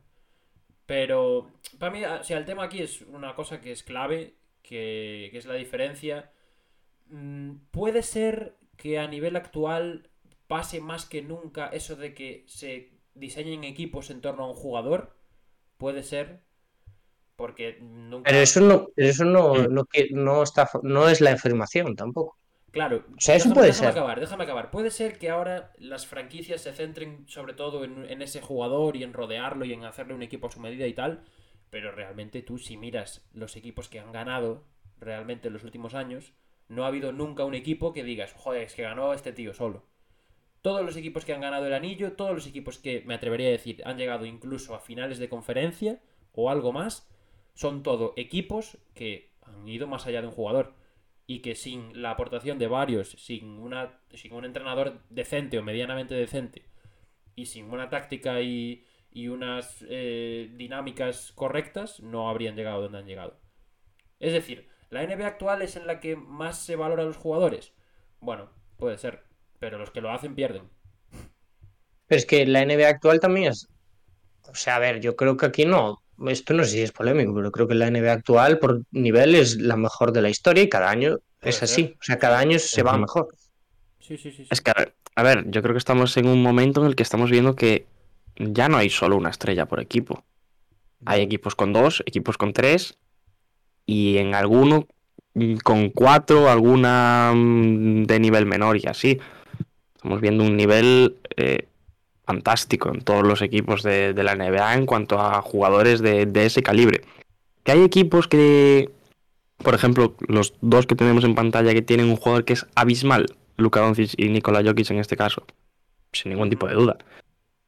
Pero para mí, o sea, el tema aquí es una cosa que es clave, que, que es la diferencia. Mm, Puede ser que a nivel actual pase más que nunca eso de que se diseñen equipos en torno a un jugador. Puede ser. Porque nunca. Pero eso no, eso no, no, no, está, no es la afirmación tampoco. Claro, O sea, eso déjame, puede déjame ser. acabar, déjame acabar. Puede ser que ahora las franquicias se centren sobre todo en, en ese jugador y en rodearlo y en hacerle un equipo a su medida y tal, pero realmente tú si miras los equipos que han ganado realmente en los últimos años, no ha habido nunca un equipo que digas, joder, es que ganó este tío solo. Todos los equipos que han ganado el anillo, todos los equipos que me atrevería a decir han llegado incluso a finales de conferencia o algo más, son todo equipos que han ido más allá de un jugador y que sin la aportación de varios, sin, una, sin un entrenador decente o medianamente decente, y sin una táctica y, y unas eh, dinámicas correctas, no habrían llegado donde han llegado. Es decir, ¿la NBA actual es en la que más se valora a los jugadores? Bueno, puede ser, pero los que lo hacen pierden. Pero es que la NBA actual también es. O sea, a ver, yo creo que aquí no. Esto no sé si es polémico, pero creo que la NBA actual por nivel es la mejor de la historia y cada año Puede es ser. así. O sea, cada año se va mejor. Sí, sí, sí. sí. Es que, a ver, a ver, yo creo que estamos en un momento en el que estamos viendo que ya no hay solo una estrella por equipo. Hay equipos con dos, equipos con tres, y en alguno mm, con cuatro, alguna mm, de nivel menor y así. Estamos viendo un nivel eh, fantástico en todos los equipos de, de la NBA en cuanto a jugadores de, de ese calibre. Que hay equipos que, por ejemplo, los dos que tenemos en pantalla que tienen un jugador que es abismal, Luka Doncic y Nikola Jokic en este caso, sin ningún tipo de duda.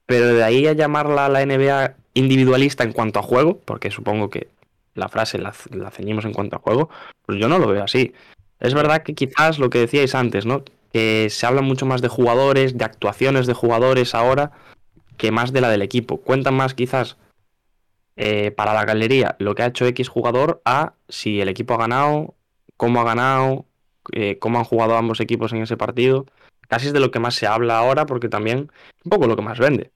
Pero de ahí a llamarla la NBA individualista en cuanto a juego, porque supongo que la frase la, la ceñimos en cuanto a juego, pues yo no lo veo así. Es verdad que quizás lo que decíais antes, ¿no? Que se habla mucho más de jugadores, de actuaciones de jugadores ahora, que más de la del equipo. Cuentan más quizás eh, para la galería lo que ha hecho X jugador a si el equipo ha ganado, cómo ha ganado, eh, cómo han jugado ambos equipos en ese partido. Casi es de lo que más se habla ahora, porque también es un poco lo que más vende.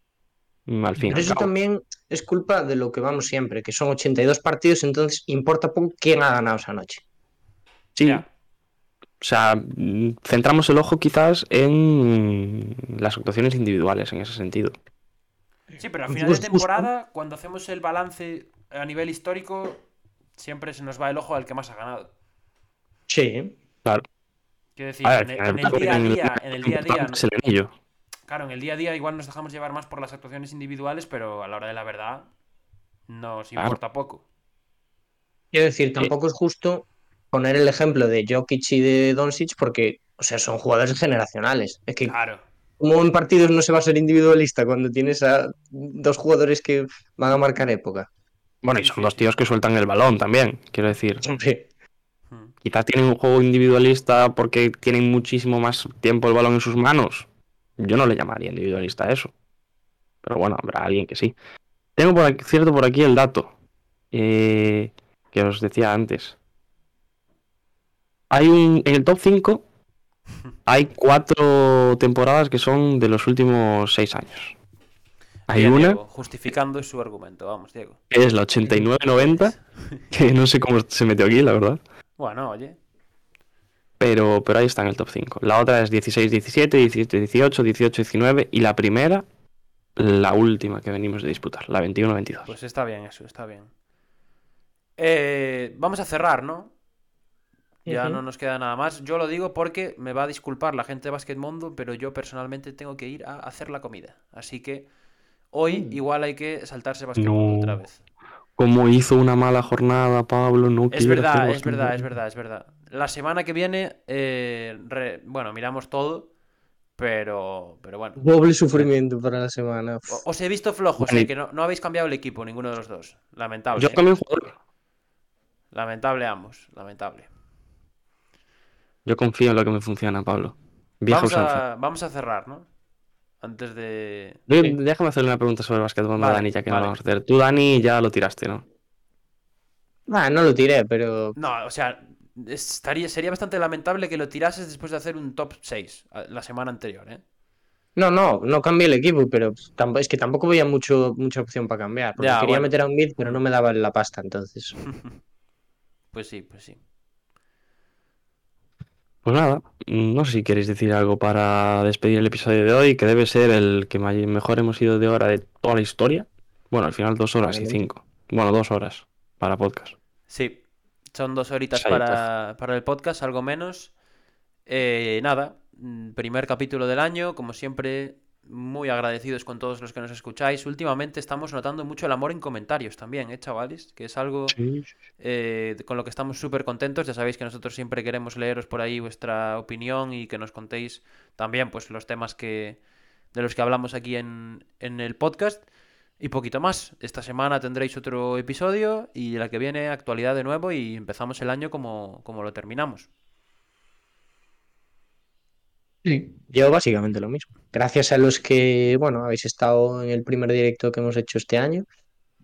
Al fin. Pero eso también es culpa de lo que vamos siempre, que son 82 partidos, entonces importa poco quién ha ganado esa noche. Sí. Ya. O sea, centramos el ojo quizás en las actuaciones individuales en ese sentido. Sí, pero al Pues final de temporada, cuando hacemos el balance a nivel histórico, siempre se nos va el ojo al que más ha ganado. Sí, Claro. Quiero decir, A ver, en, el, en día a en el- día, en el día a día, es el anillo. Claro, en el día a día igual nos dejamos llevar más por las actuaciones individuales, pero a la hora de la verdad nos Claro. importa poco. quiero decir, tampoco es justo poner el ejemplo de Jokic y de Doncic porque, o sea, son jugadores generacionales. Es que Claro. como en partidos no se va a ser individualista cuando tienes a dos jugadores que van a marcar época. Bueno, y Sí, son sí, dos sí. tíos que sueltan el balón también, quiero decir. Hombre, Hmm. Quizás tienen un juego individualista porque tienen muchísimo más tiempo el balón en sus manos. Yo no le llamaría individualista a eso. Pero bueno, habrá alguien que sí. Tengo por aquí, cierto por aquí el dato eh, que os decía antes. Hay un. En el top 5 hay cuatro temporadas que son de los últimos seis años. Hay una justificando su argumento, vamos, Diego. es la 89-90, que no sé cómo se metió aquí, la verdad. Bueno, oye. Pero, pero ahí está en el top 5. La otra es 16-17, 17-18, 18-19 y la primera, la última que venimos de disputar, la 21-22. Pues está bien eso, está bien. Eh, vamos a cerrar, ¿no? Ya no nos queda nada más. Yo lo digo porque me va a disculpar la gente de Basket Mundo, pero yo personalmente tengo que ir a hacer la comida. Así que hoy Mm. igual hay que saltarse Basket No. Mundo otra vez. Como hizo una mala jornada, Pablo, no Es verdad, hacer es verdad, es verdad, es verdad. La semana que viene, eh, re- bueno, miramos todo, pero, pero bueno. doble sufrimiento para la semana. O- Os he visto flojos, Vale. eh, que no, no habéis cambiado el equipo, ninguno de los dos. Lamentable. Yo eh. también juego. Lamentable ambos, lamentable. Yo confío en lo que me funciona, Pablo. Vieja Vamos a, vamos a cerrar, ¿no? Antes de... Sí. Déjame hacerle una pregunta sobre básquetbol a Vale, Dani, ya que vale. no vamos a hacer. Tú, Dani, ya lo tiraste, ¿no? Ah, no lo tiré, pero No, o sea, estaría, sería bastante lamentable que lo tirases después de hacer un top 6 a- la semana anterior, ¿eh? no, no, no cambié el equipo, pero es que tampoco veía mucho, mucha opción para cambiar. Porque Ya, quería bueno. meter a un mid, pero no me daba la pasta, entonces. Pues sí, pues sí. Pues nada, no sé si queréis decir algo para despedir el episodio de hoy, que debe ser el que mejor hemos ido de hora de toda la historia. Bueno, al final dos horas y cinco. Bueno, dos horas para podcast. Sí, son dos horitas para, para el podcast, algo menos. Eh, nada, mm, primer capítulo del año, como siempre, muy agradecidos con todos los que nos escucháis. Últimamente estamos notando mucho el amor en comentarios también, ¿eh, chavales? Que es algo eh, con lo que estamos súper contentos. Ya sabéis que nosotros siempre queremos leeros por ahí vuestra opinión y que nos contéis también pues los temas que de los que hablamos aquí en, en el podcast. Y poquito más. Esta semana tendréis otro episodio y la que viene actualidad de nuevo y empezamos el año como, como lo terminamos. Yo básicamente lo mismo. Gracias a los que, bueno, habéis estado en el primer directo que hemos hecho este año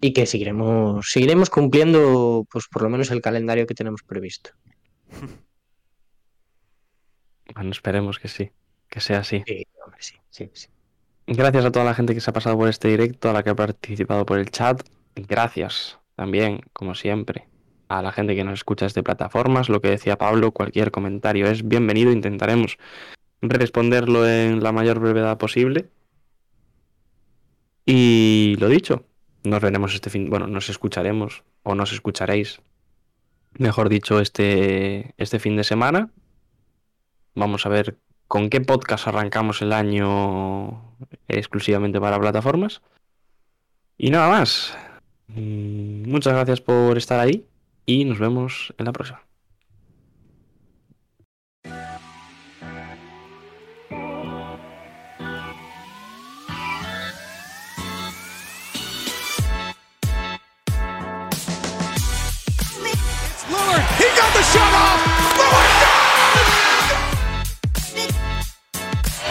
y que seguiremos, seguiremos cumpliendo, pues por lo menos el calendario que tenemos previsto. Bueno, esperemos que sí, que sea así. Sí, hombre, sí, sí, sí. Gracias a toda la gente que se ha pasado por este directo, a la que ha participado por el chat. Gracias también, como siempre, a la gente que nos escucha desde plataformas. Lo que decía Pablo, cualquier comentario es bienvenido. Intentaremos responderlo en la mayor brevedad posible. Y lo dicho, nos veremos este fin, bueno, nos escucharemos o nos escucharéis, mejor dicho, este, este fin de semana. Vamos a ver con qué podcast arrancamos el año exclusivamente para plataformas. Y nada más. Mm, Muchas gracias por estar ahí y nos vemos en la próxima.